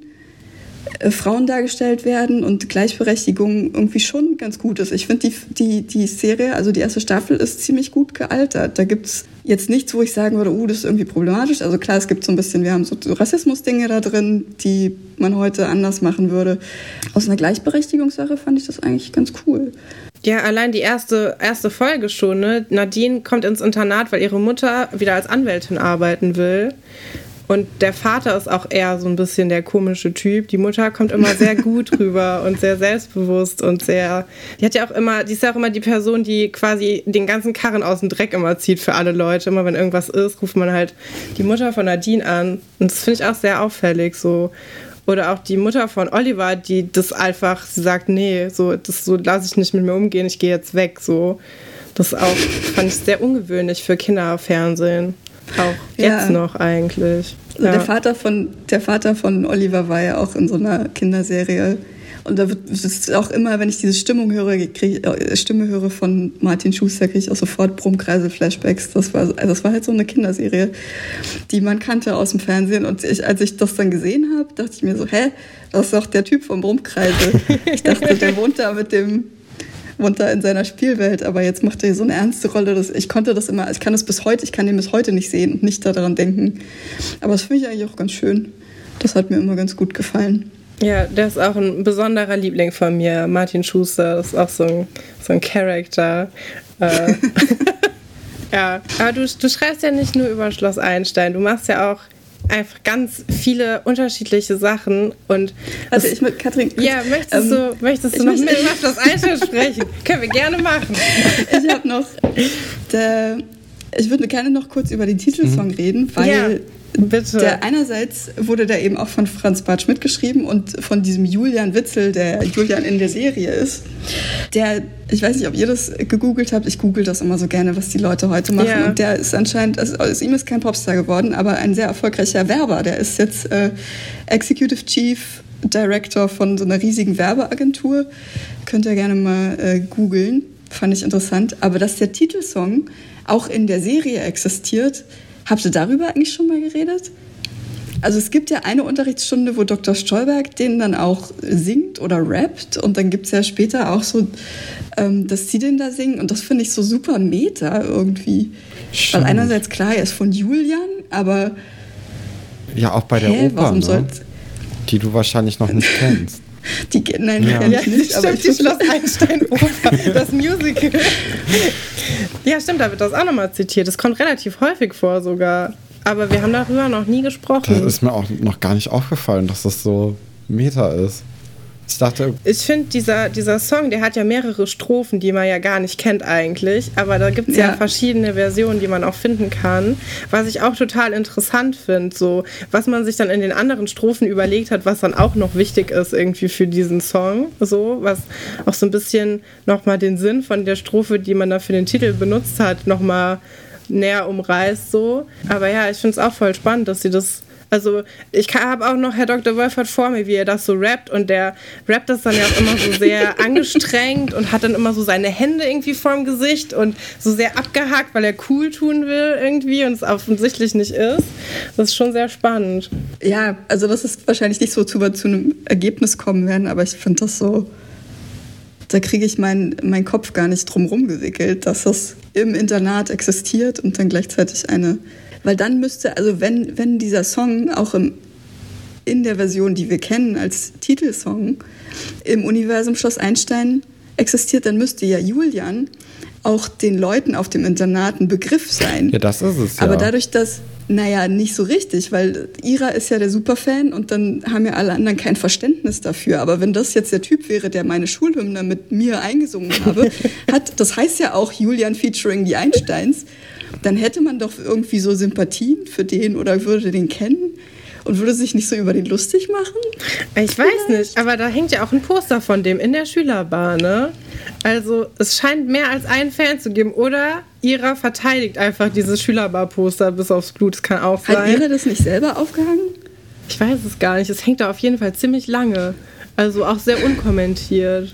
Frauen dargestellt werden und Gleichberechtigung irgendwie schon ganz gut ist. Ich finde, die, die, die Serie, also die erste Staffel, ist ziemlich gut gealtert. Da gibt es jetzt nichts, wo ich sagen würde, uh, das ist irgendwie problematisch. Also klar, es gibt so ein bisschen, wir haben so Rassismus-Dinge da drin, die man heute anders machen würde. Aus einer Gleichberechtigungssache fand ich das eigentlich ganz cool. Ja, allein die erste, erste Folge schon. Ne? Nadine kommt ins Internat, weil ihre Mutter wieder als Anwältin arbeiten will. Und der Vater ist auch eher so ein bisschen der komische Typ. Die Mutter kommt immer (laughs) sehr gut rüber und sehr selbstbewusst und sehr. Die hat ja auch immer, die ist ja auch immer die Person, die quasi den ganzen Karren aus dem Dreck immer zieht für alle Leute. Immer wenn irgendwas ist, ruft man halt die Mutter von Nadine an. Und das finde ich auch sehr auffällig so. Oder auch die Mutter von Oliver, die das einfach, sie sagt, nee, so, das so lasse ich nicht mit mir umgehen, ich gehe jetzt weg. So. Das auch fand ich sehr ungewöhnlich für Kinderfernsehen. Auch jetzt ja. noch eigentlich. Also ja. der, Vater von, der Vater von Oliver war ja auch in so einer Kinderserie. Und da wird es auch immer, wenn ich diese Stimmung höre, krieg, äh, Stimme höre von Martin Schuster, kriege ich auch sofort Brummkreisel-Flashbacks. Das war, also das war halt so eine Kinderserie, die man kannte aus dem Fernsehen. Und ich, als ich das dann gesehen habe, dachte ich mir so, hä, das ist doch der Typ vom Brummkreisel. (laughs) Ich dachte, der wohnt da mit dem da in seiner Spielwelt, aber jetzt macht er so eine ernste Rolle. Dass ich konnte das immer, ich kann das bis heute, ich kann den bis heute nicht sehen und nicht daran denken. Aber das finde ich eigentlich auch ganz schön. Das hat mir immer ganz gut gefallen. Ja, der ist auch ein besonderer Liebling von mir. Martin Schuster das ist auch so ein, so ein Charakter. Äh, (laughs) (laughs) ja, aber du, du schreibst ja nicht nur über Schloss Einstein, du machst ja auch einfach ganz viele unterschiedliche Sachen und also ich mit Katrin kurz, ja möchtest ähm, du möchtest du noch möchte, mit über Schloss Einstein (laughs) sprechen können wir gerne machen (laughs) ich habe noch der, ich würde gerne noch kurz über den Titelsong mhm. reden weil ja. Bitte. Der einerseits wurde der eben auch von Franz Bartsch mitgeschrieben und von diesem Julian Witzel, der Julian in der Serie ist. Der, ich weiß nicht, ob ihr das gegoogelt habt, ich google das immer so gerne, was die Leute heute machen. Ja. Und der ist anscheinend, also aus ihm ist kein Popstar geworden, aber ein sehr erfolgreicher Werber. Der ist jetzt äh, Executive Chief Director von so einer riesigen Werbeagentur. Könnt ihr gerne mal äh, googeln. Fand ich interessant. Aber dass der Titelsong auch in der Serie existiert, Habt ihr darüber eigentlich schon mal geredet? Also es gibt ja eine Unterrichtsstunde, wo Dr. Stolberg den dann auch singt oder rappt und dann gibt es ja später auch so, ähm, dass sie den da singen und das finde ich so super meta irgendwie. Stimmt. Weil einerseits klar, er ist von Julian, aber... Ja, auch bei der hä, Oper, ne? die du wahrscheinlich noch nicht kennst. Die, nein, ja. ja, nicht, aber stimmt, die Schloss Einstein-Oper, das Musical. ja, stimmt, da wird das auch nochmal zitiert. Das kommt relativ häufig vor sogar. Aber wir haben darüber noch nie gesprochen. Das ist mir auch noch gar nicht aufgefallen, dass das so Meta ist. Ich dachte. Ich finde, dieser, dieser Song, der hat ja mehrere Strophen, die man ja gar nicht kennt eigentlich. Aber da gibt es ja. ja. verschiedene Versionen, die man auch finden kann. Was ich auch total interessant finde, so was man sich dann in den anderen Strophen überlegt hat, was dann auch noch wichtig ist irgendwie für diesen Song. So, was auch so ein bisschen nochmal den Sinn von der Strophe, die man da für den Titel benutzt hat, nochmal näher umreißt. So. Aber ja, ich finde es auch voll spannend, dass sie das also ich habe auch noch Herr Dr. Wolfert vor mir, wie er das so rappt und der rappt das dann ja auch immer so sehr (laughs) angestrengt und hat dann immer so seine Hände irgendwie vorm Gesicht und so sehr abgehakt, weil er cool tun will irgendwie und es offensichtlich nicht ist. Das ist schon sehr spannend. Ja, also das ist wahrscheinlich nicht so zu, zu einem Ergebnis kommen werden, aber ich finde das so da kriege ich meinen mein Kopf gar nicht drum gewickelt, dass das im Internat existiert und dann gleichzeitig eine weil dann müsste, also wenn, wenn dieser Song auch im, in der Version, die wir kennen als Titelsong, im Universum Schloss Einstein existiert, dann müsste ja Julian auch den Leuten auf dem Internat ein Begriff sein. Ja, das ist es. Ja. Aber dadurch, dass, naja, nicht so richtig, weil Ira ist ja der Superfan und dann haben ja alle anderen kein Verständnis dafür. Aber wenn das jetzt der Typ wäre, der meine Schulhymne mit mir eingesungen habe, (laughs) hat, das heißt ja auch Julian featuring die Einsteins dann hätte man doch irgendwie so Sympathien für den oder würde den kennen und würde sich nicht so über den lustig machen? Ich weiß Vielleicht? nicht, aber da hängt ja auch ein Poster von dem in der Schülerbar, ne? Also es scheint mehr als einen Fan zu geben. Oder Ira verteidigt einfach dieses Schülerbar-Poster bis aufs Blut. Das kann auch sein. Hat Ira das nicht selber aufgehangen? Ich weiß es gar nicht. Es hängt da auf jeden Fall ziemlich lange. Also auch sehr unkommentiert.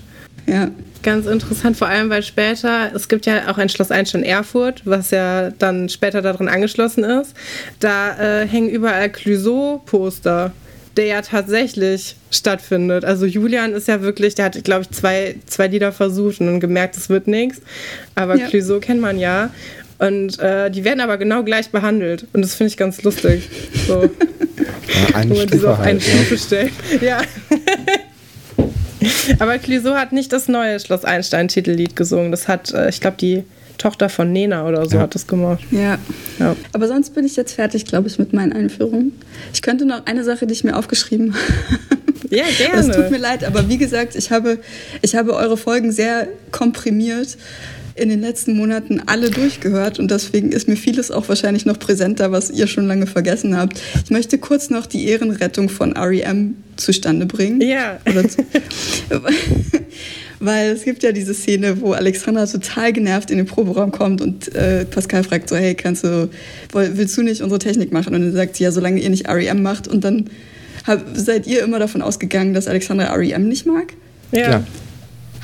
Ja. Ganz interessant, vor allem, weil später, es gibt ja auch ein Schloss Einstein Erfurt, was ja dann später darin angeschlossen ist. Da äh, hängen überall Clouseau-Poster, der ja tatsächlich stattfindet. Also Julian ist ja wirklich, der hat, glaube ich, zwei, zwei Lieder versucht und dann gemerkt, es wird nichts. Aber ja. Clouseau kennt man ja. Und äh, die werden aber genau gleich behandelt. Und das finde ich ganz lustig. So. (laughs) Ja, eine Wo man die so auf eine Stufe stellt. Ja. (laughs) (laughs) Aber Clouseau hat nicht das neue Schloss Einstein-Titellied gesungen. Das hat, äh, ich glaube, die Tochter von Nena oder so ja. hat das gemacht. Ja. ja. Aber sonst bin ich jetzt fertig, glaube ich, mit meinen Einführungen. Ich könnte noch eine Sache, die ich mir aufgeschrieben (laughs) habe. Ja, gerne. Es tut mir leid, aber wie gesagt, ich habe, ich habe eure Folgen sehr komprimiert in den letzten Monaten alle durchgehört und deswegen ist mir vieles auch wahrscheinlich noch präsenter, was ihr schon lange vergessen habt. Ich möchte kurz noch die Ehrenrettung von REM zustande bringen. Ja. (laughs) Weil es gibt ja diese Szene, wo Alexandra total genervt in den Proberaum kommt und äh, Pascal fragt so, hey, kannst du, willst du nicht unsere Technik machen? Und dann sagt sie, ja, solange ihr nicht REM macht. Und dann hab, seid ihr immer davon ausgegangen, dass Alexandra REM nicht mag? Ja. Klar.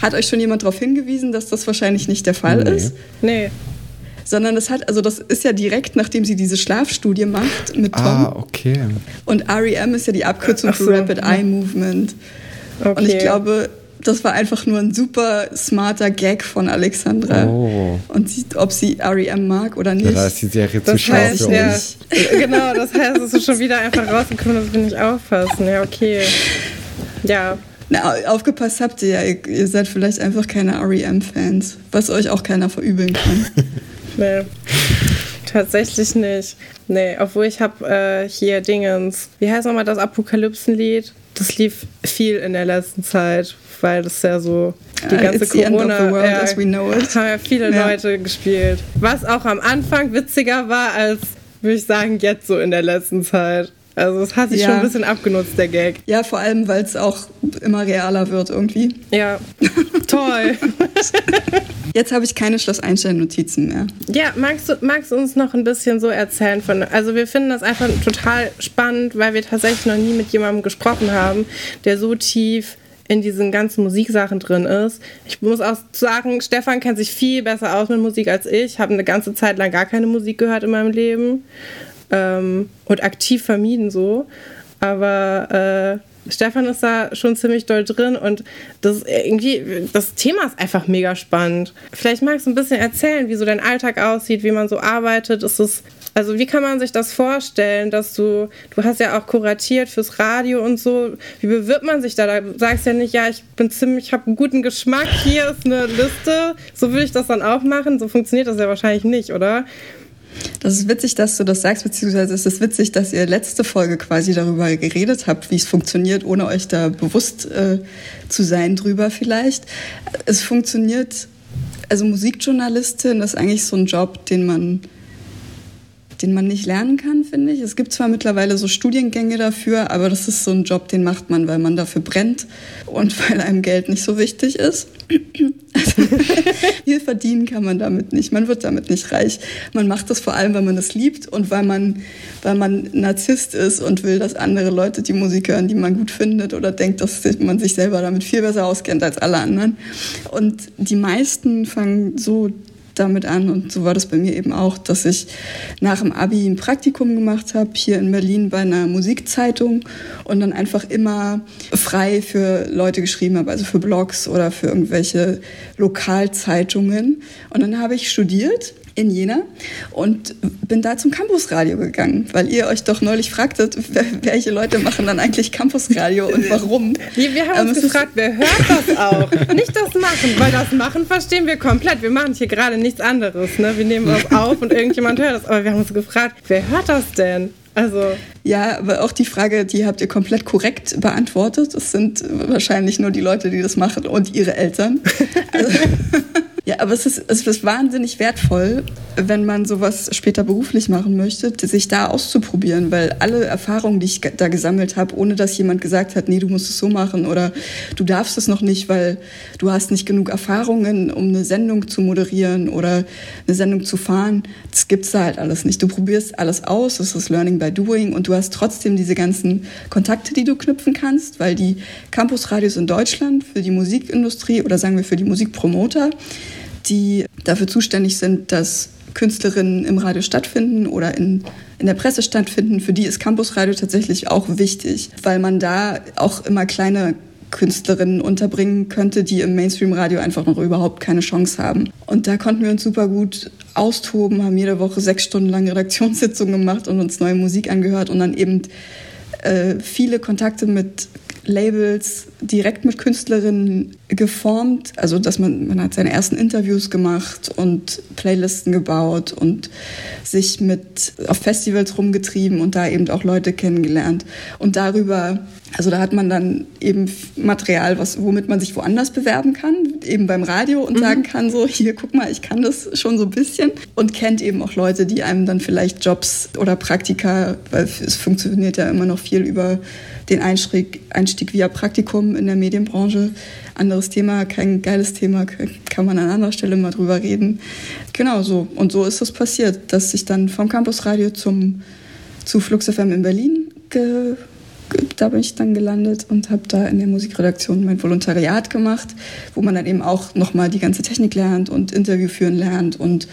Hat euch schon jemand darauf hingewiesen, dass das wahrscheinlich nicht der Fall nee. ist? Nee. Sondern das hat, also das ist ja direkt, nachdem sie diese Schlafstudie macht mit Tom. Ah, okay. Und REM ist ja die Abkürzung so. für Rapid Eye Movement. Okay. Und ich glaube, das war einfach nur ein super smarter Gag von Alexandra. Oh. Und sie, ob sie REM mag oder nicht. Ja, da ist die Serie zu schlau für ja, uns. (laughs) Genau, das heißt, es ist schon wieder einfach rausgekommen, dass wir nicht aufpassen. Ja, okay. Ja. Na, aufgepasst habt ihr ja, ihr, ihr seid vielleicht einfach keine REM-Fans, was euch auch keiner verübeln kann. (laughs) nee. Tatsächlich nicht. Nee, obwohl ich habe äh, hier Dingens. Wie heißt nochmal das Apokalypsenlied? Das lief viel in der letzten Zeit, weil das ja so die ganze It's Corona world, ja, haben ja viele ja. Leute gespielt. Was auch am Anfang witziger war als würde ich sagen jetzt so in der letzten Zeit. Also es hat sich ja. schon ein bisschen abgenutzt, der Gag. Ja, vor allem, weil es auch immer realer wird irgendwie. Ja, toll. (laughs) Jetzt habe ich keine Schloss Einstein-Notizen mehr. Ja, magst du, magst du uns noch ein bisschen so erzählen von. Also wir finden das einfach total spannend, weil wir tatsächlich noch nie mit jemandem gesprochen haben, der so tief in diesen ganzen Musiksachen drin ist. Ich muss auch sagen, Stefan kennt sich viel besser aus mit Musik als ich. Ich habe eine ganze Zeit lang gar keine Musik gehört in meinem Leben ähm, und aktiv vermieden so. Aber äh, Stefan ist da schon ziemlich doll drin und das irgendwie, das Thema ist einfach mega spannend. Vielleicht magst du ein bisschen erzählen, wie so dein Alltag aussieht, wie man so arbeitet. Ist es, also wie kann man sich das vorstellen, dass du, du hast ja auch kuratiert fürs Radio und so. Wie bewirbt man sich da? Da sagst ja nicht, ja, ich bin ziemlich, ich habe einen guten Geschmack, hier ist eine Liste. So würde ich das dann auch machen. So funktioniert das ja wahrscheinlich nicht, oder? Das ist witzig, dass du das sagst, beziehungsweise es ist witzig, dass ihr letzte Folge quasi darüber geredet habt, wie es funktioniert, ohne euch da bewusst äh, zu sein drüber vielleicht. Es funktioniert, also Musikjournalistin ist eigentlich so ein Job, den man den man nicht lernen kann, finde ich. Es gibt zwar mittlerweile so Studiengänge dafür, aber das ist so ein Job, den macht man, weil man dafür brennt und (laughs) weil einem Geld nicht so wichtig ist. Also, (laughs) viel verdienen kann man damit nicht. Man wird damit nicht reich. Man macht das vor allem, weil man es liebt und weil man, weil man Narzisst ist und will, dass andere Leute die Musik hören, die man gut findet oder denkt, dass man sich selber damit viel besser auskennt als alle anderen. Und die meisten fangen so damit an und so war das bei mir eben auch, dass ich nach dem Abi ein Praktikum gemacht habe hier in Berlin bei einer Musikzeitung und dann einfach immer frei für Leute geschrieben habe, also für Blogs oder für irgendwelche Lokalzeitungen. Und dann habe ich studiert in Jena und bin da zum Campusradio gegangen, weil ihr euch doch neulich fragtet, welche Leute machen dann eigentlich Campusradio und warum. Wir, wir haben uns ähm, gefragt, wer hört das auch? Nicht das Machen, weil das Machen verstehen wir komplett. Wir machen hier gerade nichts anderes. Ne? Wir nehmen was auf und irgendjemand hört das. Aber wir haben uns gefragt, wer hört das denn? Also ja, aber auch die Frage, die habt ihr komplett korrekt beantwortet. Es sind wahrscheinlich nur die Leute, die das machen und ihre Eltern. Also, (laughs) ja, aber es ist, es ist wahnsinnig wertvoll, wenn man sowas später beruflich machen möchte, sich da auszuprobieren, weil alle Erfahrungen, die ich da gesammelt habe, ohne dass jemand gesagt hat, nee, du musst es so machen oder du darfst es noch nicht, weil du hast nicht genug Erfahrungen, um eine Sendung zu moderieren oder eine Sendung zu fahren, das gibt's da halt alles nicht. Du probierst alles aus, das ist Learning by Doing und du hast trotzdem diese ganzen Kontakte, die du knüpfen kannst, weil die Campusradios in Deutschland für die Musikindustrie oder sagen wir für die Musikpromoter die dafür zuständig sind, dass Künstlerinnen im Radio stattfinden oder in, in der Presse stattfinden. Für die ist Campusradio tatsächlich auch wichtig, weil man da auch immer kleine Künstlerinnen unterbringen könnte, die im Mainstream-Radio einfach noch überhaupt keine Chance haben. Und da konnten wir uns super gut austoben, haben jede Woche sechs Stunden lang Redaktionssitzungen gemacht und uns neue Musik angehört und dann eben äh, viele Kontakte mit Labels direkt mit Künstlerinnen geformt. Also, dass man, man hat seine ersten Interviews gemacht und Playlisten gebaut und sich mit auf Festivals rumgetrieben und da eben auch Leute kennengelernt. Und darüber, also da hat man dann eben Material, was, womit man sich woanders bewerben kann, eben beim Radio und mhm. sagen kann so, hier, guck mal, ich kann das schon so ein bisschen und kennt eben auch Leute, die einem dann vielleicht Jobs oder Praktika, weil es funktioniert ja immer noch viel über den Einstieg, Einstieg via Praktikum in der Medienbranche. Anderes Thema, kein geiles Thema, kann man an anderer Stelle mal drüber reden. Genau so. Und so ist es passiert, dass ich dann vom Campusradio zum, zu Flux FM in Berlin ge da bin ich dann gelandet und habe da in der Musikredaktion mein Volontariat gemacht, wo man dann eben auch nochmal die ganze Technik lernt und Interview führen lernt und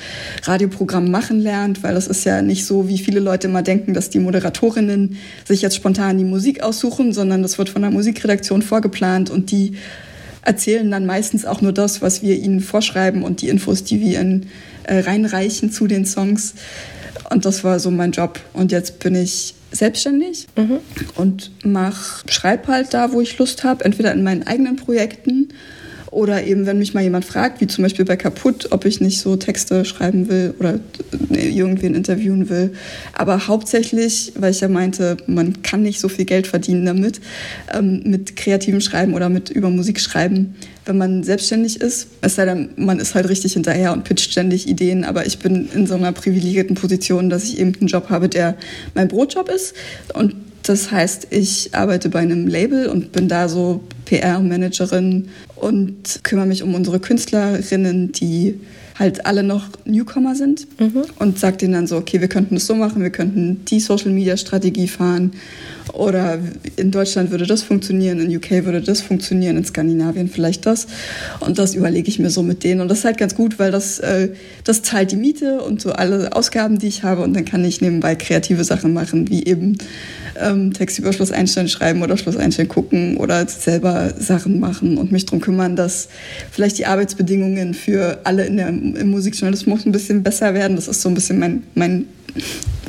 Radioprogramm machen lernt, weil das ist ja nicht so, wie viele Leute immer denken, dass die Moderatorinnen sich jetzt spontan die Musik aussuchen, sondern das wird von der Musikredaktion vorgeplant und die erzählen dann meistens auch nur das, was wir ihnen vorschreiben und die Infos, die wir ihnen äh, reinreichen zu den Songs. Und das war so mein Job. Und jetzt bin ich selbstständig mhm. und mach, schreib halt da, wo ich Lust habe, entweder in meinen eigenen Projekten oder eben, wenn mich mal jemand fragt, wie zum Beispiel bei Kaputt, ob ich nicht so Texte schreiben will oder irgendwen interviewen will. Aber hauptsächlich, weil ich ja meinte, man kann nicht so viel Geld verdienen damit, ähm, mit kreativem Schreiben oder mit über Musik schreiben, wenn man selbstständig ist. Es sei denn, man ist halt richtig hinterher und pitcht ständig Ideen. Aber ich bin in so einer privilegierten Position, dass ich eben einen Job habe, der mein Brotjob ist. Und das heißt, ich arbeite bei einem Label und bin da so PR-Managerin und kümmere mich um unsere Künstlerinnen, die halt alle noch Newcomer sind mhm. und sage denen dann so, okay, wir könnten das so machen, wir könnten die Social-Media-Strategie fahren oder in Deutschland würde das funktionieren, in UK würde das funktionieren, in Skandinavien vielleicht das. Und das überlege ich mir so mit denen. Und das ist halt ganz gut, weil das, äh, das zahlt die Miete und so alle Ausgaben, die ich habe. Und dann kann ich nebenbei kreative Sachen machen, wie eben ähm, Text über Schloss Einstein schreiben oder Schloss Einstein gucken oder selber Sachen machen und mich darum kümmern, dass vielleicht die Arbeitsbedingungen für alle in der, im Musikjournalismus ein bisschen besser werden. Das ist so ein bisschen mein, mein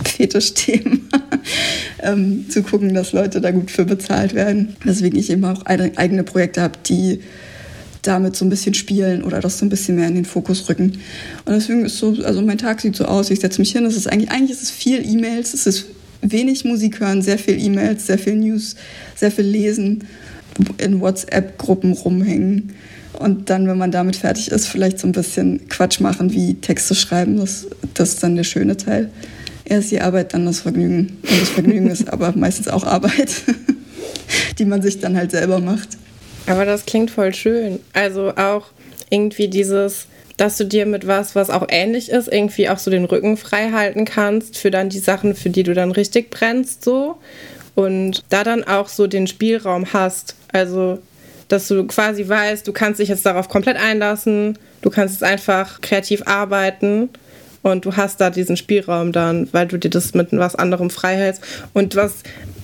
Fetischthema, (laughs) ähm, zu gucken, dass Leute da gut für bezahlt werden. Deswegen ich eben auch eigene Projekte habe, die damit so ein bisschen spielen oder das so ein bisschen mehr in den Fokus rücken. Und deswegen ist so, also mein Tag sieht so aus, ich setze mich hin, es ist eigentlich, eigentlich ist es viel E-Mails, es ist wenig Musik hören, sehr viel E-Mails, sehr viel News, sehr viel lesen, in WhatsApp-Gruppen rumhängen. Und dann, wenn man damit fertig ist, vielleicht so ein bisschen Quatsch machen, wie Texte schreiben. Das, das ist dann der schöne Teil. Erst die Arbeit, dann das Vergnügen. Und das Vergnügen ist aber meistens auch Arbeit, (laughs) die man sich dann halt selber macht. Aber das klingt voll schön. Also auch irgendwie dieses, dass du dir mit was, was auch ähnlich ist, irgendwie auch so den Rücken frei halten kannst für dann die Sachen, für die du dann richtig brennst, so. Und da dann auch so den Spielraum hast. Also, dass du quasi weißt, du kannst dich jetzt darauf komplett einlassen, du kannst jetzt einfach kreativ arbeiten und du hast da diesen Spielraum dann, weil du dir das mit was anderem frei hältst. Und was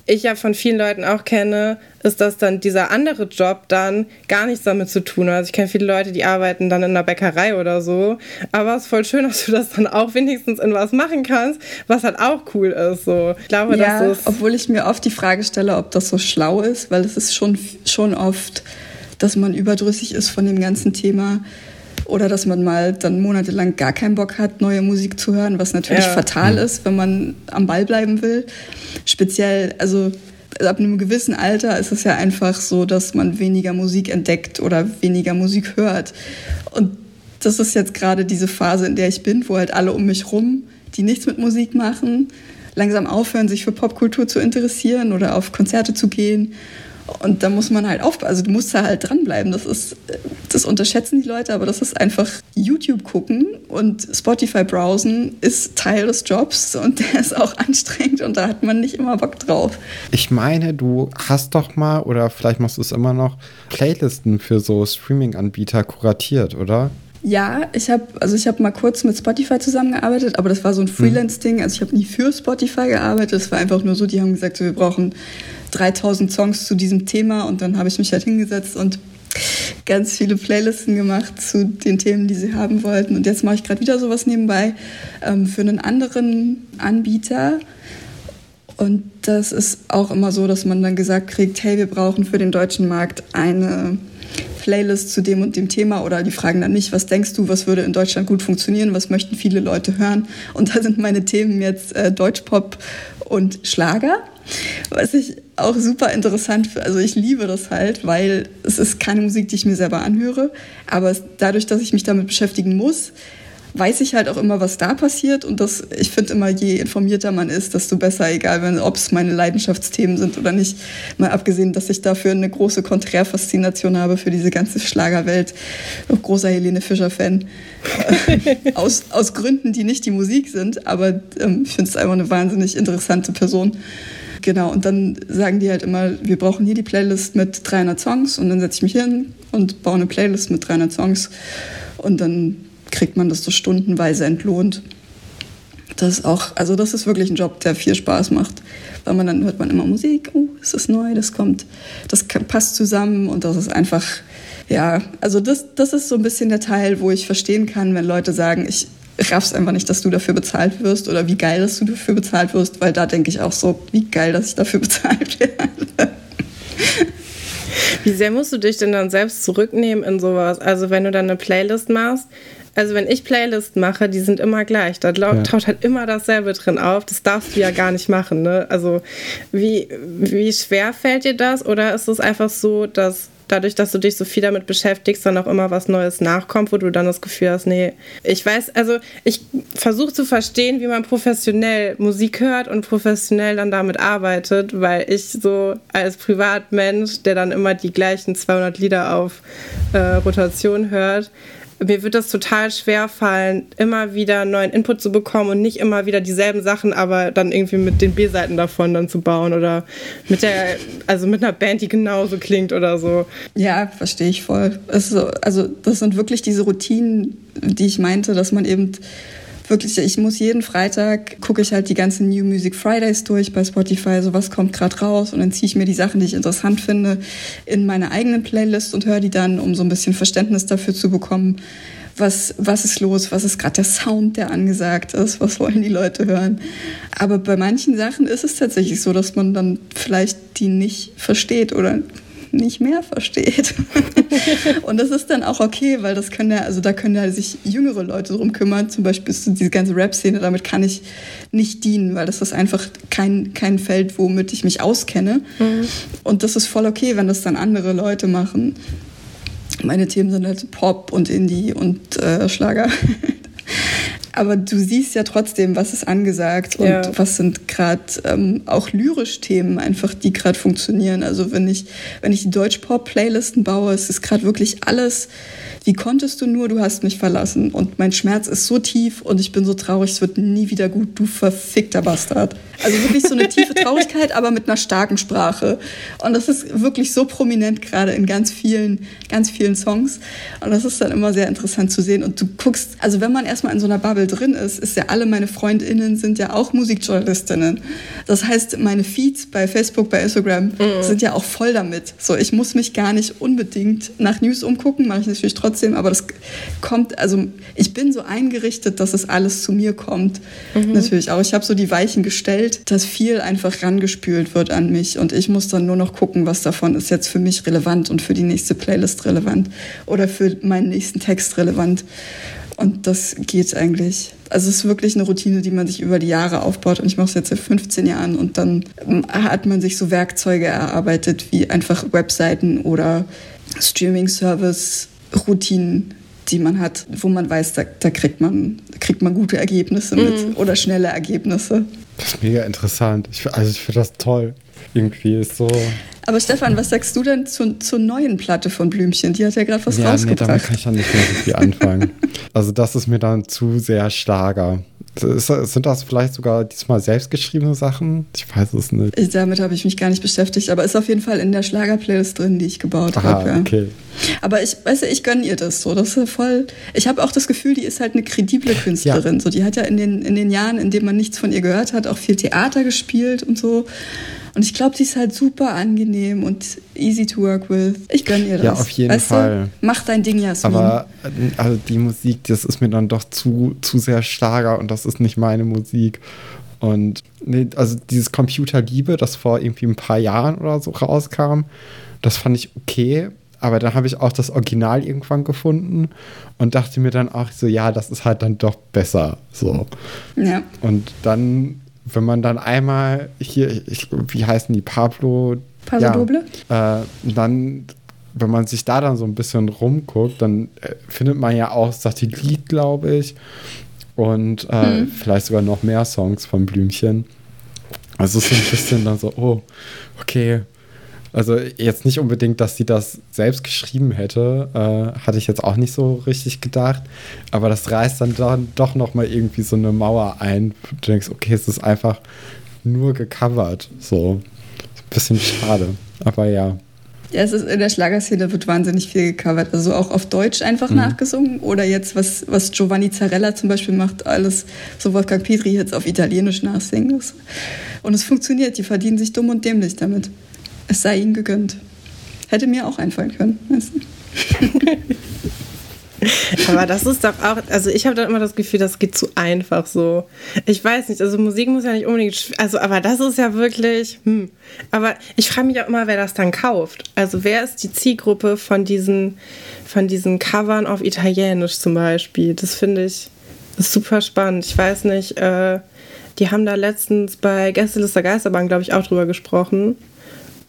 ich ja von vielen Leuten auch kenne, ist, dass dann dieser andere Job dann gar nichts damit zu tun hat. Also ich kenne viele Leute, die arbeiten dann in der Bäckerei oder so. Aber es ist voll schön, (laughs) dass du das dann auch wenigstens in was machen kannst, was halt auch cool ist. So. Ich glaube, ja, das ist obwohl ich mir oft die Frage stelle, ob das so schlau ist, weil es ist schon, schon oft, dass man überdrüssig ist von dem ganzen Thema oder dass man mal dann monatelang gar keinen Bock hat, neue Musik zu hören, was natürlich ja. fatal ist, wenn man am Ball bleiben will. Speziell, also ab einem gewissen Alter ist es ja einfach so, dass man weniger Musik entdeckt oder weniger Musik hört. Und das ist jetzt gerade diese Phase, in der ich bin, wo halt alle um mich rum, die nichts mit Musik machen, langsam aufhören, sich für Popkultur zu interessieren oder auf Konzerte zu gehen und da muss man halt aufpassen. Also du musst da halt dranbleiben. Das ist, das unterschätzen die Leute, aber das ist einfach YouTube gucken und Spotify browsen ist Teil des Jobs und (laughs) der ist auch anstrengend und da hat man nicht immer Bock drauf. Ich meine, du hast doch mal oder vielleicht machst du es immer noch Playlisten für so Streaming-Anbieter kuratiert, oder? Ja, ich habe also ich habe mal kurz mit Spotify zusammengearbeitet, aber das war so ein mhm. Freelance-Ding. Also ich habe nie für Spotify gearbeitet. Es war einfach nur so, die haben gesagt, so, wir brauchen 3000 Songs zu diesem Thema und dann habe ich mich halt hingesetzt und ganz viele Playlisten gemacht zu den Themen, die sie haben wollten. Und jetzt mache ich gerade wieder sowas nebenbei ähm, für einen anderen Anbieter. Und das ist auch immer so, dass man dann gesagt kriegt, hey, wir brauchen für den deutschen Markt eine Playlist zu dem und dem Thema oder die fragen dann nicht, was denkst du, was würde in Deutschland gut funktionieren, was möchten viele Leute hören. Und da sind meine Themen jetzt äh, Deutschpop und Schlager. Was ich auch super interessant finde. Also ich liebe das halt, weil es ist keine Musik, die ich mir selber anhöre. Aber dadurch, dass ich mich damit beschäftigen muss, weiß ich halt auch immer, was da passiert. Und das, ich finde immer, je informierter man ist, desto besser, egal ob es meine Leidenschaftsthemen sind oder nicht. Mal abgesehen, dass ich dafür eine große Konträrfaszination habe für diese ganze Schlagerwelt. Auch großer Helene Fischer-Fan. (laughs) aus, aus Gründen, die nicht die Musik sind. Aber ähm, ich finde es einfach eine wahnsinnig interessante Person. Genau, und dann sagen die halt immer, wir brauchen hier die Playlist mit 300 Songs und dann setze ich mich hin und baue eine Playlist mit 300 Songs und dann kriegt man das so stundenweise entlohnt. Das ist auch, also das ist wirklich ein Job, der viel Spaß macht, weil man dann hört man immer Musik, oh, es ist neu, das kommt, das passt zusammen und das ist einfach, Ja, also das, das ist so ein bisschen der Teil, wo ich verstehen kann, wenn Leute sagen, ich raff's einfach nicht, dass du dafür bezahlt wirst oder wie geil, dass du dafür bezahlt wirst, weil da denke ich auch so, wie geil, dass ich dafür (laughs) bezahlt werde. Wie sehr musst du dich denn dann selbst zurücknehmen in sowas? Also wenn du dann eine Playlist machst, also wenn ich Playlist mache, die sind immer gleich. Da ja. taucht halt immer dasselbe drin auf. Das darfst du ja gar nicht machen. Ne? Also wie, wie schwer fällt dir das? Oder ist es einfach so, dass dadurch, dass du dich so viel damit beschäftigst, dann auch immer was Neues nachkommt, wo du dann das Gefühl hast, nee, ich weiß, also ich versuche zu verstehen, wie man professionell Musik hört und professionell dann damit arbeitet, weil ich so als Privatmensch, der dann immer die gleichen 200 Lieder auf äh, Rotation hört, mir wird das total schwer fallen, immer wieder neuen Input zu bekommen und nicht immer wieder dieselben Sachen, aber dann irgendwie mit den B-Seiten davon dann zu bauen oder mit der, also mit einer Band, die genauso klingt oder so. Ja, verstehe ich voll. So, also das sind wirklich diese Routinen, die ich meinte, dass man eben wirklich, ich muss jeden Freitag, gucke ich halt die ganzen New Music Fridays durch bei Spotify, so was kommt gerade raus und dann ziehe ich mir die Sachen, die ich interessant finde, in meine eigenen Playlist und höre die dann, um so ein bisschen Verständnis dafür zu bekommen, was, was ist los, was ist gerade der Sound, der angesagt ist, was wollen die Leute hören. Aber bei manchen Sachen ist es tatsächlich so, dass man dann vielleicht die nicht versteht oder nicht mehr versteht. (laughs) und das ist dann auch okay, weil das können ja, also da können ja sich jüngere Leute drum kümmern, zum Beispiel diese ganze Rap-Szene, damit kann ich nicht dienen, weil das ist einfach kein, kein Feld, womit ich mich auskenne. Mhm. Und das ist voll okay, wenn das dann andere Leute machen. Meine Themen sind halt Pop und Indie und äh, Schlager. (laughs) Aber du siehst ja trotzdem, was ist angesagt und ja. was sind gerade ähm, auch lyrisch Themen einfach, die gerade funktionieren. Also wenn ich, wenn ich die Deutsch-Pop-Playlisten baue, es ist gerade wirklich alles wie konntest du nur, du hast mich verlassen und mein Schmerz ist so tief und ich bin so traurig, es wird nie wieder gut, du verfickter Bastard. Also wirklich so eine tiefe Traurigkeit, aber mit einer starken Sprache. Und das ist wirklich so prominent gerade in ganz vielen, ganz vielen Songs. Und das ist dann immer sehr interessant zu sehen. Und du guckst, also wenn man erstmal in so einer Bubble drin ist, ist ja alle meine FreundInnen sind ja auch Musikjournalistinnen. Das heißt, meine Feeds bei Facebook, bei Instagram mhm. sind ja auch voll damit. So, ich muss mich gar nicht unbedingt nach News umgucken, mache ich natürlich trotzdem aber das kommt, also ich bin so eingerichtet, dass es alles zu mir kommt. Mhm. Natürlich auch. Ich habe so die Weichen gestellt, dass viel einfach rangespült wird an mich und ich muss dann nur noch gucken, was davon ist jetzt für mich relevant und für die nächste Playlist relevant oder für meinen nächsten Text relevant. Und das geht eigentlich. Also es ist wirklich eine Routine, die man sich über die Jahre aufbaut. Und ich mache es jetzt seit 15 Jahren. Und dann hat man sich so Werkzeuge erarbeitet, wie einfach Webseiten oder Streaming-Service, Routinen, die man hat, wo man weiß, da, da kriegt, man, da kriegt man gute Ergebnisse mit mhm. oder schnelle Ergebnisse. Das ist mega interessant. Ich, also ich finde das toll. Irgendwie ist so. Aber Stefan, was sagst du denn zu, zur neuen Platte von Blümchen? Die hat ja gerade was ja, rausgebracht. Nee, damit kann ich ja nicht mehr so viel anfangen. (laughs) also das ist mir dann zu sehr Schlager. Sind das vielleicht sogar diesmal selbstgeschriebene Sachen? Ich weiß es nicht. Ich, damit habe ich mich gar nicht beschäftigt, aber ist auf jeden Fall in der Schlager-Playlist drin, die ich gebaut habe. Ja. okay. Aber ich weiß, ich gönne ihr das so. Das ist voll. Ich habe auch das Gefühl, die ist halt eine kredible Künstlerin. Ja. So, die hat ja in den, in den Jahren, in denen man nichts von ihr gehört hat, auch viel Theater gespielt und so. Und ich glaube, sie ist halt super angenehm und easy to work with. Ich gönne ihr das. Ja, auf jeden weißt Fall. Du? Mach dein Ding, Jasmin. Aber also die Musik, das ist mir dann doch zu, zu sehr Schlager und das ist nicht meine Musik. Und nee, also dieses Computerliebe, das vor irgendwie ein paar Jahren oder so rauskam, das fand ich okay. Aber dann habe ich auch das Original irgendwann gefunden und dachte mir dann auch so, ja, das ist halt dann doch besser. So. Ja. Und dann wenn man dann einmal hier, ich, wie heißen die, Pablo? Paso ja, Doble? Äh, dann, wenn man sich da dann so ein bisschen rumguckt, dann äh, findet man ja auch Satellit, glaube ich. Und äh, mhm. vielleicht sogar noch mehr Songs von Blümchen. Also es ist so ein bisschen dann so, oh, okay, also jetzt nicht unbedingt, dass sie das selbst geschrieben hätte, äh, hatte ich jetzt auch nicht so richtig gedacht. Aber das reißt dann, doch noch mal irgendwie so eine Mauer ein. Du denkst, okay, es ist einfach nur gecovert. So, ein bisschen schade. Aber ja. Ja, es ist in der Schlagerszene wird wahnsinnig viel gecovert. Also auch auf Deutsch einfach mhm. nachgesungen. Oder jetzt, was, was Giovanni Zarella zum Beispiel macht, alles so Wolfgang Petri jetzt auf Italienisch nachsingen. Und es funktioniert, die verdienen sich dumm und dämlich damit. Es sei ihnen gegönnt. Hätte mir auch einfallen können. Weißt (laughs) du? Aber das ist doch auch, also ich habe dann immer das Gefühl, das geht zu einfach so. Ich weiß nicht, also Musik muss ja nicht unbedingt, also aber das ist ja wirklich, hm. Aber ich frage mich auch immer, wer das dann kauft. Also wer ist die Zielgruppe von diesen, von diesen Covern auf Italienisch zum Beispiel? Das finde ich super spannend. Ich weiß nicht, äh, die haben da letztens bei Gästeliste Geisterbahn, glaube ich, auch drüber gesprochen.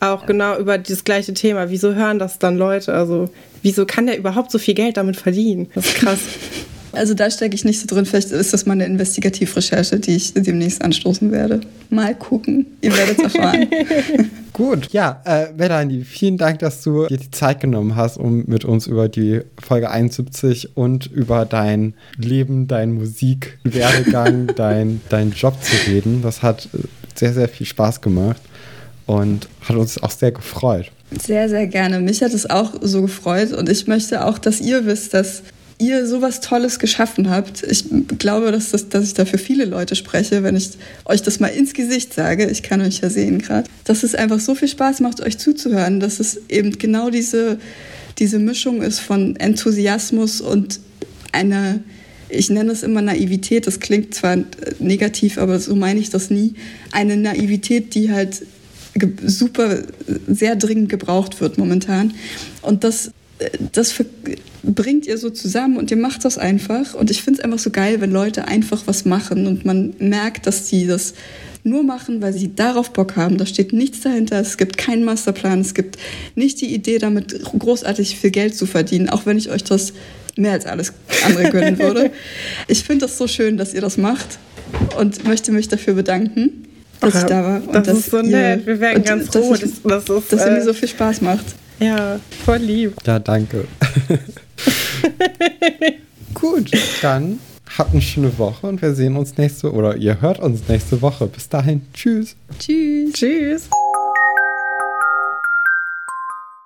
Auch genau über dieses gleiche Thema. Wieso hören das dann Leute? Also, wieso kann der überhaupt so viel Geld damit verdienen? Das ist krass. (laughs) Also da stecke ich nicht so drin. Vielleicht ist das mal eine Investigativrecherche, die ich demnächst anstoßen werde. Mal gucken. Ihr werdet es erfahren. (laughs) Gut, ja, äh, Melanie, vielen Dank, dass du dir die Zeit genommen hast, um mit uns über die Folge 71 und über dein Leben, dein Musikwerdegang, (laughs) dein, dein Job zu reden. Das hat sehr, sehr viel Spaß gemacht und hat uns auch sehr gefreut. Sehr, sehr gerne. Mich hat es auch so gefreut und ich möchte auch, dass ihr wisst, dass ihr sowas Tolles geschaffen habt. Ich glaube, dass, das, dass ich da für viele Leute spreche, wenn ich euch das mal ins Gesicht sage. Ich kann euch ja sehen gerade. Dass es einfach so viel Spaß macht, euch zuzuhören, dass es eben genau diese, diese Mischung ist von Enthusiasmus und einer, ich nenne es immer Naivität, das klingt zwar negativ, aber so meine ich das nie, eine Naivität, die halt super, sehr dringend gebraucht wird momentan. Und das das bringt ihr so zusammen und ihr macht das einfach. Und ich finde es einfach so geil, wenn Leute einfach was machen und man merkt, dass sie das nur machen, weil sie darauf Bock haben. Da steht nichts dahinter. Es gibt keinen Masterplan. Es gibt nicht die Idee, damit großartig viel Geld zu verdienen, auch wenn ich euch das mehr als alles andere gönnen würde. (laughs) Ich finde das so schön, dass ihr das macht und möchte mich dafür bedanken, dass ich da war. Und das ist so nett. Wir werden ganz froh, dass, ich, dass, dass, dass, ihr mir so viel Spaß macht. Ja, voll lieb. Ja, danke. (laughs) Gut, dann habt eine schöne Woche und wir sehen uns nächste oder ihr hört uns nächste Woche. Bis dahin, tschüss. Tschüss. Tschüss.